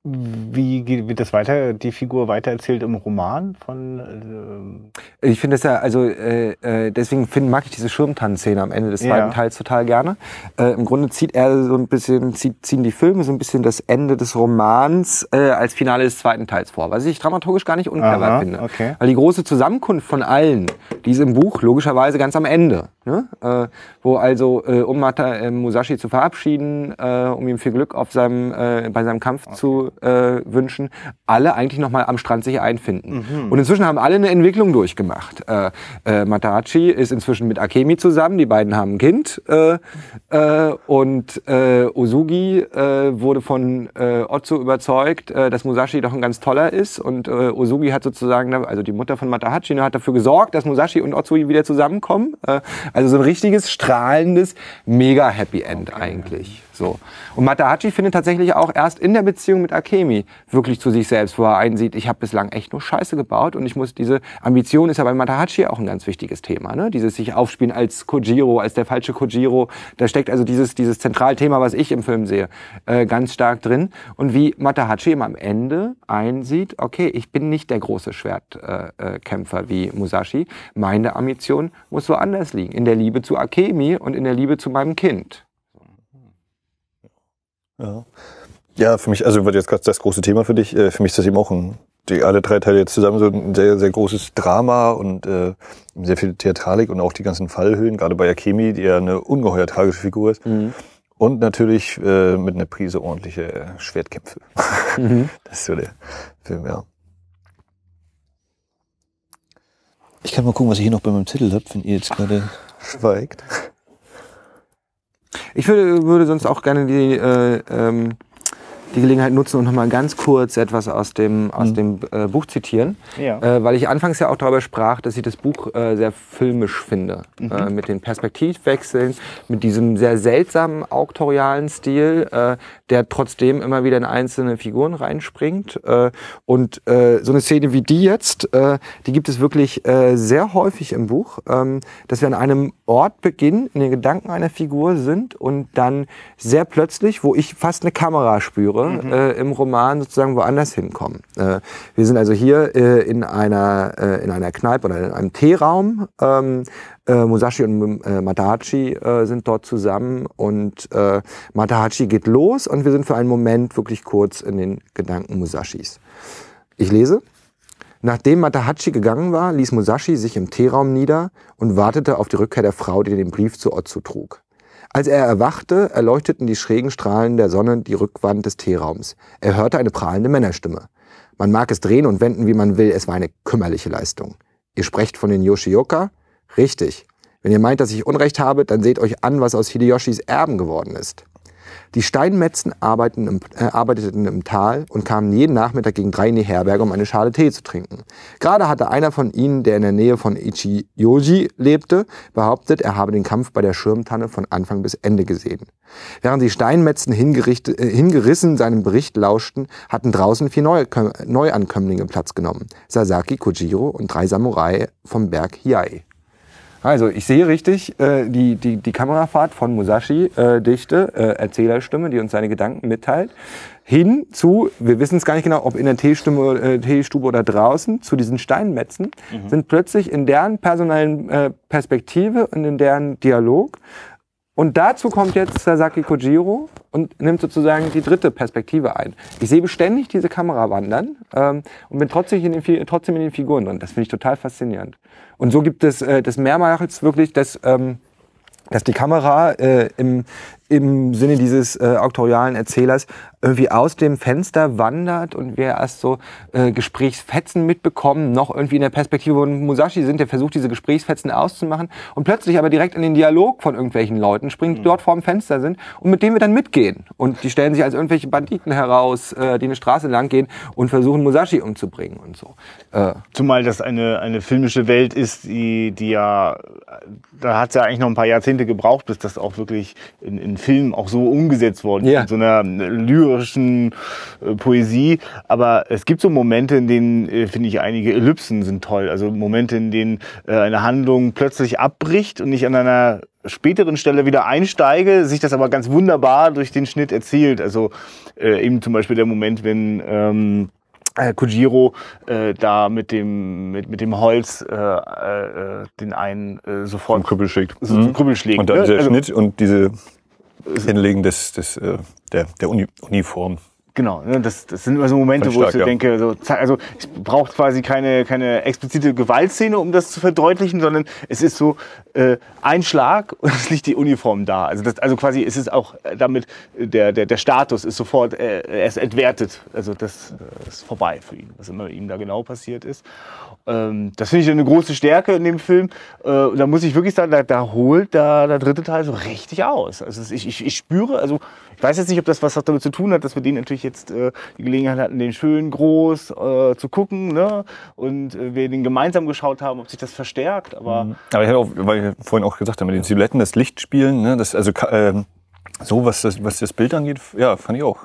Wie geht, wird das weiter, die Figur weitererzählt im Roman von ähm, Ich finde es ja, also äh, äh, deswegen find, mag ich diese Schirmtannenszene am Ende des Ja. zweiten Teils total gerne. Äh, Im Grunde zieht er so ein bisschen, zieht, ziehen die Filme so ein bisschen das Ende des Romans äh, als Finale des zweiten Teils vor, was ich dramaturgisch gar nicht unclever Aha, finde. okay. Weil die große Zusammenkunft von allen, die ist im Buch logischerweise ganz am Ende. Ne? Äh, wo also, äh, um Mata, äh, Musashi zu verabschieden, äh, um ihm viel Glück auf seinem, äh, bei seinem Kampf zu äh, wünschen, alle eigentlich nochmal am Strand sich einfinden. Und inzwischen haben alle eine Entwicklung durchgemacht. Matahachi ist inzwischen mit Akemi zusammen, die beiden haben ein Kind. Und Osugi wurde von Otsu überzeugt, dass Musashi doch ein ganz toller ist. Und Osugi hat sozusagen, also die Mutter von Matahachi, ne, hat dafür gesorgt, dass Musashi und Otsu wieder zusammenkommen. Äh, also so ein richtiges, strahlendes, mega Happy End eigentlich. So. Und Matahachi findet tatsächlich auch erst in der Beziehung mit Akemi wirklich zu sich selbst, wo er einsieht, ich habe bislang echt nur Scheiße gebaut und ich muss diese Ambition ist ja bei Matahachi auch ein ganz wichtiges Thema, ne? Dieses sich aufspielen als Kojiro, als der falsche Kojiro. Da steckt also dieses dieses Zentralthema, was ich im Film sehe, äh, ganz stark drin. Und wie Matahachi eben am Ende einsieht, okay, ich bin nicht der große Schwertkämpfer äh, Kämpfer wie Musashi. Meine Ambition muss woanders liegen, in der Liebe zu Akemi und in der Liebe zu meinem Kind. Ja. ja, für mich, also wird jetzt gerade das große Thema für dich. Äh, Für mich ist das eben auch ein, die, alle drei Teile jetzt zusammen so ein sehr, sehr großes Drama und äh, sehr viel Theatralik und auch die ganzen Fallhöhen, gerade bei Akemi, die ja eine ungeheuer tragische Figur ist. Und natürlich äh, mit einer Prise ordentliche Schwertkämpfe. Das ist so der Film, ja. Ich kann mal gucken, was ich hier noch bei meinem Zettel habe, wenn ihr jetzt gerade schweigt. Ich würde, würde sonst auch gerne die, äh, ähm, die Gelegenheit nutzen und nochmal ganz kurz etwas aus dem, aus dem äh, Buch zitieren. Ja. Äh, weil ich anfangs ja auch darüber sprach, dass ich das Buch äh, sehr filmisch finde. Äh, mit den Perspektivwechseln, mit diesem sehr seltsamen auktorialen Stil, äh, der trotzdem immer wieder in einzelne Figuren reinspringt. Äh, und äh, so eine Szene wie die jetzt, äh, die gibt es wirklich äh, sehr häufig im Buch, ähm, dass wir an einem Ort beginnen, in den Gedanken einer Figur sind und dann sehr plötzlich, wo ich fast eine Kamera spüre, äh, im Roman sozusagen woanders hinkommen. Äh, wir sind also hier äh, in einer äh, in einer Kneipe oder in einem Teeraum. Ähm, äh, Musashi und äh, Madachi sind dort zusammen und Madachi geht los und wir sind für einen Moment wirklich kurz in den Gedanken Musashis. Ich lese. Nachdem Matahachi gegangen war, ließ Musashi sich im Teeraum nieder und wartete auf die Rückkehr der Frau, die den Brief zu Otsu trug. Als er erwachte, erleuchteten die schrägen Strahlen der Sonne die Rückwand des Teeraums. Er hörte eine prahlende Männerstimme. Man mag es drehen und wenden, wie man will, es war eine kümmerliche Leistung. Ihr sprecht von den Yoshioka? Richtig. Wenn ihr meint, dass ich Unrecht habe, dann seht euch an, was aus Hideyoshis Erben geworden ist. Die Steinmetzen arbeiteten im, äh, arbeiteten im Tal und kamen jeden Nachmittag gegen drei in die Herberge, um eine Schale Tee zu trinken. Gerade hatte einer von ihnen, der in der Nähe von Ichiyoji lebte, behauptet, er habe den Kampf bei der Schirmtanne von Anfang bis Ende gesehen. Während die Steinmetzen äh, hingerissen seinem Bericht lauschten, hatten draußen vier Neu Neuankömmlinge Platz genommen. Sasaki, Kojiro und drei Samurai vom Berg Hiei. Also ich sehe richtig äh, die, die, die Kamerafahrt von Musashi, äh, Dichte, äh, Erzählerstimme, die uns seine Gedanken mitteilt, hin zu, wir wissen es gar nicht genau, ob in der Teestube, äh, Teestube oder draußen, zu diesen Steinmetzen, sind plötzlich in deren personellen äh, Perspektive und in deren Dialog. Und dazu kommt jetzt Sasaki Kojiro und nimmt sozusagen die dritte Perspektive ein. Ich sehe beständig diese Kamera wandern ähm, und bin trotzdem in, den, trotzdem in den Figuren drin. Das finde ich total faszinierend. Und so gibt es äh, das mehrmals wirklich, dass, ähm, dass die Kamera äh, im, im Sinne dieses äh, auktorialen Erzählers irgendwie aus dem Fenster wandert und wir erst so äh, Gesprächsfetzen mitbekommen, noch irgendwie in der Perspektive von Musashi sind, der versucht, diese Gesprächsfetzen auszumachen und plötzlich aber direkt in den Dialog von irgendwelchen Leuten springt, die dort vor dem Fenster sind und mit denen wir dann mitgehen. Und die stellen sich als irgendwelche Banditen heraus, äh, die eine Straße lang gehen und versuchen, Musashi umzubringen und so. Äh, Zumal das eine, eine filmische Welt ist, die, die ja, da hat es ja eigentlich noch ein paar Jahrzehnte gebraucht, bis das auch wirklich in, in Film auch so umgesetzt worden Ja. in so einer lyrischen äh, Poesie. Aber es gibt so Momente, in denen, äh, finde ich, einige Ellipsen sind toll. Also Momente, in denen äh, eine Handlung plötzlich abbricht und ich an einer späteren Stelle wieder einsteige, sich das aber ganz wunderbar durch den Schnitt erzählt. Also äh, eben zum Beispiel der Moment, wenn ähm, äh, Kojiro äh, da mit dem mit, mit dem Holz äh, äh, den einen äh, sofort Krüppel schickt. so zum Krüppel schlägt. Und dann ne? dieser Also, Schnitt und diese Hinlegen des, des, äh, der, der Uni Uniform. Genau, ne, das, das sind immer so Momente, Ganz wo ich stark, so ja. denke, so, also es braucht quasi keine, keine explizite Gewaltszene, um das zu verdeutlichen, sondern es ist so äh, ein Schlag und es liegt die Uniform da. Also, das, also quasi ist es auch äh, damit, äh, der, der, der Status ist sofort, äh, er ist entwertet. Also das äh, ist vorbei für ihn, was immer ihm da genau passiert ist. Ähm, das finde ich eine große Stärke in dem Film. Äh, da muss ich wirklich sagen, da, da holt da, der dritte Teil so richtig aus. Also ich, ich, ich spüre, also ich weiß jetzt nicht, ob das was damit zu tun hat, dass wir den natürlich jetzt äh, die Gelegenheit hatten, den schön groß äh, zu gucken ne? und äh, wir den gemeinsam geschaut haben, ob sich das verstärkt. Aber Aber ich hatte auch, weil ich vorhin auch gesagt habe, mit den Silhouetten, das Lichtspielen, ne, das, also ähm, so, was das, was das Bild angeht, ja, fand ich auch.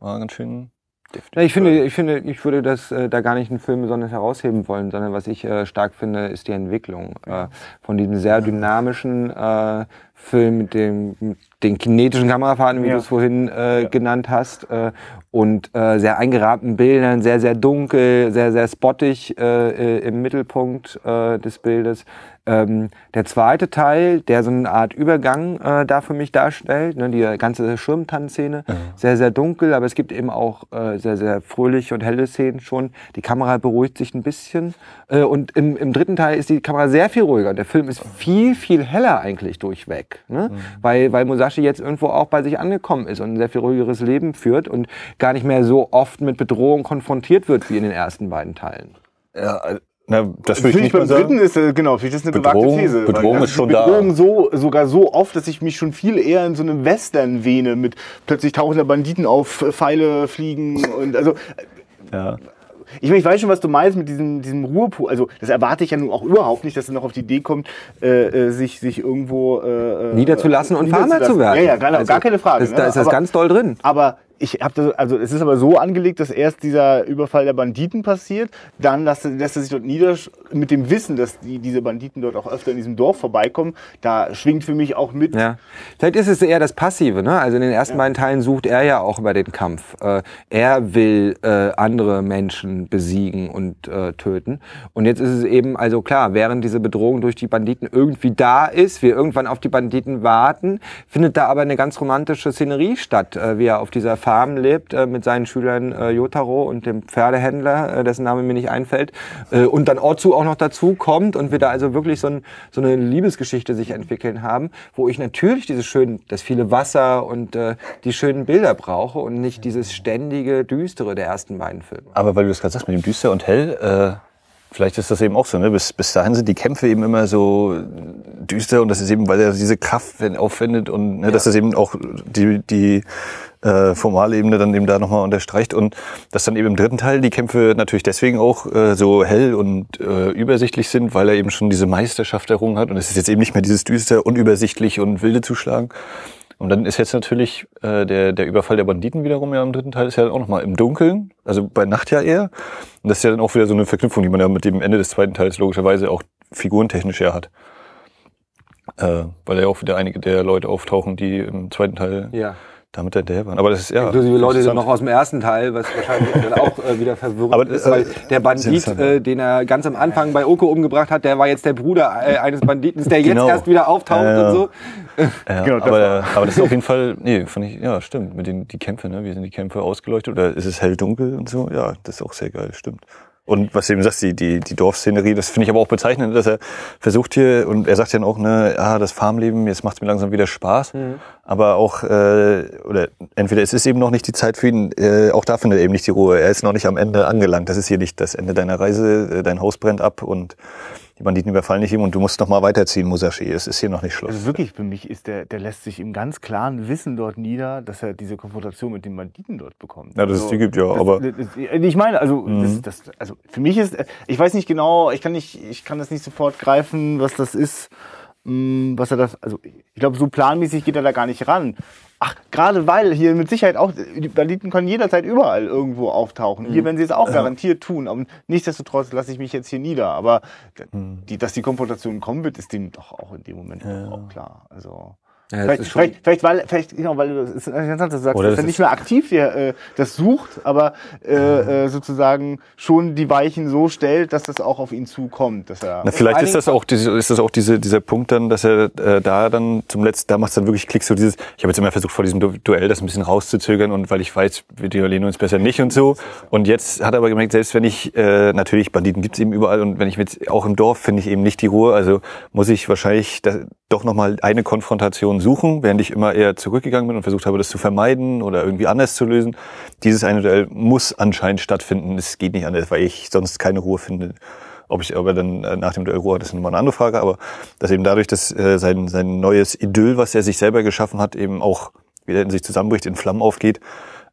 War ganz schön deftig. Ja, ich finde, ich finde, ich würde das äh, da gar nicht einen Film besonders herausheben wollen, sondern was ich äh, stark finde, ist die Entwicklung äh, von diesem sehr dynamischen äh, Film mit dem mit den kinetischen Kamerafahrten, wie Ja. du es vorhin äh, Ja. genannt hast, äh, und äh, sehr eingerahmten Bildern, sehr sehr dunkel, sehr sehr spottig äh, äh, im Mittelpunkt äh, des Bildes. Ähm, der zweite Teil, der so eine Art Übergang äh, da für mich darstellt, ne, die ganze Schirmtanzszene, sehr, sehr dunkel, aber es gibt eben auch äh, sehr, sehr fröhliche und helle Szenen schon. Die Kamera beruhigt sich ein bisschen. Äh, und im, im dritten Teil ist die Kamera sehr viel ruhiger. Der Film ist viel, viel heller eigentlich durchweg. Ne? Weil, weil Musashi jetzt irgendwo auch bei sich angekommen ist und ein sehr viel ruhigeres Leben führt und gar nicht mehr so oft mit Bedrohung konfrontiert wird wie in den ersten beiden Teilen. Ja, Na, das ich Finde ich nicht beim dritten ist, äh, genau, ich das eine Bedrohung- gewagte These. weil Bedrohung das ist schon die da. Bedrohung so, sogar so oft, dass ich mich schon viel eher in so einem Western wähne mit plötzlich tauchen da Banditen auf, äh, Pfeile fliegen und also Ja. ich, meine, ich weiß schon, was du meinst mit diesem, diesem Ruhepol. Also, das erwarte ich ja nun auch überhaupt nicht, dass er noch auf die Idee kommt, äh, äh, sich, sich irgendwo äh, äh, niederzulassen und Farmer zu werden. Ja, ja, gar, Also, gar keine Frage. Das, ne? da ist das Aber- ganz doll drin. aber ich habe also es ist aber so angelegt, dass erst dieser Überfall der Banditen passiert, dann lässt, er- lässt er sich dort nieder, mit dem Wissen, dass die, diese Banditen dort auch öfter in diesem Dorf vorbeikommen, da schwingt für mich auch mit. Ja. Vielleicht ist es eher das Passive, ne? Also in den ersten beiden Teilen sucht er ja auch über den Kampf. Äh, er will äh, andere Menschen besiegen und äh, töten. Und jetzt ist es eben, also klar, während diese Bedrohung durch die Banditen irgendwie da ist, wir irgendwann auf die Banditen warten, findet da aber eine ganz romantische Szenerie statt, äh, wie er auf dieser Farm lebt äh, mit seinen Schülern äh, Jotaro und dem Pferdehändler, äh, dessen Name mir nicht einfällt, äh, und dann Otsu auch noch dazu kommt und wir da also wirklich so, ein, so eine Liebesgeschichte sich entwickeln haben, wo ich natürlich dieses schöne, das viele Wasser und äh, die schönen Bilder brauche und nicht dieses ständige Düstere der ersten beiden Filme. Aber weil du das gerade sagst mit dem Düster und Hell, äh, vielleicht ist das eben auch so, ne? Bis, bis dahin sind die Kämpfe eben immer so düster und das ist eben, weil er diese Kraft aufwendet und ne, dass das eben auch die, die äh, formale Ebene dann eben da nochmal unterstreicht und dass dann eben im dritten Teil die Kämpfe natürlich deswegen auch äh, so hell und äh, übersichtlich sind, weil er eben schon diese Meisterschaft errungen hat und es ist jetzt eben nicht mehr dieses düster, unübersichtlich und wilde Zuschlagen. Und dann ist jetzt natürlich äh, der, der Überfall der Banditen wiederum ja im dritten Teil ist ja dann auch nochmal im Dunkeln, also bei Nacht ja eher. Und das ist ja dann auch wieder so eine Verknüpfung, die man ja mit dem Ende des zweiten Teils logischerweise auch figurentechnisch ja hat. Äh, weil ja auch wieder einige der Leute auftauchen, die im zweiten Teil Ja. Damit hinterher waren. Aber das ist ja. Inklusive Leute sind noch aus dem ersten Teil, was wahrscheinlich dann auch äh, wieder verwirrend Aber, ist, äh, weil der ist Bandit, äh, den er ganz am Anfang bei Oko umgebracht hat, der war jetzt der Bruder äh, eines Banditen, der Genau. jetzt erst wieder auftaucht und so. Ja, Genau, das aber, aber das ist auf jeden Fall, nee, fand ich, ja, stimmt, mit den die Kämpfe, ne? Wie sind die Kämpfe ausgeleuchtet? Oder ist es hell dunkel und so? Ja, das ist auch sehr geil, stimmt. Und was du eben sagst, die, die, die Dorfszenerie, das finde ich aber auch bezeichnend, dass er versucht hier, und er sagt dann auch, ne, ah, das Farmleben, jetzt macht es mir langsam wieder Spaß. Aber auch, äh, oder entweder es ist eben noch nicht die Zeit für ihn, äh, auch da findet er eben nicht die Ruhe. Er ist noch nicht am Ende angelangt. Das ist hier nicht das Ende deiner Reise, äh, dein Haus brennt ab und die Banditen überfallen dich ihm und du musst noch mal weiterziehen, Musashi. Es ist hier noch nicht Schluss. Also wirklich für mich ist der, der lässt sich im ganz klaren Wissen dort nieder, dass er diese Konfrontation mit den Banditen dort bekommt. Ja, dass es die gibt, ja, aber- Das, das, ich meine, also, das, das, also für mich ist, ich weiß nicht genau, ich kann nicht, ich kann das nicht sofort greifen, was das ist, was er das, also ich glaube, so planmäßig geht er da gar nicht ran. Ach, gerade weil hier mit Sicherheit auch, die Banditen können jederzeit überall irgendwo auftauchen. Hier werden sie es auch garantiert tun. Aber nichtsdestotrotz lasse ich mich jetzt hier nieder. Aber die, dass die Konfrontation kommen wird, ist dem doch auch in dem Moment doch auch klar. Also. Ja, das vielleicht, vielleicht, vielleicht, weil, vielleicht, genau, weil du das ist interessant, dass du sagst, Oder dass das er nicht mehr aktiv der, äh, das sucht, aber äh, äh, sozusagen schon die Weichen so stellt, dass das auch auf ihn zukommt. Dass er Na, vielleicht ist das auch diese, ist das auch diese, dieser Punkt dann, dass er äh, da dann zum letzten, da macht es dann wirklich Klick so dieses, ich habe jetzt immer versucht vor diesem Du- Duell das ein bisschen rauszuzögern und weil ich weiß, wir duellieren uns besser nicht und so. Und jetzt hat er aber gemerkt, selbst wenn ich, äh, natürlich Banditen gibt's eben überall und wenn ich jetzt auch im Dorf finde ich eben nicht die Ruhe, also muss ich wahrscheinlich da, doch nochmal eine Konfrontation suchen, während ich immer eher zurückgegangen bin und versucht habe, das zu vermeiden oder irgendwie anders zu lösen. Dieses eine Duell muss anscheinend stattfinden. Es geht nicht anders, weil ich sonst keine Ruhe finde. Ob ich aber dann äh, nach dem Duell Ruhe hat, ist nochmal eine andere Frage. Aber dass eben dadurch, dass äh, sein, sein neues Idyll, was er sich selber geschaffen hat, eben auch wieder in sich zusammenbricht, in Flammen aufgeht,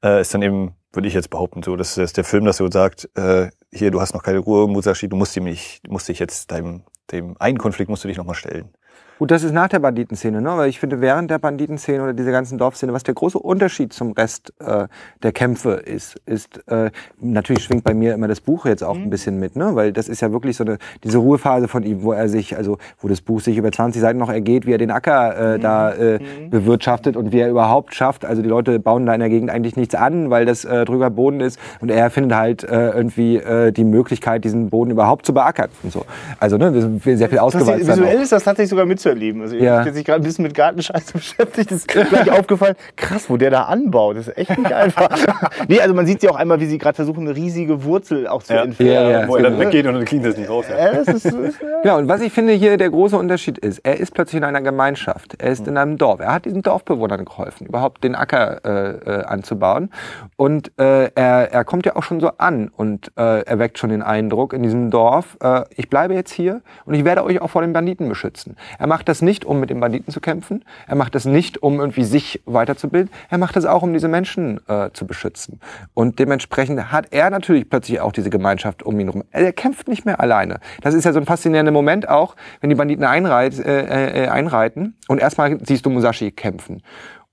äh, ist dann eben, würde ich jetzt behaupten, so, dass, dass der Film das so sagt, äh, hier, du hast noch keine Ruhe, Musashi, du musst ihm nicht, musst dich jetzt deinem, dem einen Konflikt musst du dich nochmal stellen. Gut, das ist nach der Banditenszene, ne? Weil ich finde, während der Banditenszene oder dieser ganzen Dorfszene, was der große Unterschied zum Rest äh, der Kämpfe ist, ist äh, natürlich schwingt bei mir immer das Buch jetzt auch ein bisschen mit, ne? Weil das ist ja wirklich so eine diese Ruhephase von ihm, wo er sich, also wo das Buch sich über 20 Seiten noch ergeht, wie er den Acker äh, da äh, bewirtschaftet und wie er überhaupt schafft. Also die Leute bauen da in der Gegend eigentlich nichts an, weil das äh, drüber Boden ist und er findet halt äh, irgendwie äh, die Möglichkeit, diesen Boden überhaupt zu beackern und so. Also ne, wir sind sehr viel ausgewalzt. dann Visuell ist das tatsächlich sogar mitzuerleben. Also Ja. ich bin sich gerade ein bisschen mit Gartenscheiße beschäftigt. Das ist gleich aufgefallen. Krass, wo der da anbaut. Das ist echt nicht einfach. nee, also man sieht ja auch einmal, wie sie gerade versuchen, eine riesige Wurzel auch zu Ja. entfernen. Ja, ja. Wo er dann Genau. weggeht und dann kriegen das nicht raus. Ja. Ja, das ist, das ist ja. Genau, und was ich finde hier der große Unterschied ist, er ist plötzlich in einer Gemeinschaft, er ist in einem Dorf, er hat diesen Dorfbewohnern geholfen, überhaupt den Acker äh, äh, anzubauen und äh, er, er kommt ja auch schon so an und äh, erweckt schon den Eindruck in diesem Dorf, äh, ich bleibe jetzt hier und ich werde euch auch vor den Banditen beschützen. Er macht das nicht, um mit den Banditen zu kämpfen, er macht das nicht, um irgendwie sich weiterzubilden, er macht das auch, um diese Menschen äh, zu beschützen. Und dementsprechend hat er natürlich plötzlich auch diese Gemeinschaft um ihn herum. Er kämpft nicht mehr alleine. Das ist ja so ein faszinierender Moment auch, wenn die Banditen einreit, äh, äh, einreiten und erstmal siehst du Musashi kämpfen.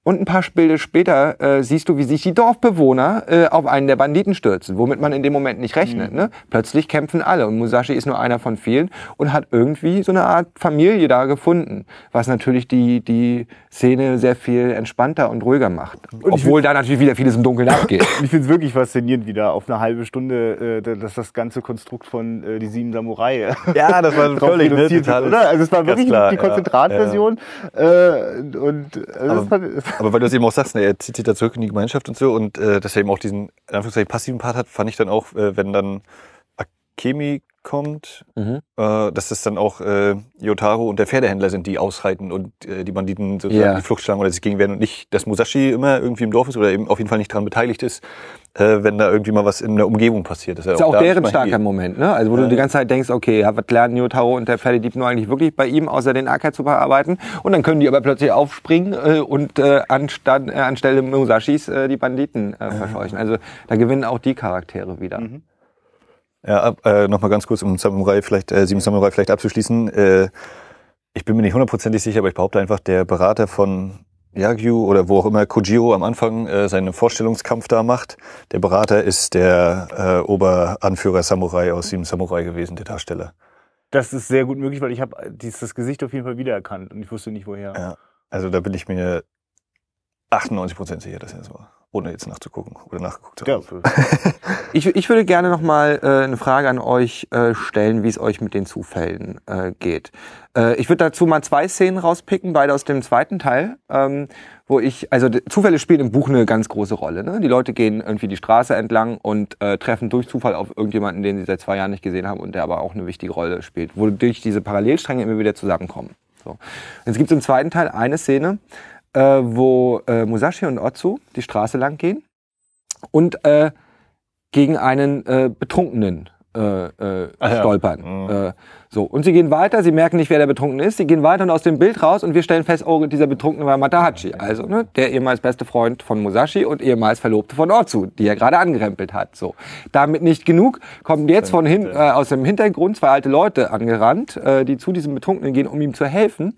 Und ein paar Bilder später äh, siehst du, wie sich die Dorfbewohner äh, auf einen der Banditen stürzen, womit man in dem Moment nicht rechnet. Ne? Plötzlich kämpfen alle und Musashi ist nur einer von vielen und hat irgendwie so eine Art Familie da gefunden, was natürlich die, die Szene sehr viel entspannter und ruhiger macht. Obwohl da natürlich wieder vieles im Dunkeln abgeht. Und ich finde es wirklich faszinierend, wie da auf eine halbe Stunde, äh, dass das ganze Konstrukt von äh, die sieben Samurai Ja, das war völlig, ne, reduziert wird, totales- oder? Also es war wirklich klar, die ja, Konzentratversion. Äh, und also das fand, Aber weil du es eben auch sagst, ne, er zieht sich da zurück in die Gemeinschaft und so und äh, dass er eben auch diesen in Anführungszeichen passiven Part hat, fand ich dann auch, äh, wenn dann Akemi kommt, Mhm. äh, dass das dann auch äh, Yotaro und der Pferdehändler sind, die ausreiten und äh, die Banditen sozusagen Ja. die Flucht schlagen oder sich gegen werden und nicht, dass Musashi immer irgendwie im Dorf ist oder eben auf jeden Fall nicht daran beteiligt ist, äh, wenn da irgendwie mal was in der Umgebung passiert. Dass er ist auch da deren starker. Moment, ne? Also wo du die ganze Zeit denkst, okay, ja, was lernen Yotaro und der Pferdedieb nur eigentlich wirklich bei ihm, außer den Acker zu bearbeiten? Und dann können die aber plötzlich aufspringen äh, und äh, anstatt, äh, anstelle Musashis äh, die Banditen äh, verscheuchen. Also da gewinnen auch die Charaktere wieder. Ja, ab- äh, nochmal ganz kurz, um Samurai vielleicht, äh, Sieben Samurai vielleicht abzuschließen. Äh, ich bin mir nicht hundertprozentig sicher, aber ich behaupte einfach, der Berater von Yagyu oder wo auch immer Kojiro am Anfang äh, seinen Vorstellungskampf da macht, der Berater ist der äh, Oberanführer Samurai aus Sieben Samurai gewesen, der Darsteller. das ist sehr gut möglich, weil ich habe dieses Gesicht auf jeden Fall wiedererkannt und ich wusste nicht woher. Ja. Also da bin ich mir 98% sicher, dass er das war. Ohne jetzt nachzugucken oder nachgeguckt zu Ja, haben. Ich, ich würde gerne noch mal äh, eine Frage an euch äh, stellen, wie es euch mit den Zufällen äh, geht. Äh, ich würde dazu mal zwei Szenen rauspicken, beide aus dem zweiten Teil, ähm, wo ich, also Zufälle spielen im Buch eine ganz große Rolle. Ne? Die Leute gehen irgendwie die Straße entlang und äh, treffen durch Zufall auf irgendjemanden, den sie seit zwei Jahren nicht gesehen haben und der aber auch eine wichtige Rolle spielt, wodurch diese Parallelstränge immer wieder zusammenkommen. So. Jetzt gibt es im zweiten Teil eine Szene, äh, wo äh, Musashi und Otsu die Straße lang gehen und äh, gegen einen äh, Betrunkenen äh, äh, ja. stolpern. Mhm. Äh, so. Und sie gehen weiter, sie merken nicht, wer der Betrunkene ist, sie gehen weiter und aus dem Bild raus und wir stellen fest, oh, dieser Betrunkene war Matahachi, also ne, der ehemals beste Freund von Musashi und ehemals Verlobte von Otsu, die er gerade angerempelt hat. So. Damit nicht genug, kommen jetzt von hin, äh, aus dem Hintergrund zwei alte Leute angerannt, äh, die zu diesem Betrunkenen gehen, um ihm zu helfen.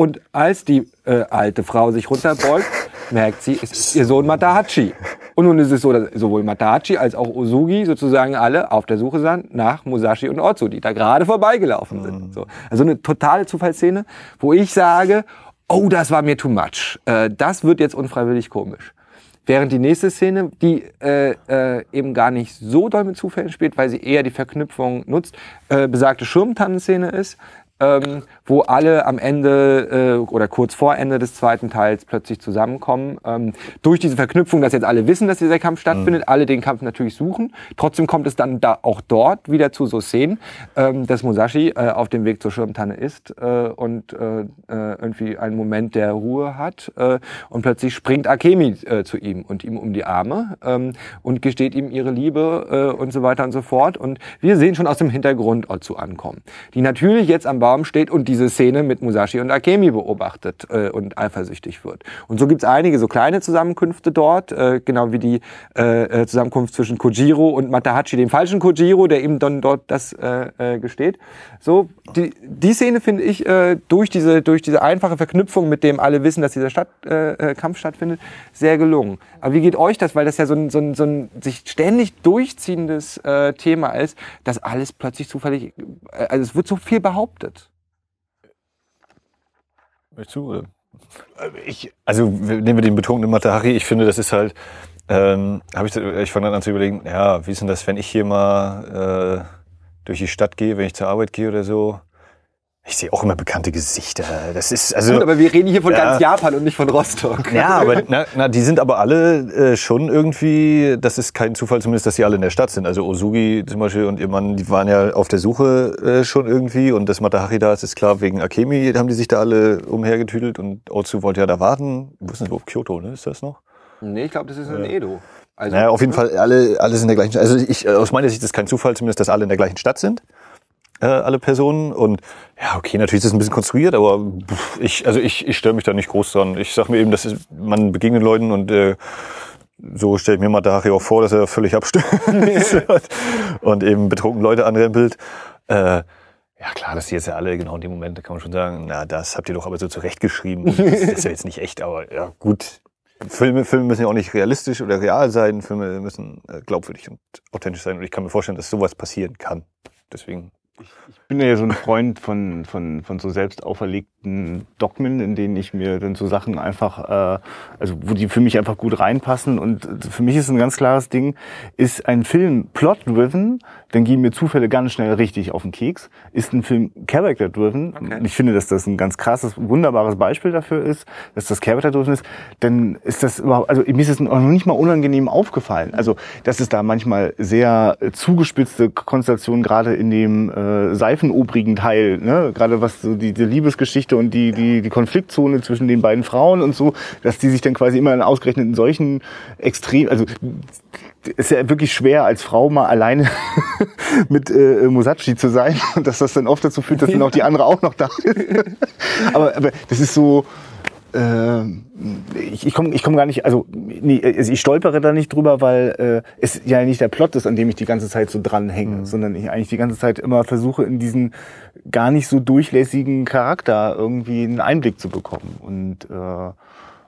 Und als die äh, alte Frau sich runterbeugt, merkt sie, es ist ihr Sohn Matahachi. Und nun ist es so, dass sowohl Matahachi als auch Osugi sozusagen alle auf der Suche sind nach Musashi und Otsu, die da gerade vorbeigelaufen sind. So. Also eine totale Zufallsszene, wo ich sage, oh, das war mir too much. Äh, das wird jetzt unfreiwillig komisch. Während die nächste Szene, die äh, äh, eben gar nicht so doll mit Zufällen spielt, weil sie eher die Verknüpfung nutzt, äh, besagte Schirmtannenszene ist, ähm, wo alle am Ende äh, oder kurz vor Ende des zweiten Teils plötzlich zusammenkommen. Ähm, durch diese Verknüpfung, dass jetzt alle wissen, dass dieser Kampf stattfindet, alle den Kampf natürlich suchen. Trotzdem kommt es dann da auch dort wieder zu so Szenen, ähm, dass Musashi äh, auf dem Weg zur Schirmtanne ist äh, und äh, äh, irgendwie einen Moment der Ruhe hat äh, und plötzlich springt Akemi äh, zu ihm und ihm um die Arme ähm, und gesteht ihm ihre Liebe äh, und so weiter und so fort. Und wir sehen schon aus dem Hintergrund Otsu ankommen, die natürlich jetzt am Baum steht und diese Szene mit Musashi und Akemi beobachtet äh, und eifersüchtig wird. Und so gibt's einige so kleine Zusammenkünfte dort, äh, genau wie die äh, äh, Zusammenkunft zwischen Kojiro und Matahachi, dem falschen Kojiro, der ihm dann dort das äh, äh, gesteht. So, die, die Szene finde ich äh, durch diese durch diese einfache Verknüpfung, mit dem alle wissen, dass dieser Stadt, äh, äh, Kampf stattfindet, sehr gelungen. Aber wie geht euch das, weil das ja so ein, so ein, so ein sich ständig durchziehendes äh, Thema ist, dass alles plötzlich zufällig, äh, also es wird so viel behauptet. Möchtest du, oder? Ich, also nehmen wir den betrunkenen Matahari. Ich finde, das ist halt, ähm, habe ich, ich fange dann an zu überlegen, ja, wie ist denn das, wenn ich hier mal äh, durch die Stadt gehe, wenn ich zur Arbeit gehe oder so? Ich sehe auch immer bekannte Gesichter. Das ist also. Gut, aber wir reden hier von Ja. ganz Japan und nicht von Rostock. Ja, aber na, na, die sind aber alle äh, schon irgendwie, das ist kein Zufall zumindest, dass sie alle in der Stadt sind. Also Osugi zum Beispiel und ihr Mann, die waren ja auf der Suche äh, schon irgendwie und das Matahari da ist, ist klar, wegen Akemi haben die sich da alle umhergetüdelt und Otsu wollte ja da warten. Wo ist denn überhaupt Kyoto, ne? Ist das noch? Nee, ich glaube, das ist in Edo. Also, Naja, auf jeden Fall alle, alle sind in der gleichen Stadt. Also ich, äh, aus meiner Sicht ist es kein Zufall zumindest, dass alle in der gleichen Stadt sind. Äh, alle Personen und ja okay natürlich ist es ein bisschen konstruiert aber ich also ich, ich störe mich da nicht groß dran ich sag mir eben dass es, man begegnet Leuten und äh, so stelle ich mir Matahari auch vor dass er völlig abstürzt und eben betrunken Leute anrempelt äh, ja klar, dass die jetzt ja alle genau in dem Moment, da kann man schon sagen, na, das habt ihr doch aber so zurechtgeschrieben. Das ist ja jetzt nicht echt, aber ja gut. Filme, Filme müssen ja auch nicht realistisch oder real sein. Filme müssen äh, glaubwürdig und authentisch sein. Und ich kann mir vorstellen, dass sowas passieren kann. Deswegen. Ich bin ja so ein Freund von, von, von so selbst auferlegten Dogmen, in denen ich mir dann so Sachen einfach, äh, also wo die für mich einfach gut reinpassen. Und für mich ist ein ganz klares Ding, ist ein Film plot-driven, dann gehen mir Zufälle ganz schnell richtig auf den Keks. Ist ein Film character-driven, Okay. ich finde, dass das ein ganz krasses, wunderbares Beispiel dafür ist, dass das character-driven ist, dann ist das überhaupt, also mir ist es noch nicht mal unangenehm aufgefallen. Also, dass es da manchmal sehr äh, zugespitzte Konstellationen gerade in dem äh, seifenobrigen Teil, ne, gerade was so die, die Liebesgeschichte und die, die, die Konfliktzone zwischen den beiden Frauen und so, dass die sich dann quasi immer in ausgerechnet in solchen extrem, also ist ja wirklich schwer als Frau mal alleine mit äh, Musashi zu sein und dass das dann oft dazu führt, dass dann auch die andere auch noch da ist. aber, aber das ist so, äh, ich, ich komme ich komm gar nicht, also nee, also ich stolpere da nicht drüber, weil äh, es ja nicht der Plot ist, an dem ich die ganze Zeit so dranhänge, sondern ich eigentlich die ganze Zeit immer versuche, in diesen gar nicht so durchlässigen Charakter irgendwie einen Einblick zu bekommen. Und äh,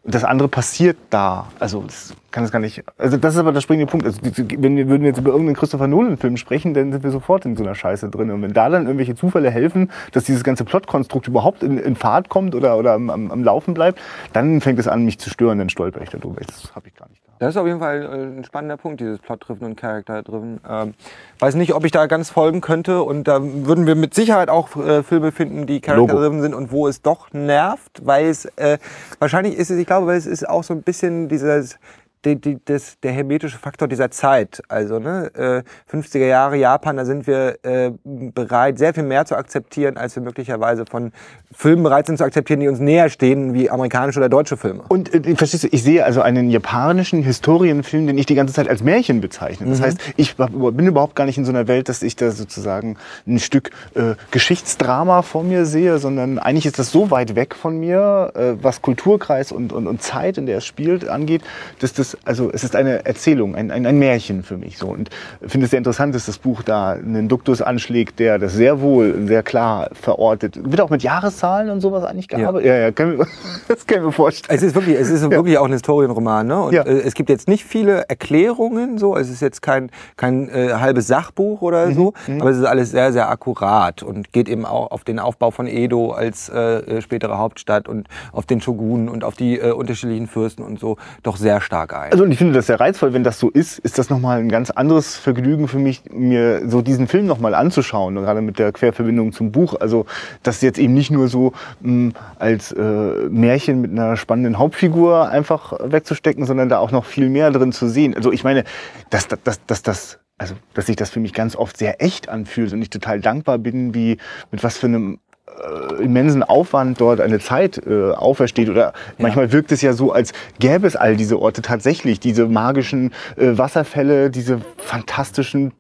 das andere passiert da. Also das kann es gar nicht. Also das ist aber der springende Punkt. Also, wenn wir würden jetzt über irgendeinen Christopher Nolan-Film sprechen, dann sind wir sofort in so einer Scheiße drin. Und wenn da dann irgendwelche Zufälle helfen, dass dieses ganze Plotkonstrukt überhaupt in, in Fahrt kommt oder, oder am, am, am Laufen bleibt, dann fängt es an, mich zu stören. Dann stolper ich darüber. Das habe ich gar nicht. Das ist auf jeden Fall äh, ein spannender Punkt, dieses Plot-Driven und Character-Driven. Ähm, weiß nicht, ob ich da ganz folgen könnte und da würden wir mit Sicherheit auch äh, Filme finden, die Character-Driven sind und wo es doch nervt, weil es, äh, wahrscheinlich ist es, ich glaube, weil es ist auch so ein bisschen dieses, die, die, das, der hermetische Faktor dieser Zeit. Also ne, äh, 50er Jahre Japan, da sind wir äh, bereit, sehr viel mehr zu akzeptieren, als wir möglicherweise von Filmen bereit sind zu akzeptieren, die uns näher stehen, wie amerikanische oder deutsche Filme. Und äh, verstehst du, ich sehe also einen japanischen Historienfilm, den ich die ganze Zeit als Märchen bezeichne. Das heißt, ich bin überhaupt gar nicht in so einer Welt, dass ich da sozusagen ein Stück äh, Geschichtsdrama vor mir sehe, sondern eigentlich ist das so weit weg von mir, äh, was Kulturkreis und, und, und Zeit, in der es spielt, angeht, dass das, also es ist eine Erzählung, ein, ein, ein Märchen für mich so. Und ich finde es sehr interessant, dass das Buch da einen Duktus anschlägt, der das sehr wohl, sehr klar verortet. Wird auch mit Jahreszahlen und sowas eigentlich gearbeitet? Ja, ja, kann, mir- das kann ich mir vorstellen. Es ist wirklich, es ist wirklich auch ein Historienroman, ne? Und Ja. äh, es gibt jetzt nicht viele Erklärungen, so. Es ist jetzt kein kein äh, halbes Sachbuch oder Mhm. so, aber es ist alles sehr sehr akkurat und geht eben auch auf den Aufbau von Edo als äh, äh, spätere Hauptstadt und auf den Shogun und auf die äh, unterschiedlichen Fürsten und so doch sehr stark ein. Also und ich finde das sehr reizvoll, wenn das so ist, ist das nochmal ein ganz anderes Vergnügen für mich, mir so diesen Film nochmal anzuschauen, gerade mit der Querverbindung zum Buch. Also das jetzt eben nicht nur so mh, als äh, Märchen mit einer spannenden Hauptfigur einfach wegzustecken, sondern da auch noch viel mehr drin zu sehen. Also ich meine, dass dass, dass, dass das also dass sich das für mich ganz oft sehr echt anfühlt und ich total dankbar bin, wie mit was für einem äh, immensen Aufwand dort eine Zeit äh, aufersteht. Oder manchmal wirkt es ja so, als gäbe es all diese Orte tatsächlich, diese magischen äh, Wasserfälle, diese fantastischen,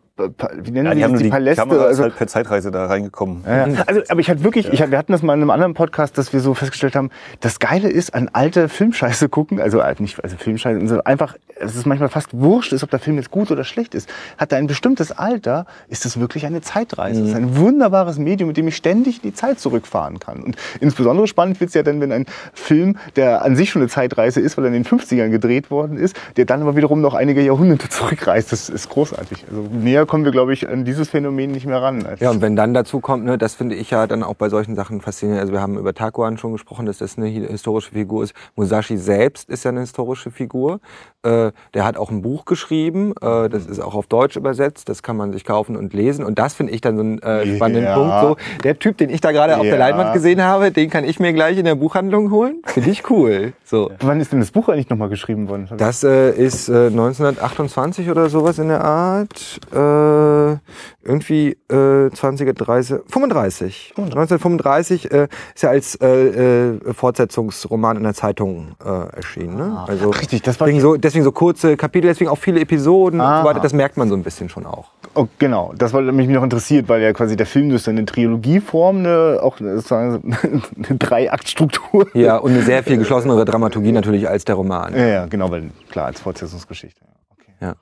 wie nennen Ja, sie die haben das, nur die, Paläste. Kamera ist also, halt per Zeitreise da reingekommen. ja, ja. Also, aber ich hatte wirklich, ich, hab- wir hatten das mal in einem anderen Podcast, dass wir so festgestellt haben, das Geile ist, an alte Filmscheiße gucken, also halt nicht, also Filmscheiße, also einfach, es ist manchmal fast wurscht ist, ob der Film jetzt gut oder schlecht ist. Hat er ein bestimmtes Alter, ist das wirklich eine Zeitreise. Es ist ein wunderbares Medium, mit dem ich ständig in die Zeit zurückfahren kann. Und insbesondere spannend wird's ja dann, wenn ein Film, der an sich schon eine Zeitreise ist, weil er in den 50ern gedreht worden ist, der dann aber wiederum noch einige Jahrhunderte zurückreist. Das ist großartig. Also näher kommen wir, glaube ich, an dieses Phänomen nicht mehr ran. Ja, und wenn dann dazu kommt, ne, das finde ich ja dann auch bei solchen Sachen faszinierend. Also wir haben über Takuan schon gesprochen, dass das eine historische Figur ist. Musashi selbst ist ja eine historische Figur. Äh, der hat auch ein Buch geschrieben, äh, das ist auch auf Deutsch übersetzt, das kann man sich kaufen und lesen. Und das finde ich dann so einen äh, spannenden Ja. Punkt. So, der Typ, den ich da gerade auf der Ja. Leinwand gesehen habe, den kann ich mir gleich in der Buchhandlung holen. Finde ich cool. So. Wann ist denn das Buch eigentlich nochmal geschrieben worden? Das äh, ist äh, 1928 oder sowas in der Art. Äh, irgendwie äh, 20er, 30, 35. 1935 äh, ist ja als äh, äh, Fortsetzungsroman in der Zeitung äh, erschienen. Ne? Also Ach, richtig, das war so, deswegen so kurze Kapitel, deswegen auch viele Episoden und Ah. so weiter. Das merkt man so ein bisschen schon auch. Oh, genau, das war mich noch interessiert, weil ja quasi der Film durch seine Trilogieform eine, auch eine, sozusagen eine Dreiaktstruktur. Ja, und eine sehr viel geschlossenere Dramaturgie natürlich als der Roman. Ja, ja, genau, weil klar, als Fortsetzungsgeschichte. Okay. Ja.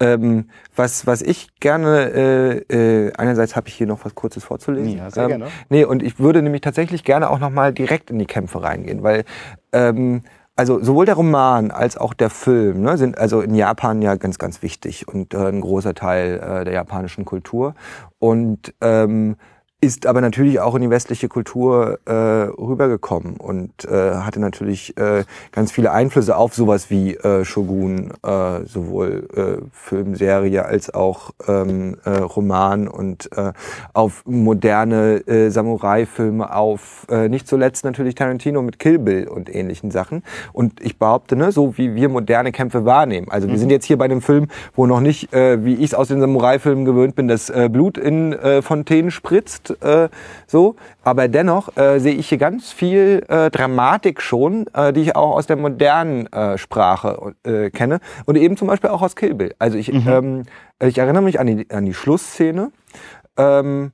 Ähm, was, was ich gerne, äh, äh, einerseits habe ich hier noch was Kurzes vorzulesen. Ja, sehr ähm, gerne. Nee, und ich würde nämlich tatsächlich gerne auch nochmal direkt in die Kämpfe reingehen, weil ähm, also sowohl der Roman als auch der Film ne, sind also in Japan ja ganz, ganz wichtig und äh, ein großer Teil äh, der japanischen Kultur. Und ähm, ist aber natürlich auch in die westliche Kultur äh, rübergekommen und äh, hatte natürlich äh, ganz viele Einflüsse auf sowas wie äh, Shogun, äh, sowohl äh, Filmserie als auch ähm, äh, Roman und äh, auf moderne äh, Samurai-Filme, auf äh, nicht zuletzt natürlich Tarantino mit Kill Bill und ähnlichen Sachen. Und ich behaupte, ne, so wie wir moderne Kämpfe wahrnehmen. Also wir sind jetzt hier bei einem Film, wo noch nicht, äh, wie ich es aus den Samurai-Filmen gewöhnt bin, das äh, Blut in äh, Fontänen spritzt, äh, so. Aber dennoch äh, sehe ich hier ganz viel äh, Dramatik schon, äh, die ich auch aus der modernen äh, Sprache äh, kenne und eben zum Beispiel auch aus Kill Bill. Also ich, ähm, ich erinnere mich an die, an die Schlussszene. Ähm,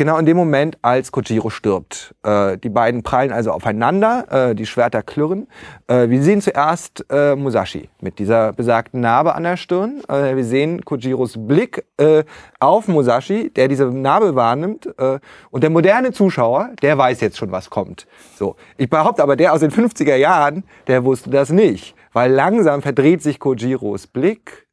Genau in dem Moment, als Kojiro stirbt. Äh, die beiden prallen also aufeinander, äh, die Schwerter klirren. Äh, wir sehen zuerst äh, Musashi mit dieser besagten Narbe an der Stirn. Äh, wir sehen Kojiros Blick äh, auf Musashi, der diese Narbe wahrnimmt. Und der moderne Zuschauer, der weiß jetzt schon, was kommt. So, Ich behaupte aber, der aus den 50er Jahren, der wusste das nicht. Weil langsam verdreht sich Kojiros Blick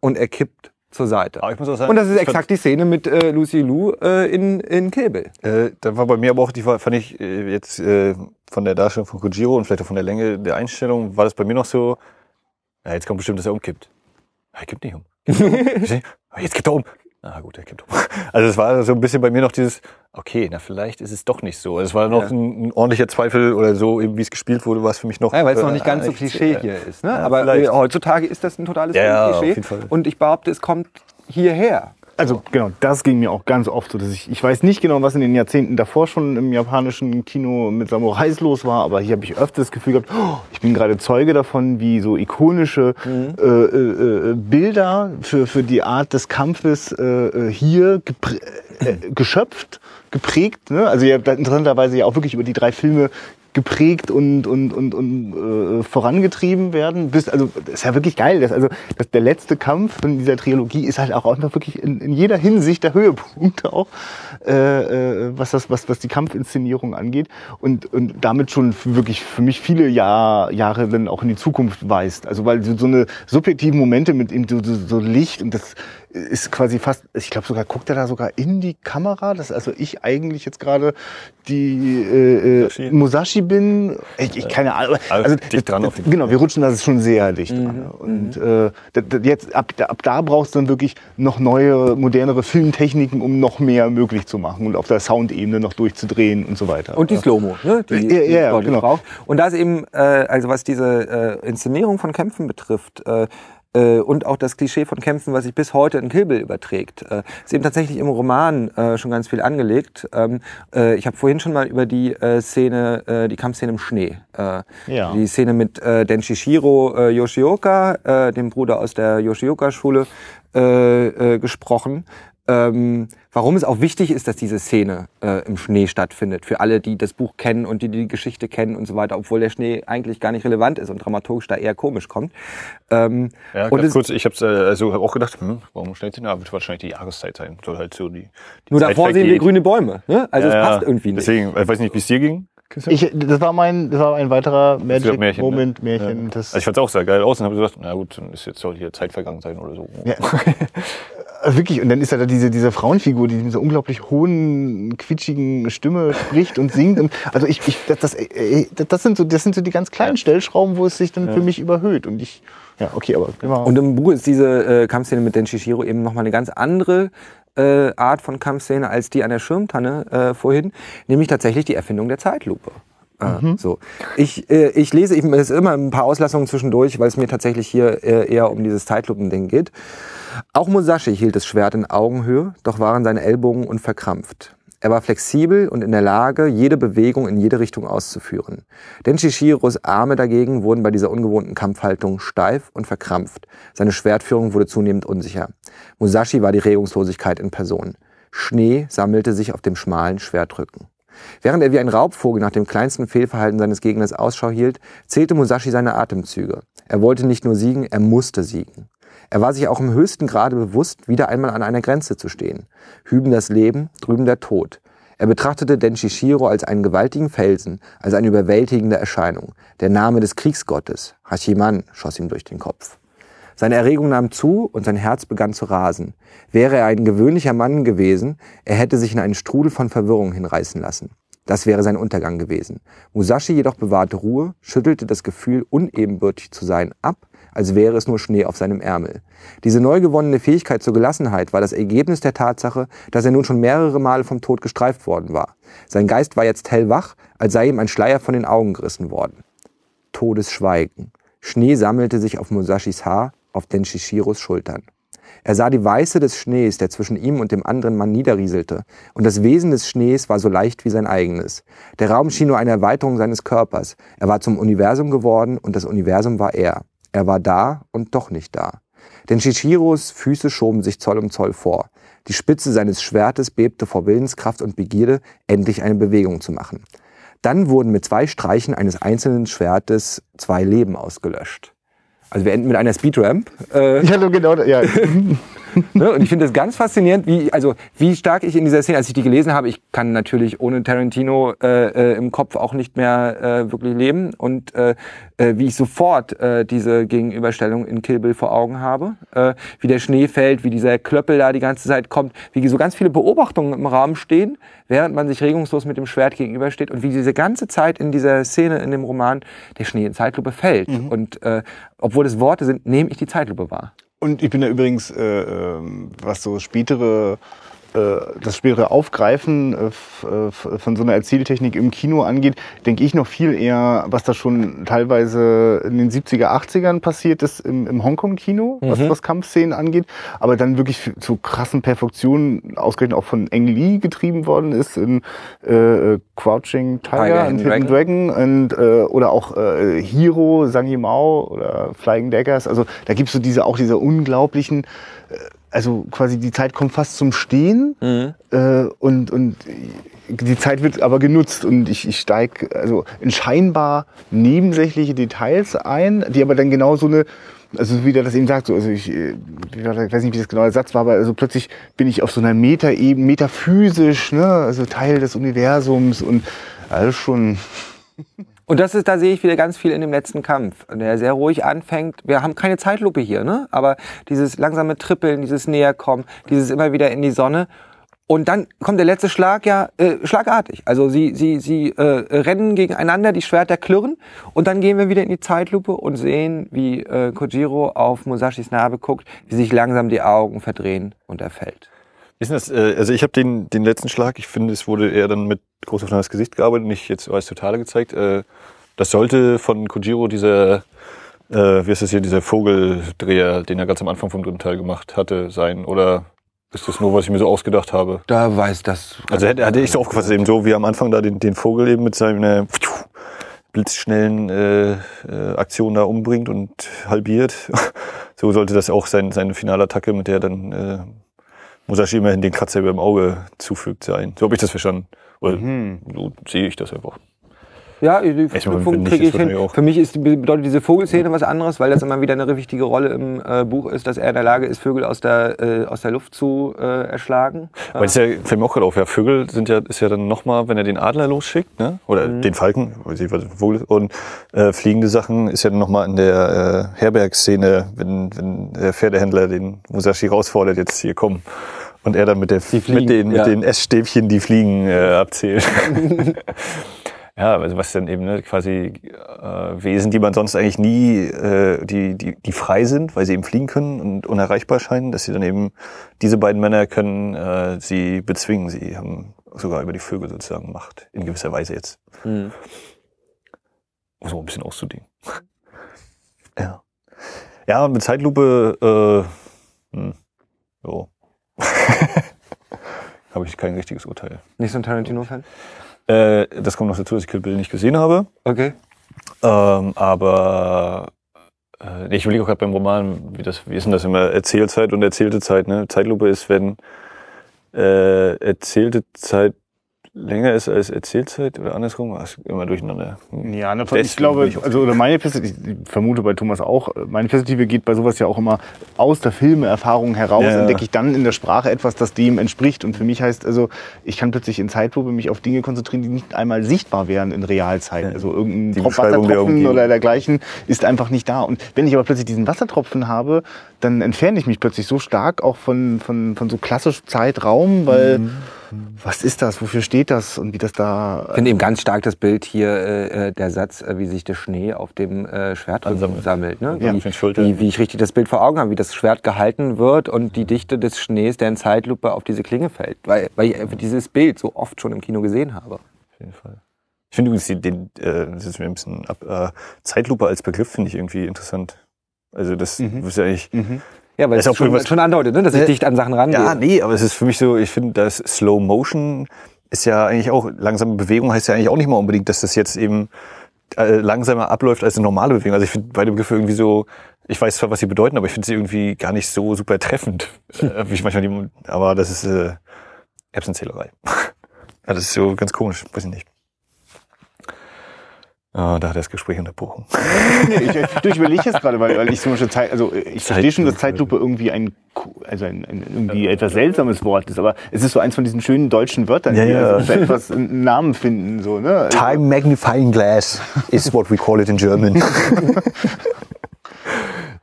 und er kippt zur Seite. Aber ich muss auch sagen, Und das ist exakt die Szene mit äh, Lucy Liu äh, in, in Kill Bill. Äh, da war bei mir aber auch, die fand ich äh, jetzt äh, von der Darstellung von Kojiro und vielleicht auch von der Länge der Einstellung, war das bei mir noch so, ja, jetzt kommt bestimmt, dass er umkippt. Er kippt nicht um. Kippt um? "Ah, jetzt kippt er um. Na gut, er kippt um. Also es war so ein bisschen bei mir noch dieses, okay, na vielleicht ist es doch nicht so. Es war noch Ja. ein, ein ordentlicher Zweifel oder so, wie es gespielt wurde, war es für mich noch. Ja, weil es noch äh, nicht ganz so echt, Klischee äh, hier ist. Ne? Aber vielleicht. äh, heutzutage ist das ein totales Ja, ja, Klischee. auf jeden Fall. Und ich behaupte, es kommt hierher. Also genau, das ging mir auch ganz oft so, dass ich, ich weiß nicht genau, was in den Jahrzehnten davor schon im japanischen Kino mit Samurais los war, aber hier habe ich öfter das Gefühl gehabt, oh, ich bin gerade Zeuge davon, wie so ikonische Mhm. äh, äh, äh, Bilder für, für die Art des Kampfes äh, äh, hier geprä- äh, geschöpft, geprägt. Ne? Also ja, interessanterweise ja auch wirklich über die drei Filme geprägt und, und, und, und äh, vorangetrieben werden. Bis, also das ist ja wirklich geil. Das, also das, der letzte Kampf von dieser Trilogie ist halt auch einfach wirklich in, in jeder Hinsicht der Höhepunkt auch, äh, äh, was, das, was, was die Kampfinszenierung angeht. Und, und damit schon wirklich für mich viele Jahr, Jahre dann auch in die Zukunft weist. Also weil so, so eine subjektiven Momente mit eben so, so, so Licht und das ist quasi fast, ich glaube sogar, guckt er da sogar in die Kamera, dass also ich eigentlich jetzt gerade die äh, Musashi. äh, Musashi bin. Ich, ich keine Ahnung. Also dicht dran auf Fall. Genau, wir rutschen da schon sehr dicht dran. Und äh, jetzt ab, da- ab da brauchst du dann wirklich noch neue, modernere Filmtechniken, um noch mehr möglich zu machen und auf der Soundebene noch durchzudrehen und so weiter. Und die Slow-Mo, ne? die, Ja, die ja, deutlich genau. braucht. Und da ist eben, äh, also was diese äh, Inszenierung von Kämpfen betrifft, äh, und auch das Klischee von Kämpfen, was sich bis heute in Kill Bill überträgt, äh, ist eben tatsächlich im Roman äh, schon ganz viel angelegt. Ähm, äh, ich habe vorhin schon mal über die äh, Szene, die Kampfszene im Schnee, Ja. die Szene mit Denshishiro Yoshioka, dem Bruder aus der Yoshioka-Schule, gesprochen. Ähm, warum es auch wichtig ist, dass diese Szene äh, im Schnee stattfindet. Für alle, die das Buch kennen und die die Geschichte kennen und so weiter, obwohl der Schnee eigentlich gar nicht relevant ist und dramaturgisch da eher komisch kommt. Ähm, Ja, und ganz es, kurz, ich habe äh, also hab auch gedacht, hm, warum stellt sie da? Wird wahrscheinlich die Jahreszeit sein. Soll halt so die, die nur Zeit davor sehen wir grüne Bäume. Ne? Also Ja, es ja. passt irgendwie nicht. Deswegen, ich weiß nicht, wie es dir ging. Ich, das war mein, das war ein weiterer Magic Märchen, ne? Moment, Märchen. Ja. Das, Also ich fand es auch sehr geil aus und habe gesagt, na gut, dann ist jetzt soll hier Zeit vergangen sein oder so. Ja. Wirklich, und dann ist da da diese, diese Frauenfigur, die mit so unglaublich hohen, quietschigen Stimme spricht und singt. Und, also ich, ich das, das, äh, das, sind so, das sind so die ganz kleinen Stellschrauben, wo es sich dann für mich überhöht. Und ich, ja, okay, aber immer. Und im Buch ist diese äh, Kampfszene mit Den Shishiro eben nochmal eine ganz andere äh, Art von Kampfszene als die an der Schirmtanne äh, vorhin, nämlich tatsächlich die Erfindung der Zeitlupe. Äh, So. Ich, äh, ich lese, ich, es immer ein paar Auslassungen zwischendurch, weil es mir tatsächlich hier äh, eher um dieses Zeitlupending geht. Auch Musashi hielt das Schwert in Augenhöhe, doch waren seine Ellbogen unverkrampft. Er war flexibel und in der Lage, jede Bewegung in jede Richtung auszuführen. Denn Shishiros Arme dagegen wurden bei dieser ungewohnten Kampfhaltung steif und verkrampft. Seine Schwertführung wurde zunehmend unsicher. Musashi war die Regungslosigkeit in Person. Schnee sammelte sich auf dem schmalen Schwertrücken. Während er wie ein Raubvogel nach dem kleinsten Fehlverhalten seines Gegners Ausschau hielt, zählte Musashi seine Atemzüge. Er wollte nicht nur siegen, er musste siegen. Er war sich auch im höchsten Grade bewusst, wieder einmal an einer Grenze zu stehen. Hüben das Leben, drüben der Tod. Er betrachtete Denshishiro als einen gewaltigen Felsen, als eine überwältigende Erscheinung. Der Name des Kriegsgottes, Hashiman, schoss ihm durch den Kopf. Seine Erregung nahm zu und sein Herz begann zu rasen. Wäre er ein gewöhnlicher Mann gewesen, er hätte sich in einen Strudel von Verwirrung hinreißen lassen. Das wäre sein Untergang gewesen. Musashi jedoch bewahrte Ruhe, schüttelte das Gefühl, unebenbürtig zu sein, ab, als wäre es nur Schnee auf seinem Ärmel. Diese neu gewonnene Fähigkeit zur Gelassenheit war das Ergebnis der Tatsache, dass er nun schon mehrere Male vom Tod gestreift worden war. Sein Geist war jetzt hellwach, als sei ihm ein Schleier von den Augen gerissen worden. Todesschweigen. Schnee sammelte sich auf Musashis Haar, auf Denshishiros Schultern. Er sah die Weiße des Schnees, der zwischen ihm und dem anderen Mann niederrieselte, und das Wesen des Schnees war so leicht wie sein eigenes. Der Raum schien nur eine Erweiterung seines Körpers. Er war zum Universum geworden, und das Universum war er. Er war da und doch nicht da. Denn Shishiros Füße schoben sich Zoll um Zoll vor. Die Spitze seines Schwertes bebte vor Willenskraft und Begierde, endlich eine Bewegung zu machen. Dann wurden mit zwei Streichen eines einzelnen Schwertes zwei Leben ausgelöscht. Also wir enden mit einer Speedramp. Äh, ja, genau, ja. ne? Und ich finde das ganz faszinierend, wie, also, wie stark ich in dieser Szene, als ich die gelesen habe, ich kann natürlich ohne Tarantino äh, äh, im Kopf auch nicht mehr äh, wirklich leben und äh, äh, wie ich sofort äh, diese Gegenüberstellung in Kill Bill vor Augen habe, äh, wie der Schnee fällt, wie dieser Klöppel da die ganze Zeit kommt, wie so ganz viele Beobachtungen im Raum stehen, während man sich regungslos mit dem Schwert gegenübersteht und wie diese ganze Zeit in dieser Szene in dem Roman der Schnee in Zeitlupe fällt. Und äh, obwohl es Worte sind, nehme ich die Zeitlupe wahr. Und ich bin da übrigens, äh, ähm, was so spätere, das spätere Aufgreifen äh, äh, von so einer Erzähltechnik im Kino angeht, denke ich noch viel eher, was da schon teilweise in den 70er, 80ern passiert ist im, im Hongkong-Kino, was, was Kampfszenen angeht, aber dann wirklich zu krassen Perfektionen ausgerechnet auch von Eng Lee getrieben worden ist in äh, äh, Crouching Tiger, and Hidden Dragon und äh, oder auch äh, Hero, Sang Yimou oder Flying Daggers. Also da gibt's so diese auch diese unglaublichen, äh, also quasi die Zeit kommt fast zum Stehen äh, und und die Zeit wird aber genutzt und ich, ich steig also in scheinbar nebensächliche Details ein, die aber dann genau so eine also wie der das eben sagt, so, also ich, äh, ich weiß nicht, wie das genau der Satz war, aber also plötzlich bin ich auf so einer Metaebene, metaphysisch, ne, also Teil des Universums und alles schon Und das ist, da sehe ich wieder ganz viel in dem letzten Kampf, der sehr ruhig anfängt. Wir haben keine Zeitlupe hier, ne? Aber dieses langsame Trippeln, dieses Näherkommen, dieses immer wieder in die Sonne. Und dann kommt der letzte Schlag ja äh, schlagartig. Also sie, sie, sie äh, rennen gegeneinander, die Schwerter klirren und dann gehen wir wieder in die Zeitlupe und sehen, wie äh, Kojiro auf Musashis Narbe guckt, wie sich langsam die Augen verdrehen und er fällt. Ist das, äh, also ich habe den, den letzten Schlag, ich finde, es wurde eher dann mit groß auf das Gesicht gearbeitet, nicht jetzt als Totale gezeigt. Äh, das sollte von Kojiro dieser, äh, wie ist das hier, dieser Vogeldreher, den er ganz am Anfang vom dritten Teil gemacht hatte, sein. Oder ist das nur, was ich mir so ausgedacht habe? Da weiß das. Also hätte, hatte ich so aufgefasst, eben so wie am Anfang da den, den Vogel eben mit seiner blitzschnellen äh, äh, Aktion da umbringt und halbiert. so sollte das auch sein, seine Finalattacke, mit der dann äh, Musashi immerhin den Kratzer über dem Auge zufügt sein. So habe ich das verstanden. Oder so sehe ich das einfach. Ja, die Verknüpfung kriege ist ich hin. Für mich ist, bedeutet diese Vogelszene was anderes, weil das immer wieder eine wichtige Rolle im äh, Buch ist, dass er in der Lage ist, Vögel aus der, äh, aus der Luft zu äh, erschlagen. Weil es ja, fällt mir auch gerade auf, ja, Vögel sind ja, ist ja dann nochmal, wenn er den Adler losschickt, ne? Oder den Falken, ist, und äh, fliegende Sachen ist ja dann nochmal in der äh, Herbergszene, wenn, wenn der Pferdehändler den Musashi rausfordert, jetzt hier kommen. Und er dann mit, der, fliegen, mit, den, ja. mit den Essstäbchen die Fliegen äh, abzählt. ja, also was dann eben ne, quasi äh, Wesen, die man sonst eigentlich nie, äh, die, die, die frei sind, weil sie eben fliegen können und unerreichbar scheinen, dass sie dann eben, diese beiden Männer können äh, sie bezwingen. Sie haben sogar über die Vögel sozusagen Macht, in gewisser Weise jetzt. Mhm. Um so ein bisschen auszudehnen. ja. Ja, mit Zeitlupe, äh, hm, so. Habe ich kein richtiges Urteil. Nicht so ein Tarantino-Fan? Äh, das kommt noch dazu, dass ich Kill Bill nicht gesehen habe. Okay. Ähm, aber äh, ich überlege auch gerade beim Roman, wie, das, wie ist denn das immer? Erzählzeit und erzählte Zeit. Ne? Zeitlupe ist, wenn äh, erzählte Zeit länger ist als Erzählzeit oder andersrum. Ist immer durcheinander. Ja, ne, ich glaube, ich also oder meine Perspektive, ich vermute bei Thomas auch, meine Perspektive geht bei sowas ja auch immer aus der Filmeerfahrung heraus, Ja, entdecke ich dann in der Sprache etwas, das dem entspricht. Und für mich heißt also, ich kann plötzlich in Zeitlupe mich auf Dinge konzentrieren, die nicht einmal sichtbar wären in Realzeit. Ja. Also irgendein Trop Wassertropfen oder dergleichen ist einfach nicht da. Und wenn ich aber plötzlich diesen Wassertropfen habe, dann entferne ich mich plötzlich so stark auch von, von, von so klassisch Zeitraum, weil Mhm. Was ist das, wofür steht das und wie das da Ich finde eben ganz stark das Bild hier, äh, äh, der Satz, äh, wie sich der Schnee auf dem äh, Schwert Ansammelt. sammelt. Ne? Ja. Wie, Auf den Schultern. wie, wie ich richtig das Bild vor Augen habe, wie das Schwert gehalten wird und die Dichte des Schnees, der in Zeitlupe auf diese Klinge fällt. Weil, weil ich einfach dieses Bild so oft schon im Kino gesehen habe. Auf jeden Fall. Ich finde übrigens den, äh, das ist mir ein bisschen ab, äh, Zeitlupe als Begriff finde ich irgendwie interessant. Also das Mhm. ist ja eigentlich, Mhm. Ja, weil Das es schon, schon andeutet, ne? dass ich Äh, dicht an Sachen rangehe. Ja, nee, aber es ist für mich so, ich finde, das Slow Motion ist ja eigentlich auch, langsame Bewegung heißt ja eigentlich auch nicht mal unbedingt, dass das jetzt eben äh, langsamer abläuft als eine normale Bewegung. Also ich finde beide Begriffe irgendwie so, ich weiß zwar, was sie bedeuten, aber ich finde sie irgendwie gar nicht so super treffend, äh, wie ich manchmal die, aber das ist äh, Erbsenzählerei. ja, das ist so ganz komisch, weiß ich nicht. Ah, da hat das Gespräch unterbrochen. Nee, ich, du, ich überlege jetzt gerade, weil, weil ich zum Beispiel Zeit, also ich verstehe schon, dass Zeitlupe. Irgendwie ein, also ein, ein irgendwie etwas seltsames Wort ist, aber es ist so eins von diesen schönen deutschen Wörtern, Ja, die ja. also etwas einen Namen finden, so, ne? Also, Time magnifying glass is what we call it in German.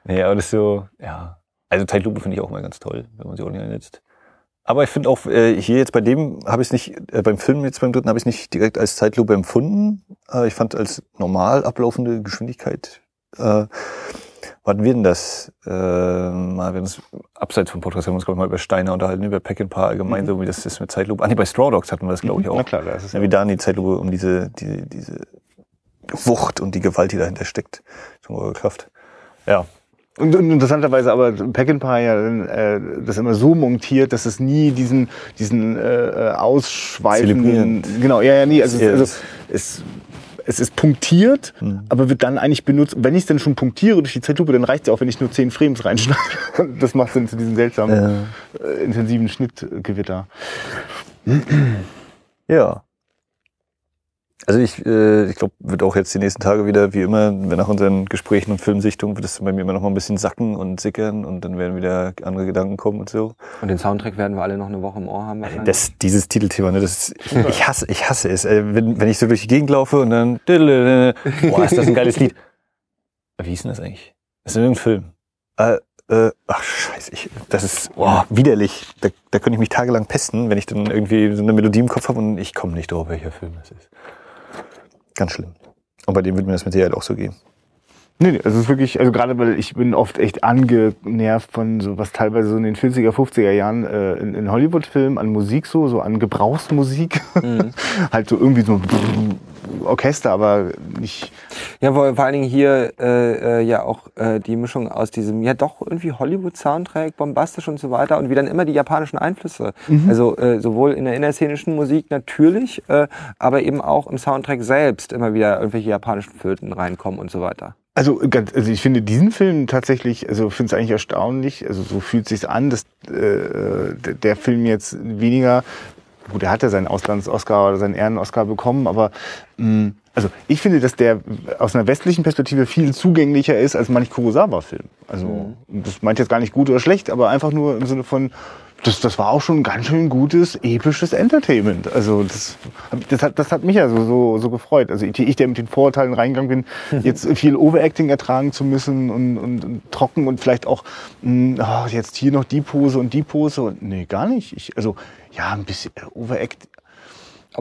nee, aber das ist so, ja. Also Zeitlupe finde ich auch mal ganz toll, wenn man sie ordentlich einsetzt. Aber ich finde auch, äh, hier jetzt bei dem habe ich es nicht, äh, beim Film jetzt beim dritten habe ich es nicht direkt als Zeitlupe empfunden. Äh, ich fand als normal ablaufende Geschwindigkeit. Äh, wann wir denn das? Äh, mal, wenn es abseits vom Podcast haben wir uns, glaube ich, mal über Steiner unterhalten, über Pack and Paar allgemein, so wie das ist mit Zeitlupe. Ah, nee, bei Straw Dogs hatten wir das, glaube ich, auch. Na klar, das ist Ja, wie da in die Zeitlupe um diese, diese, diese Wucht und die Gewalt, die dahinter steckt. Zum Kraft. Ja. Und, und interessanterweise aber Peckinpah ja äh, das immer so montiert, dass es nie diesen diesen äh, äh, ausschweifenden genau ja ja nie also, Ja, also es es ist punktiert, Mhm. aber wird dann eigentlich benutzt. Und wenn ich es dann schon punktiere durch die Zeitlupe, dann reicht es ja auch, wenn ich nur zehn Frames reinschneide. Und das macht dann zu diesem seltsamen, äh, intensiven Schnittgewitter. Ja. Also ich, äh, ich glaube, wird auch jetzt die nächsten Tage wieder, wie immer, wenn nach unseren Gesprächen und Filmsichtungen, wird es bei mir immer noch mal ein bisschen sacken und sickern und dann werden wieder andere Gedanken kommen und so. Und den Soundtrack werden wir alle noch eine Woche im Ohr haben. wahrscheinlich. Das, dieses Titelthema, ne, das ist, ich hasse, ich hasse es. Äh, wenn, wenn ich so durch die Gegend laufe und dann, boah, ist das ein geiles Lied. Wie hieß denn das eigentlich? Das ist irgendein Film. Äh, äh, ach scheiße, ich, das ist boah, widerlich. Da, da könnte ich mich tagelang pesten, wenn ich dann irgendwie so eine Melodie im Kopf habe und ich komme nicht drauf, welcher Film das ist. Ganz schlimm. Und bei dem würde mir das mit Sicherheit auch so gehen. Nee, nee, es ist wirklich, also gerade weil ich bin oft echt angenervt von so was teilweise so in den 40er, 50er Jahren äh, in, in Hollywood-Filmen an Musik so, so an Gebrauchsmusik. Mhm. halt so irgendwie so Orchester, aber nicht. Ja, vor, vor allen Dingen hier äh, äh, ja auch äh, die Mischung aus diesem, ja doch irgendwie Hollywood-Soundtrack, bombastisch und so weiter und wie dann immer die japanischen Einflüsse. Also äh, sowohl in der innerszenischen Musik natürlich, äh, aber eben auch im Soundtrack selbst immer wieder irgendwelche japanischen Flöten reinkommen und so weiter. Also, ganz, also ich finde diesen Film tatsächlich, also finde es eigentlich erstaunlich, also so fühlt sich an, dass äh, der- Film jetzt weniger gut, er hat ja seinen Auslands-Oscar oder seinen Ehren-Oscar bekommen, aber mh, also ich finde, dass der aus einer westlichen Perspektive viel zugänglicher ist als manch Kurosawa-Film. Also das meint jetzt gar nicht gut oder schlecht, aber einfach nur im Sinne von, das, das war auch schon ein ganz schön gutes, episches Entertainment. Also das, das, hat, das hat mich ja so, so, so gefreut. Also ich, der mit den Vorurteilen reingegangen bin, jetzt viel Overacting ertragen zu müssen und, und, und trocken und vielleicht auch mh, oh, jetzt hier noch die Pose und die Pose. Und, nee, gar nicht. Ich, also ja, ein bisschen äh, Overact.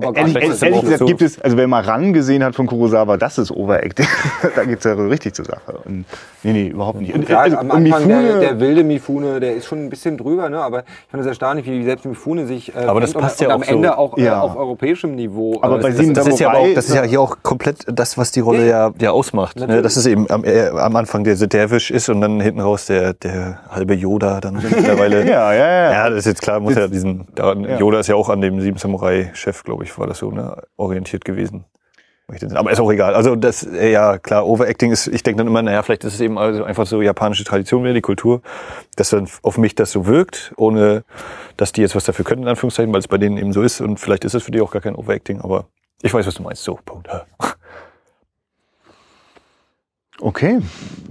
Aber Ehrlich, das ehrlich, ehrlich gesagt gibt es, also wer mal ran gesehen hat von Kurosawa, das ist Overacting. da geht's ja richtig zur Sache. Und, nee, nee, überhaupt nicht. Und, Ja, also, am Anfang der, Mifune- der wilde Mifune, der ist schon ein bisschen drüber, ne? aber ich fand es erstaunlich, wie selbst Mifune sich äh, Aber das passt und, ja und auch am Ende so. auch äh, Ja. auf europäischem Niveau. Aber äh, bei das- Sieben Das ist, ja auch, das ist ja hier auch komplett das, was die Rolle ja, ja ausmacht. Ne? Natürlich. Das ist eben am, äh, am Anfang der The Dervish ist und dann hinten raus der, der halbe Yoda dann mittlerweile. Ja, ja, ja. Ja, das ist jetzt klar, muss ja diesen, da, Ja. Yoda ist ja auch an dem Sieben Samurai-Chef, glaube ich, war das so, ne, orientiert gewesen. Aber ist auch egal. Also das, äh, ja klar, Overacting ist, ich denke dann immer, naja, vielleicht ist es eben also einfach so japanische Tradition wieder, die Kultur, dass dann auf mich das so wirkt, ohne dass die jetzt was dafür können, in Anführungszeichen, weil es bei denen eben so ist und vielleicht ist es für die auch gar kein Overacting, aber ich weiß, was du meinst. So, Punkt. Okay.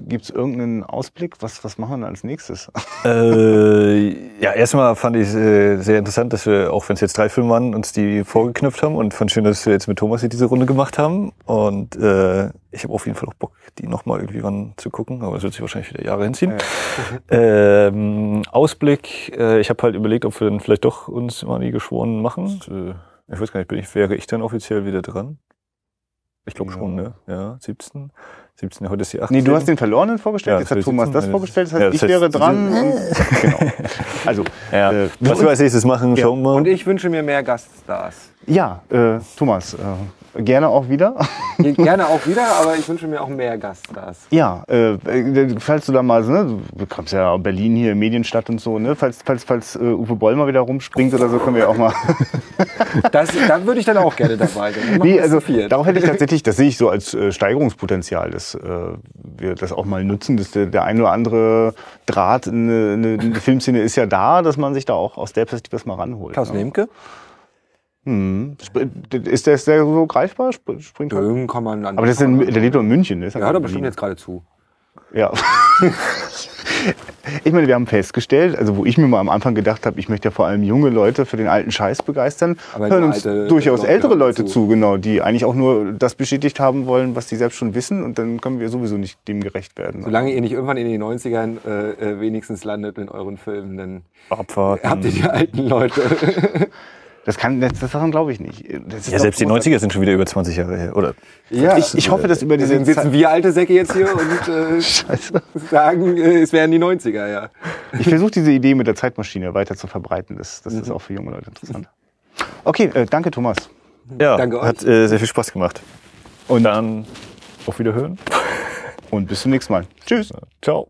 Gibt's irgendeinen Ausblick? Was, was machen wir als nächstes? Äh, ja, erstmal fand ich äh, sehr interessant, dass wir, auch wenn es jetzt drei Filme waren, uns die vorgeknüpft haben und fand schön, dass wir jetzt mit Thomas hier diese Runde gemacht haben. Und äh, ich habe auf jeden Fall auch Bock, die nochmal irgendwie wann zu gucken, aber das wird sich wahrscheinlich wieder Jahre hinziehen. ähm, Ausblick, äh, ich habe halt überlegt, ob wir dann vielleicht doch uns mal wie geschworen machen. Äh, ich weiß gar nicht, bin ich, wäre ich dann offiziell wieder dran? Ich glaube Ja. schon, ne? Ja, 17. 17. Heute ist die 18. Nee, du hast den Verlorenen vorgestellt, Ja, jetzt hat Thomas sitzen, das ja, vorgestellt, das heißt, ja, das ich heißt, wäre dran. Und, genau. Also, Ja. äh, Was wir als nächstes machen, Ja. schauen wir mal. Und ich wünsche mir mehr Gaststars. ja, äh, Thomas, äh, gerne auch wieder. Gerne auch wieder, aber ich wünsche mir auch mehr Gaststars. Ja, äh, äh, falls du da mal, so, ne, du kommst ja aus Berlin hier, Medienstadt und so, ne, falls, falls, falls äh, Uwe Boll mal wieder rumspringt oder so, können wir ja auch mal. Das, da würde ich dann auch gerne dabei sein. Nee, also darauf hätte ich tatsächlich, das sehe ich so als äh, Steigerungspotenzial, dass äh, wir das auch mal nutzen, dass der, der ein oder andere Draht in eine, in eine Filmszene ist ja da, dass man sich da auch aus der Perspektive das mal ranholt. Klaus ne? Lemke? Hm. Ist der, ist der so greifbar? Sp- Springt er? Den kann man. Aber das ist in, der lebt doch in München. Ist Der ja hört doch bestimmt jetzt gerade zu. Ja. ich meine, wir haben festgestellt, also wo ich mir mal am Anfang gedacht habe, ich möchte ja vor allem junge Leute für den alten Scheiß begeistern, Aber hören uns durchaus ältere Leute zu. zu. genau, die eigentlich auch nur das bestätigt haben wollen, was die selbst schon wissen und dann können wir sowieso nicht dem gerecht werden. Solange ihr nicht irgendwann in den 90ern äh, äh, wenigstens landet in euren Filmen, dann Abwarten. habt ihr die alten Leute. Das kann, das, das daran glaube ich nicht. Das ist Ja, selbst die großartig. 90er sind schon wieder über 20 Jahre her, oder? ja, Ich, ich hoffe, dass über diese Deswegen sitzen Zeit, wir alte Säcke jetzt hier und äh, Scheiße. sagen, äh, es wären die 90er, ja. Ich versuche diese Idee mit der Zeitmaschine weiter zu verbreiten. Das, das Mhm. ist auch für junge Leute interessant. Okay, äh, danke Thomas. Ja, Danke euch. hat äh, sehr viel Spaß gemacht. Und dann auf Wiederhören. Und bis zum nächsten Mal. Tschüss. Ciao.